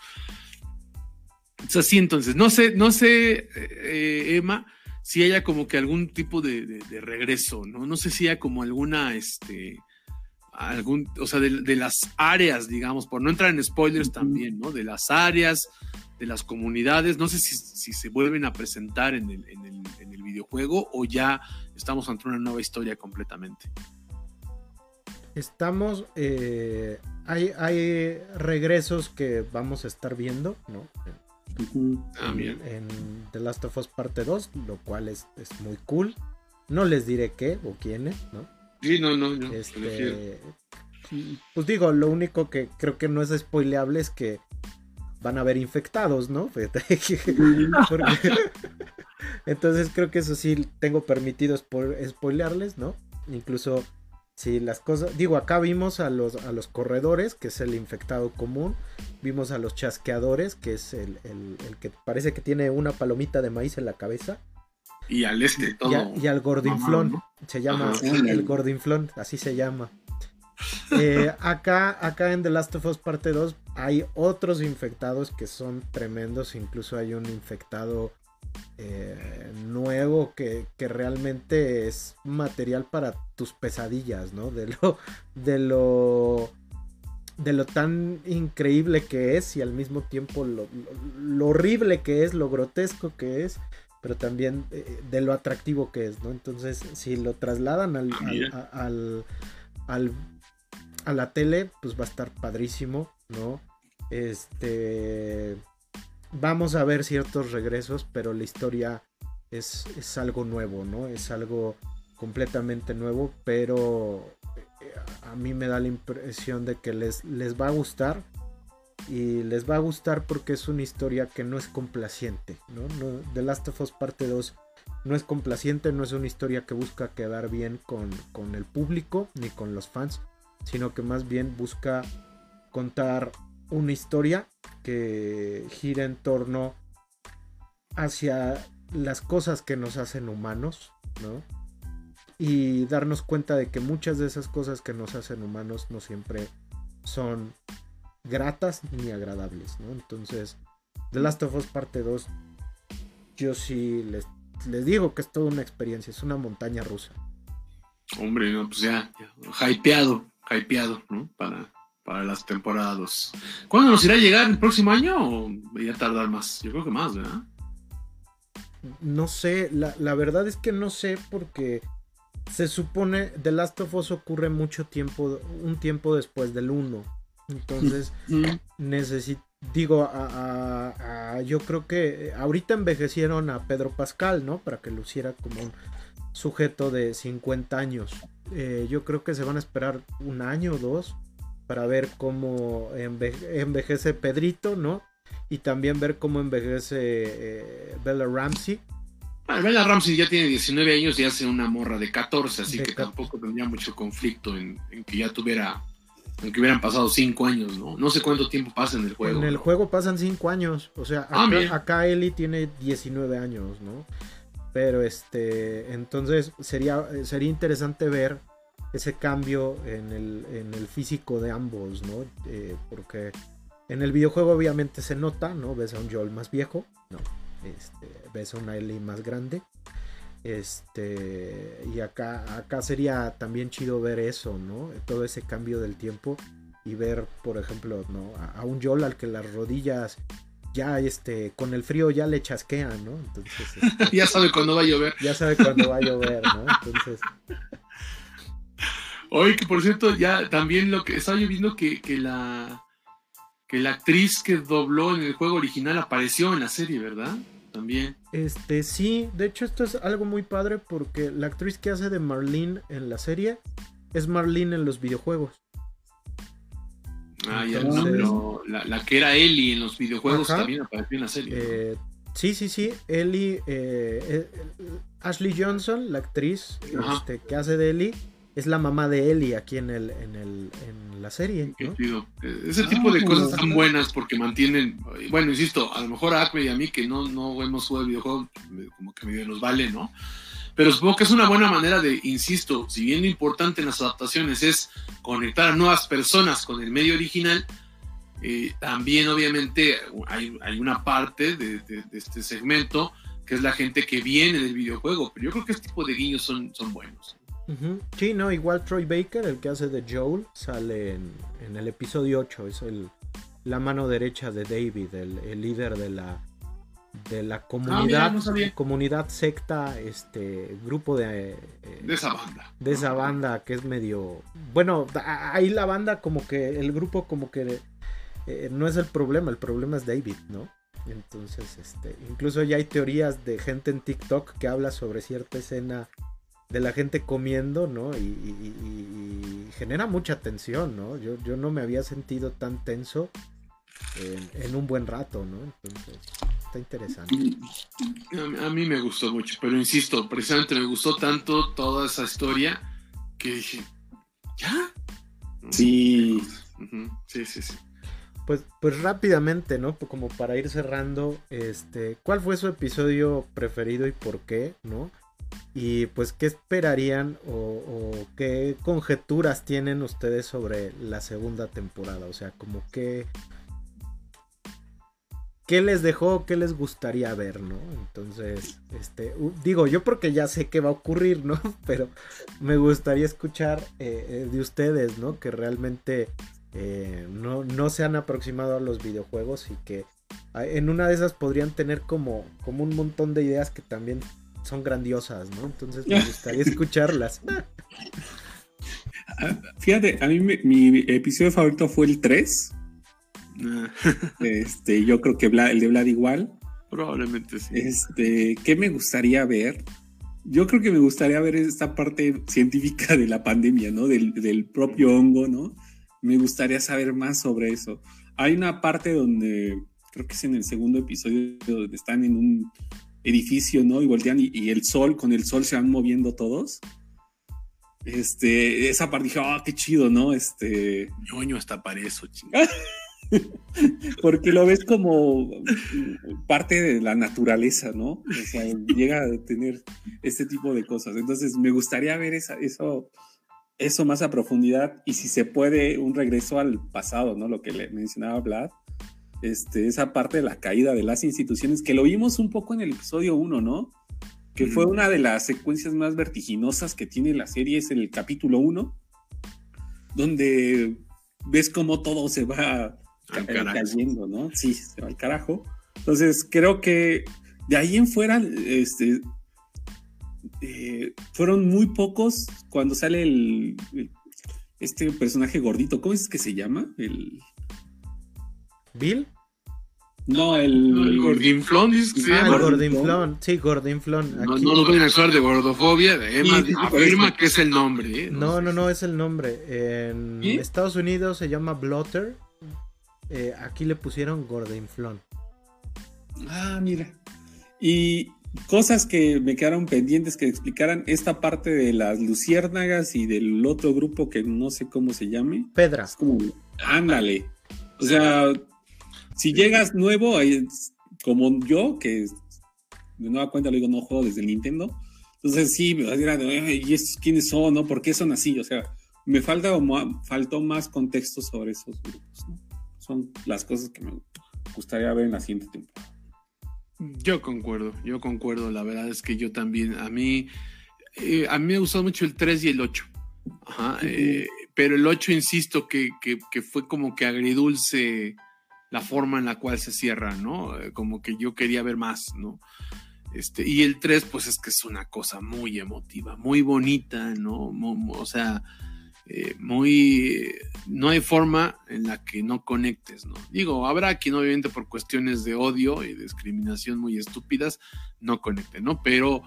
O sea, sí, entonces, no sé, no sé, eh, Emma, si haya como que algún tipo de, regreso, ¿no? No sé si haya como alguna, este, algún, o sea, de, las áreas, digamos, por no entrar en spoilers también, ¿no? De las áreas, de las comunidades, no sé si, se vuelven a presentar en el, en, el, en el, videojuego o ya estamos ante una nueva historia completamente. Estamos, eh, hay, hay regresos que vamos a estar viendo, ¿no? Ah, en, The Last of Us Parte 2, lo cual es, muy cool. No les diré qué o quiénes, ¿no? Sí, no, no, no. Este, pues digo, lo único que creo que no es spoileable es que van a haber infectados, ¿no? Entonces creo que eso sí tengo permitido spoilearles, ¿no? Incluso si las cosas, digo, acá vimos a los, a los corredores, que es el infectado común, vimos a los chasqueadores, que es el, que parece que tiene una palomita de maíz en la cabeza. Y al este todo. Y, al gordinflón, se llama el gordinflón, así se llama. Eh, acá, acá en The Last of Us Parte 2 hay otros infectados que son tremendos, incluso hay un infectado eh, nuevo que, realmente es material para tus pesadillas, ¿no? De lo, de lo, de lo tan increíble que es y al mismo tiempo lo, horrible que es, lo grotesco que es, pero también eh, de lo atractivo que es, ¿no? Entonces, si lo trasladan al, al, al, a la tele, pues va a estar padrísimo, ¿no? Este vamos a ver ciertos regresos, pero la historia es, es algo nuevo, ¿no? Es algo completamente nuevo, pero eh, a mí me da la impresión de que les, les va a gustar. Y les va a gustar porque es una historia que no es complaciente, ¿no? The Last of Us Parte 2 no es complaciente, no es una historia que busca quedar bien con, con el público ni con los fans, sino que más bien busca contar una historia que gira en torno hacia las cosas que nos hacen humanos, ¿no? Y darnos cuenta de que muchas de esas cosas que nos hacen humanos no siempre son gratas ni agradables, ¿no? Entonces, The Last of Us parte 2, yo sí les, les digo que es toda una experiencia, es una montaña rusa. Hombre, no, pues ya, ya hypeado, hypeado, ¿no? Para, para las temporadas. ¿Cuándo nos irá a llegar? ¿El próximo año o voy a tardar más? Yo creo que más, ¿verdad? No sé, la, verdad es que no sé porque se supone The Last of Us ocurre mucho tiempo, un tiempo después del 1. Entonces, necesito, digo, yo creo que ahorita envejecieron a Pedro Pascal, ¿no? Para que luciera como un sujeto de 50 años. Eh, yo creo que se van a esperar un año o dos para ver cómo envejece Pedrito, ¿no? Y también ver cómo envejece eh, Bella Ramsey. Bella Ramsey ya tiene 19 años y hace una morra de 14, así que tampoco tendría mucho conflicto en, que ya tuviera, en que hubieran pasado 5 años, ¿no? No sé cuánto tiempo pasa en el juego. En el juego pasan 5 años, o sea, ah, acá, acá, Ellie tiene 19 años, ¿no? Pero este, entonces sería, sería interesante ver ese cambio en el, físico de ambos, ¿no? Eh, porque en el videojuego obviamente se nota, ¿no? Ves a un Joel más viejo, ¿no? Este, ves a una Ellie más grande. Este, y acá, acá sería también chido ver eso, ¿no? Todo ese cambio del tiempo y ver, por ejemplo, ¿no? A, un Joel al que las rodillas ya este con el frío ya le chasquean, ¿no? Entonces ya sabe cuándo va a llover. Ya sabe cuándo va a llover, ¿no? Entonces Oye, que por cierto, ya también lo que estaba yo viendo que, que la que la actriz que dobló en el juego original apareció en la serie, ¿verdad? También. Este, sí, de hecho esto es algo muy padre porque la actriz que hace de Marlene en la serie es Marlene en los videojuegos. Ah, ya no, pero la, que era Ellie en los videojuegos también apareció en la serie. Eh, sí, sí, sí. Ellie, eh, eh, Ashley Johnson, la actriz este, que hace de Ellie, es la mamá de Ellie aquí en el, en el, en la serie. Ese tipo de cosas son buenas porque mantienen, bueno, insisto, a lo mejor a Acme y a mí que no, no hemos jugado el videojuego, como que medio nos vale, ¿no? Pero supongo que es una buena manera de, insisto, si bien lo importante en las adaptaciones es conectar a nuevas personas con el medio original, eh, también obviamente hay, hay una parte de, este segmento que es la gente que viene del videojuego, pero yo creo que este tipo de guiños son, son buenos. Sí, no, igual Troy Baker, el que hace de Joel, sale en, el episodio 8, es el, la mano derecha de David, el líder de la, de la comunidad, ah, comunidad secta, este grupo de, eh, de esa banda. De esa banda que es medio, bueno, ahí la banda como que, el grupo como que eh, no es el problema, el problema es David, ¿no? Entonces, este, incluso ya hay teorías de gente en TikTok que habla sobre cierta escena de la gente comiendo, ¿no? Y, genera mucha tensión, ¿no? Yo, yo no me había sentido tan tenso en, en un buen rato, ¿no? Entonces está interesante. A, mí me gustó mucho, pero insisto, precisamente me gustó tanto toda esa historia que dije, ¿ya? Sí. Sí, sí, sí. Pues, pues rápidamente, ¿no? Como para ir cerrando, este, ¿cuál fue su episodio preferido y por qué, ¿no? Y pues, ¿qué esperarían o, qué conjeturas tienen ustedes sobre la segunda temporada? O sea, como que qué les dejó, qué les gustaría ver, ¿no? Entonces, este, digo, yo porque ya sé qué va a ocurrir, ¿no? Pero me gustaría escuchar eh, eh, de ustedes, ¿no? Que realmente eh, no, no, se han aproximado a los videojuegos y que en una de esas podrían tener como, como un montón de ideas que también son grandiosas, ¿no? Entonces me gustaría escucharlas. Ah, fíjate, a mí mi episodio favorito fue el 3 este, yo creo que el de Vlad igual. Probablemente sí. Este, ¿qué me gustaría ver? Yo creo que me gustaría ver esta parte científica de la pandemia, ¿no? Del, propio hongo, ¿no? Me gustaría saber más sobre eso. Hay una parte donde, creo que es en el segundo episodio, donde están en un edificio, ¿no? Y voltean y, el sol, con el sol se van moviendo todos. Este, esa parte dije, ah, qué chido, ¿no? Este. ñoño hasta para eso, chingada. porque lo ves como parte de la naturaleza, ¿no? O sea, llega a tener este tipo de cosas. Entonces, me gustaría ver eso, eso más a profundidad y si se puede, un regreso al pasado, ¿no? Lo que le mencionaba Vlad, este, esa parte de la caída de las instituciones, que lo vimos un poco en el episodio 1, ¿no? Que fue una de las secuencias más vertiginosas que tiene la serie, es el capítulo 1, donde ves cómo todo se va cayendo, ¿no? Sí, se va al carajo. Entonces, creo que de ahí en fuera, este, eh, fueron muy pocos cuando sale el, este personaje gordito. ¿Cómo es que se llama? El Bill. No, el, Gordinflón, dice que ah, Gordinflón, sí, Gordinflón. No, no lo voy a usar de gordofobia, de Emma, afirma que es el nombre. ¿eh? No, no, no, es el nombre. En Estados Unidos se llama Blotter eh, aquí le pusieron Gordinflón. Ah, mira. Y cosas que me quedaron pendientes que explicaran esta parte de las luciérnagas y del otro grupo que no sé cómo se llame. Pedra. como, ándale. O sea, si llegas nuevo, como yo, que de nueva cuenta lo digo, no juego desde el Nintendo. Entonces sí, me a ¿y estos quiénes son? ¿no? ¿Por qué son así? O sea, me falta, faltó más contexto sobre esos grupos, ¿no? son las cosas que me gustaría ver en la siguiente temporada. Yo concuerdo, yo concuerdo. La verdad es que yo también, a mí, eh, a mí me gustó mucho el 3 y el 8. Eh, pero el 8, insisto, que, fue como que agridulce la forma en la cual se cierra, ¿no? Eh, como que yo quería ver más, ¿no? Este, y el 3, pues es que es una cosa muy emotiva, muy bonita, ¿no? O sea, eh, muy, no hay forma en la que no conectes, ¿no? Digo, habrá quien obviamente por cuestiones de odio y discriminación muy estúpidas no conecte, ¿no? Pero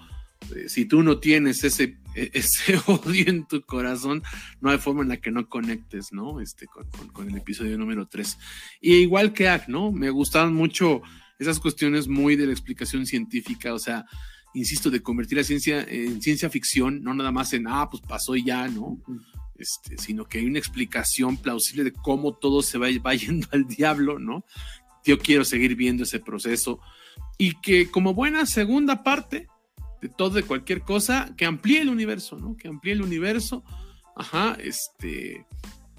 si tú no tienes ese, e, ese odio en tu corazón, no hay forma en la que no conectes, ¿no? Este, con, con el episodio número 3. Y igual que Ag, ¿no? Me gustaron mucho esas cuestiones muy de la explicación científica, o sea, insisto, de convertir la ciencia en ciencia ficción, no nada más en, ah, pues pasó y ya, ¿no? Este, sino que hay una explicación plausible de cómo todo se va, va yendo al diablo, ¿no? Yo quiero seguir viendo ese proceso y que como buena segunda parte de todo, de cualquier cosa, que amplíe el universo, ¿no? Que amplíe el universo, ajá, este,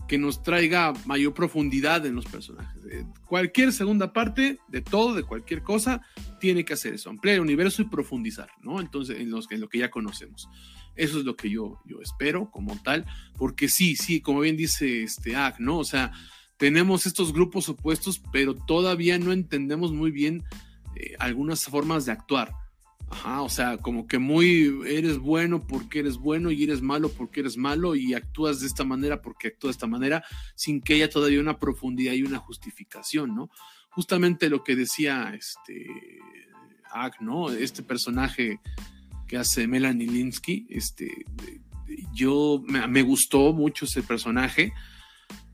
que nos traiga mayor profundidad en los personajes. Eh, cualquier segunda parte de todo, de cualquier cosa, tiene que hacer eso, ampliar el universo y profundizar, ¿no? Entonces, en, los, lo que ya conocemos. Eso es lo que yo, yo espero como tal, porque sí, sí, como bien dice este Ag, ¿no? O sea, tenemos estos grupos opuestos, pero todavía no entendemos muy bien eh, algunas formas de actuar. Ajá, o sea, como que muy eres bueno porque eres bueno y eres malo porque eres malo y actúas de esta manera porque actúas de esta manera sin que haya todavía una profundidad y una justificación, ¿no? Justamente lo que decía este Ag, ¿no? Este personaje que hace Melanie Linsky, este, yo me, gustó mucho ese personaje,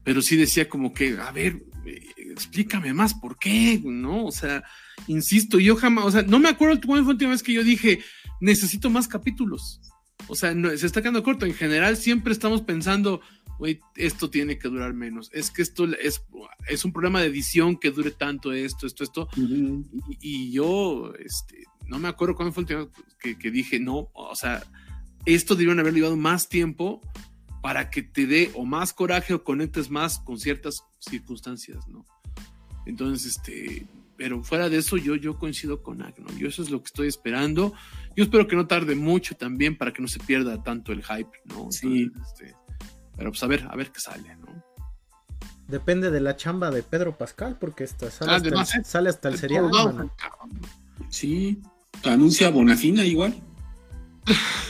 pero sí decía como que, a ver, eh, explícame más, ¿por qué? ¿No? O sea, insisto, yo jamás, o sea, no me acuerdo cuándo fue la última vez que yo dije, necesito más capítulos. O sea, se está quedando corto. En general, siempre estamos pensando, güey, esto tiene que durar menos. Es que esto es, es un problema de edición que dure tanto esto, esto, esto. y, y, yo, este, no me acuerdo cuándo fue el último que, que, dije, no, o sea, esto debieron haber llevado más tiempo para que te dé o más coraje o conectes más con ciertas circunstancias, ¿no? Entonces, este, pero fuera de eso, yo, yo coincido con Agno. Yo eso es lo que estoy esperando. Yo espero que no tarde mucho también para que no se pierda tanto el hype, ¿no? Sí. Este, pero pues a ver, a ver qué sale, ¿no? Depende de la chamba de Pedro Pascal, porque esta sale, ah, hasta, el, sale hasta el serial. Sí, anuncia Bonafina igual.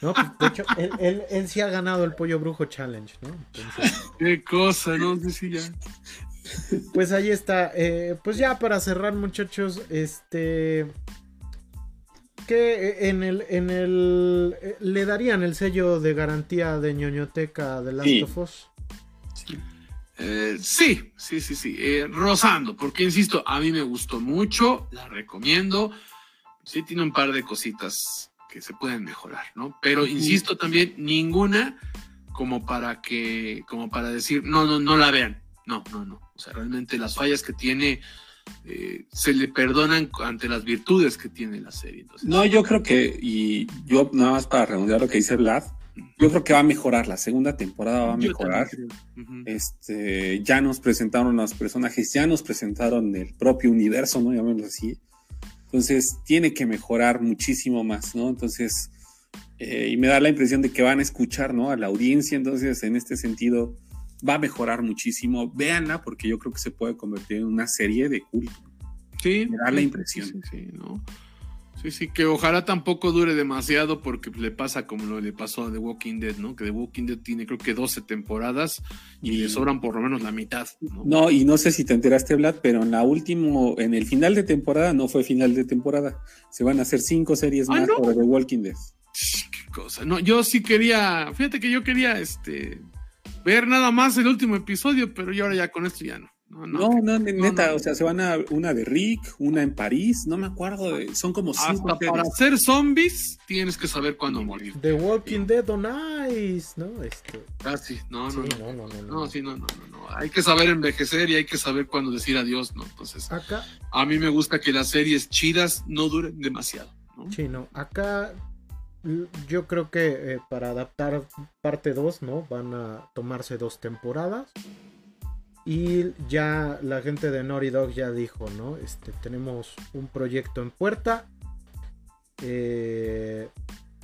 No, pues, de hecho, él, él, sí ha ganado el Pollo Brujo Challenge, ¿no? Qué cosa, ¿no? Sí, sí, ya. Pues ahí está. Eh, pues ya para cerrar, muchachos, este. Que en el, en el. Eh, ¿Le darían el sello de garantía de ñoñoteca de Last of Us? Sí. Eh, sí, sí, sí, sí. rozando, porque insisto, a mí me gustó mucho, la recomiendo. Sí, tiene un par de cositas que se pueden mejorar, ¿no? Pero insisto también, ninguna como para que, como para decir, no, no, no la vean. No, no, no. O sea, realmente las fallas que tiene eh, se le perdonan ante las virtudes que tiene la serie. no, yo creo que, y yo nada más para redondear lo que dice Vlad, yo creo que va a mejorar, la segunda temporada va a mejorar. Este, ya nos presentaron los personajes, ya nos presentaron el propio universo, ¿no? Llamémoslo así. Entonces, tiene que mejorar muchísimo más, ¿no? Entonces, eh, y me da la impresión de que van a escuchar, ¿no? A la audiencia, entonces, en este sentido, va a mejorar muchísimo. Véanla porque yo creo que se puede convertir en una serie de culto. Sí. Me da la impresión. Sí, sí, ¿no? Sí, sí, que ojalá tampoco dure demasiado porque le pasa como lo le pasó a The Walking Dead, ¿no? Que The Walking Dead tiene creo que 12 temporadas y, le sobran por lo menos la mitad. ¿no? ¿no? y no sé si te enteraste, Vlad, pero en la última, en el final de temporada no fue final de temporada. Se van a hacer cinco series ¿Ah, más por The Walking Dead. Qué cosa. No, yo sí quería, fíjate que yo quería este ver nada más el último episodio, pero yo ahora ya con esto ya no. No, no, neta, o sea, se van a una de Rick, una en París, no me acuerdo, de, son como cinco. Hasta para ser zombies tienes que saber cuándo morir. The Walking Dead on Ice, ¿no? Este... Ah, sí, no, no, no, no, no, no, sí, no, no, no, hay que saber envejecer y hay que saber cuándo decir adiós, ¿no? Entonces, acá, a mí me gusta que las series chidas no duren demasiado, ¿no? Sí, no, acá yo creo que eh, para adaptar parte 2, ¿no? Van a tomarse dos temporadas. Y ya la gente de Naughty Dog ya dijo, ¿no? Este, tenemos un proyecto en puerta. Eh,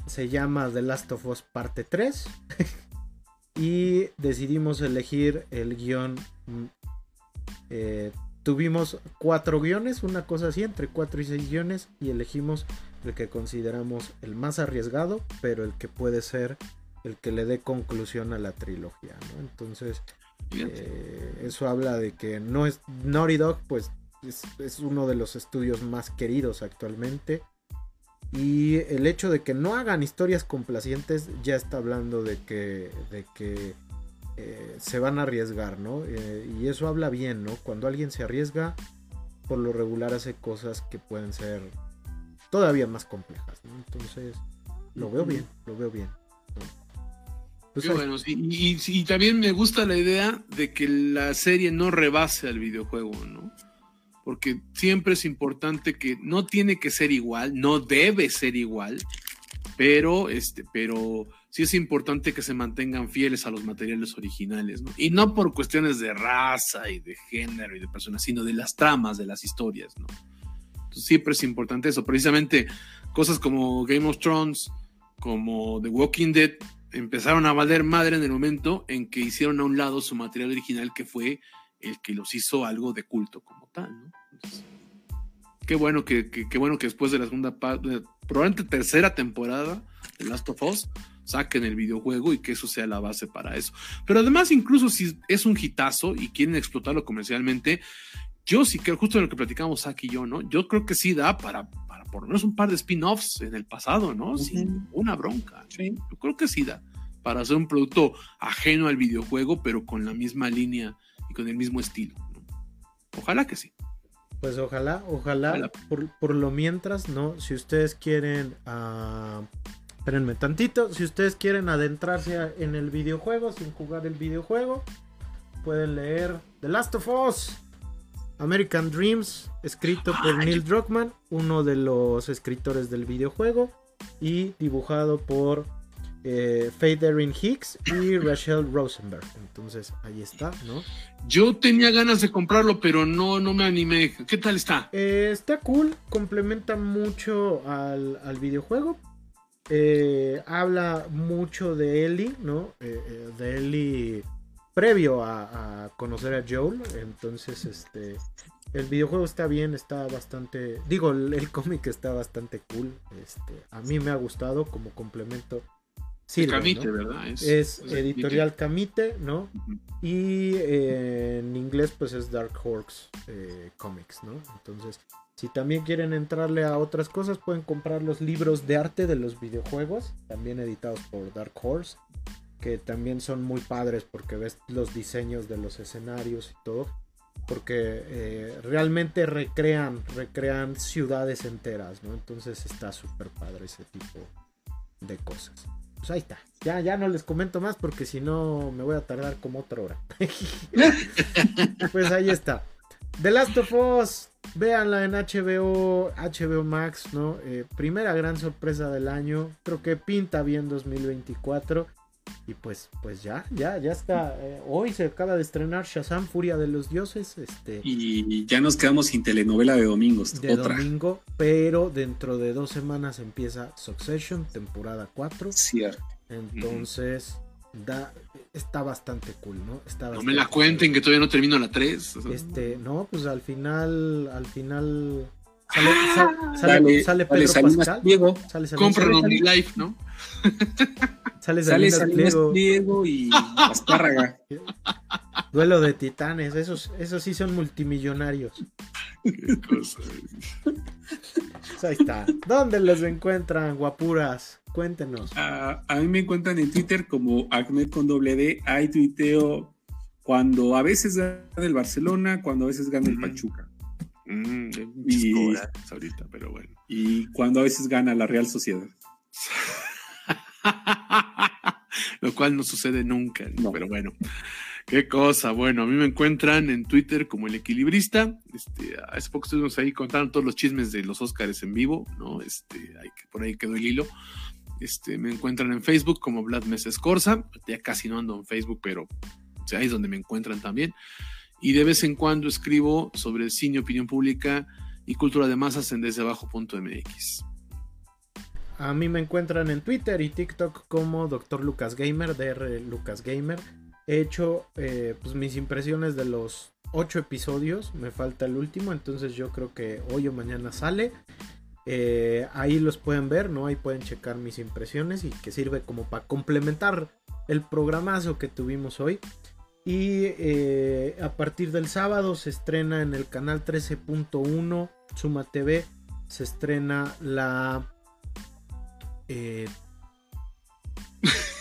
se llama The Last of Us parte 3. y decidimos elegir el guion. Mm, eh, tuvimos cuatro guiones, una cosa así, entre cuatro y seis guiones. Y elegimos el que consideramos el más arriesgado, pero el que puede ser el que le dé conclusión a la trilogía, ¿no? Entonces, eh, eso habla de que no es Naughty Dog, pues es, uno de los estudios más queridos actualmente. Y el hecho de que no hagan historias complacientes ya está hablando de que, de que eh, se van a arriesgar, ¿no? Eh, y eso habla bien, ¿no? Cuando alguien se arriesga, por lo regular hace cosas que pueden ser todavía más complejas, ¿no? Entonces, lo veo bien, lo veo bien. Pues bueno, y, y, también me gusta la idea de que la serie no rebase al videojuego, ¿no? Porque siempre es importante que no tiene que ser igual, no debe ser igual, pero este, pero sí es importante que se mantengan fieles a los materiales originales, ¿no? Y no por cuestiones de raza y de género y de personas, sino de las tramas de las historias, ¿no? Siempre es importante eso. Precisamente cosas como Game of Thrones, como The Walking Dead, empezaron a valer madre en el momento en que hicieron a un lado su material original, que fue el que los hizo algo de culto como tal, ¿no? qué bueno que, qué bueno que después de la segunda parte, probablemente tercera temporada de Last of Us, saquen el videojuego y que eso sea la base para eso. Pero además, incluso si es un hitazo y quieren explotarlo comercialmente, yo sí creo, justo en lo que platicamos aquí y yo, ¿no? Yo creo que sí da para, para por lo menos un par de spin-offs en el pasado, ¿no? Sin una bronca. Yo creo que sí da para hacer un producto ajeno al videojuego, pero con la misma línea y con el mismo estilo. Ojalá que sí. Pues ojalá, ojalá, Por, lo mientras, ¿no? Si ustedes quieren uh, Espérenme tantito. Si ustedes quieren adentrarse en el videojuego sin jugar el videojuego, pueden leer The Last of Us. American Dreams, escrito por Neil Druckmann, uno de los escritores del videojuego, y dibujado por eh, Erin Hicks y Rachel Rosenberg. Entonces ahí está, ¿no? Yo tenía ganas de comprarlo, pero no, no me animé. ¿Qué tal está? Eh, está cool, complementa mucho al, al videojuego, eh, habla mucho de Ellie, ¿no? Eh, de Ellie previo a, conocer a Joel. Entonces, este. El videojuego está bien, está bastante. Digo, el, cómic está bastante cool. Este, a mí me ha gustado como complemento. Sí, Camite, ¿verdad? Es, editorial Camite, ¿no? Y en inglés, pues es Dark Horse Comics, ¿no? Entonces, si también quieren entrarle a otras cosas, pueden comprar los libros de arte de los videojuegos, también editados por Dark Horse, que también son muy padres porque ves los diseños de los escenarios y todo, porque eh, realmente recrean, recrean ciudades enteras, ¿no? Entonces está súper padre ese tipo de cosas. Pues ahí está. Ya, ya no les comento más porque si no me voy a tardar como otra hora. pues ahí está. The Last of Us, véanla en HBO, HBO Max, ¿no? Eh, primera gran sorpresa del año, creo que pinta bien 2024. Y pues, pues ya, ya, ya está. Eh, hoy se acaba de estrenar Shazam, Furia de los Dioses. Este, y ya nos quedamos sin telenovela de domingos. De domingo, pero dentro de dos semanas empieza Succession, temporada 4. Cierto. Entonces, da, está bastante cool, ¿no? Está no me la cuenten que todavía no termino la 3. Este, no, pues al final, al final sale, ah, sale, sale, Pedro Pascal. Diego. Sale Compran Life, ¿no? Sale Salinas, Salinas Pliego. y Azcárraga. Duelo de titanes, esos, esos sí son multimillonarios. Qué cosa. Pues ahí está. ¿Dónde los encuentran, guapuras? Cuéntenos. a mí me encuentran en Twitter como Ahmed con doble D. Ahí tuiteo cuando a veces gana el Barcelona, cuando a veces gana el Pachuca. Mm, y, ahorita, pero bueno. Y cuando a veces gana la Real Sociedad. Lo cual no sucede nunca, pero bueno. Qué cosa, bueno, a mí me encuentran en Twitter como el equilibrista. Este, hace poco estuvimos ahí contando todos los chismes de los Oscars en vivo, ¿no? Este, por ahí quedó el hilo. Este, me encuentran en Facebook como Vlad Meses Corsa. Ya casi no ando en Facebook, pero ahí es donde me encuentran también. Y de vez en cuando escribo sobre cine, opinión pública y cultura de masas en desdebajo.mx. A mí me encuentran en Twitter y TikTok como Dr. Lucas Gamer, DR Lucas Gamer. He hecho eh, pues, mis impresiones de los ocho episodios, me falta el último, entonces yo creo que hoy o mañana sale. Eh, ahí los pueden ver, ¿no? Ahí pueden checar mis impresiones y que sirve como para complementar el programazo que tuvimos hoy. Y eh, a partir del sábado se estrena en el canal 13.1 Suma TV. Se estrena la eh,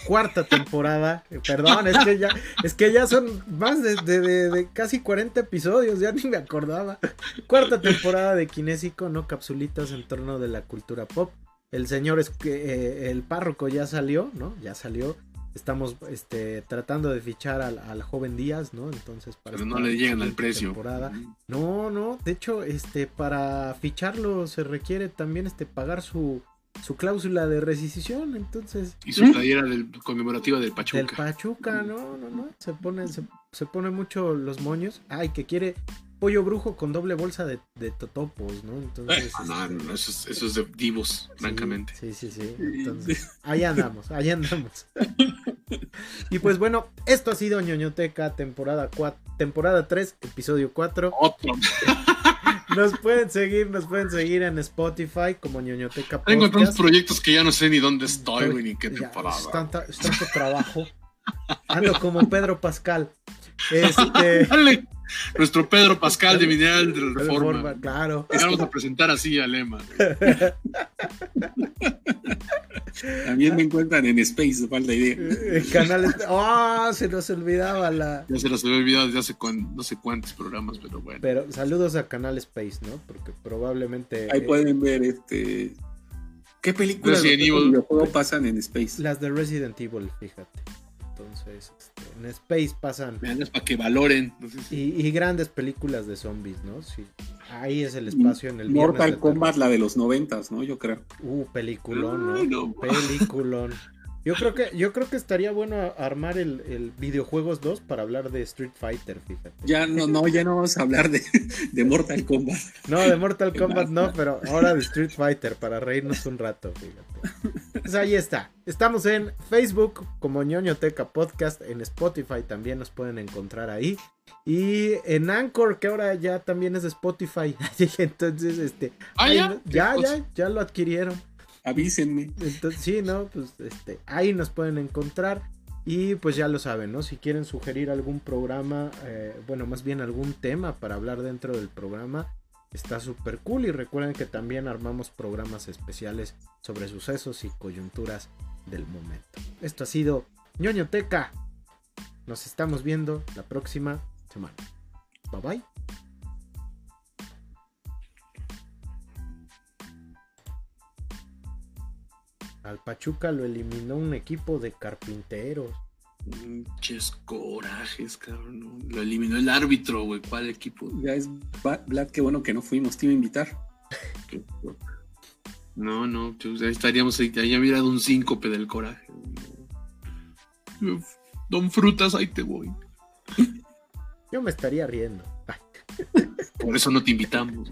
cuarta temporada. Eh, perdón, es que ya, es que ya son más de, casi 40 episodios, ya ni me acordaba. Cuarta temporada de Kinésico, no capsulitas en torno de la cultura pop. El señor es eh, el párroco ya salió, ¿no? Ya salió. Estamos este, tratando de fichar al, joven Díaz, ¿no? Entonces, para Pero no le llegan al precio. Temporada. No, no, de hecho, este, para ficharlo se requiere también este, pagar su, su cláusula de rescisión, entonces. Y su playera del, conmemorativa del Pachuca. Del Pachuca, no, no, no. Se pone, se, pone mucho los moños. Ay, que quiere pollo brujo con doble bolsa de, totopos, ¿no? Entonces. Ah, no, este, no, eso es, de divos, francamente. Sí, sí, sí. Entonces, ahí andamos, ahí andamos. y pues bueno, esto ha sido ñoñoteca, temporada 4, temporada 3, episodio 4. Otro. Nos pueden seguir, nos pueden seguir en Spotify como ñoñoteca Podcast. Tengo tantos proyectos que ya no sé ni dónde estoy, ni qué temporada. Es, tanta, tanto trabajo. Ando como Pedro Pascal. Este... Nuestro Pedro Pascal de Mineral de Reforma. Reforma claro. Vamos a presentar así a Lema. También me encuentran en Space, falta idea. En canales. ¡Ah! se nos olvidaba la. Ya se nos había olvidado desde hace no sé cuántos programas, pero bueno. Pero saludos a Canal Space, ¿no? Porque probablemente. Ahí pueden ver este. ¿Qué películas de videojuego pasan en Space? Las de Resident Evil, fíjate. Entonces, en Space pasan. para que valoren. y, grandes películas de zombies, ¿no? Sí. Ahí es el espacio en el Mortal Kombat, la de los noventas, ¿no? Yo creo. Uh, peliculón, ¿no? Peliculón. Yo creo que, yo creo que estaría bueno armar el, videojuegos 2 para hablar de Street Fighter, fíjate. Ya no, no, ya no vamos a hablar de, de Mortal Kombat. No, de Mortal Kombat no, pero ahora de Street Fighter para reírnos un rato, fíjate. Pues ahí está. Estamos en Facebook como ñoñoteca podcast, en Spotify también nos pueden encontrar ahí. Y en Anchor, que ahora ya también es de Spotify. Entonces, este. Ah, ya, ya, ya, ya lo adquirieron avísenme. Entonces, sí, ¿no? Pues este, ahí nos pueden encontrar. Y pues ya lo saben, ¿no? Si quieren sugerir algún programa, eh, bueno, más bien algún tema para hablar dentro del programa, está súper cool. Y recuerden que también armamos programas especiales sobre sucesos y coyunturas del momento. Esto ha sido ñoñoteca. Nos estamos viendo la próxima semana. Bye bye. Al Pachuca lo eliminó un equipo de carpinteros. Muchos corajes, cabrón. Lo eliminó el árbitro, güey. ¿Cuál equipo? Ya es Vlad, qué bueno que no fuimos, te iba a invitar. No, no, pues ahí estaríamos, ahí había mirado un síncope del coraje. Don Frutas, ahí te voy. Yo me estaría riendo. Por eso no te invitamos.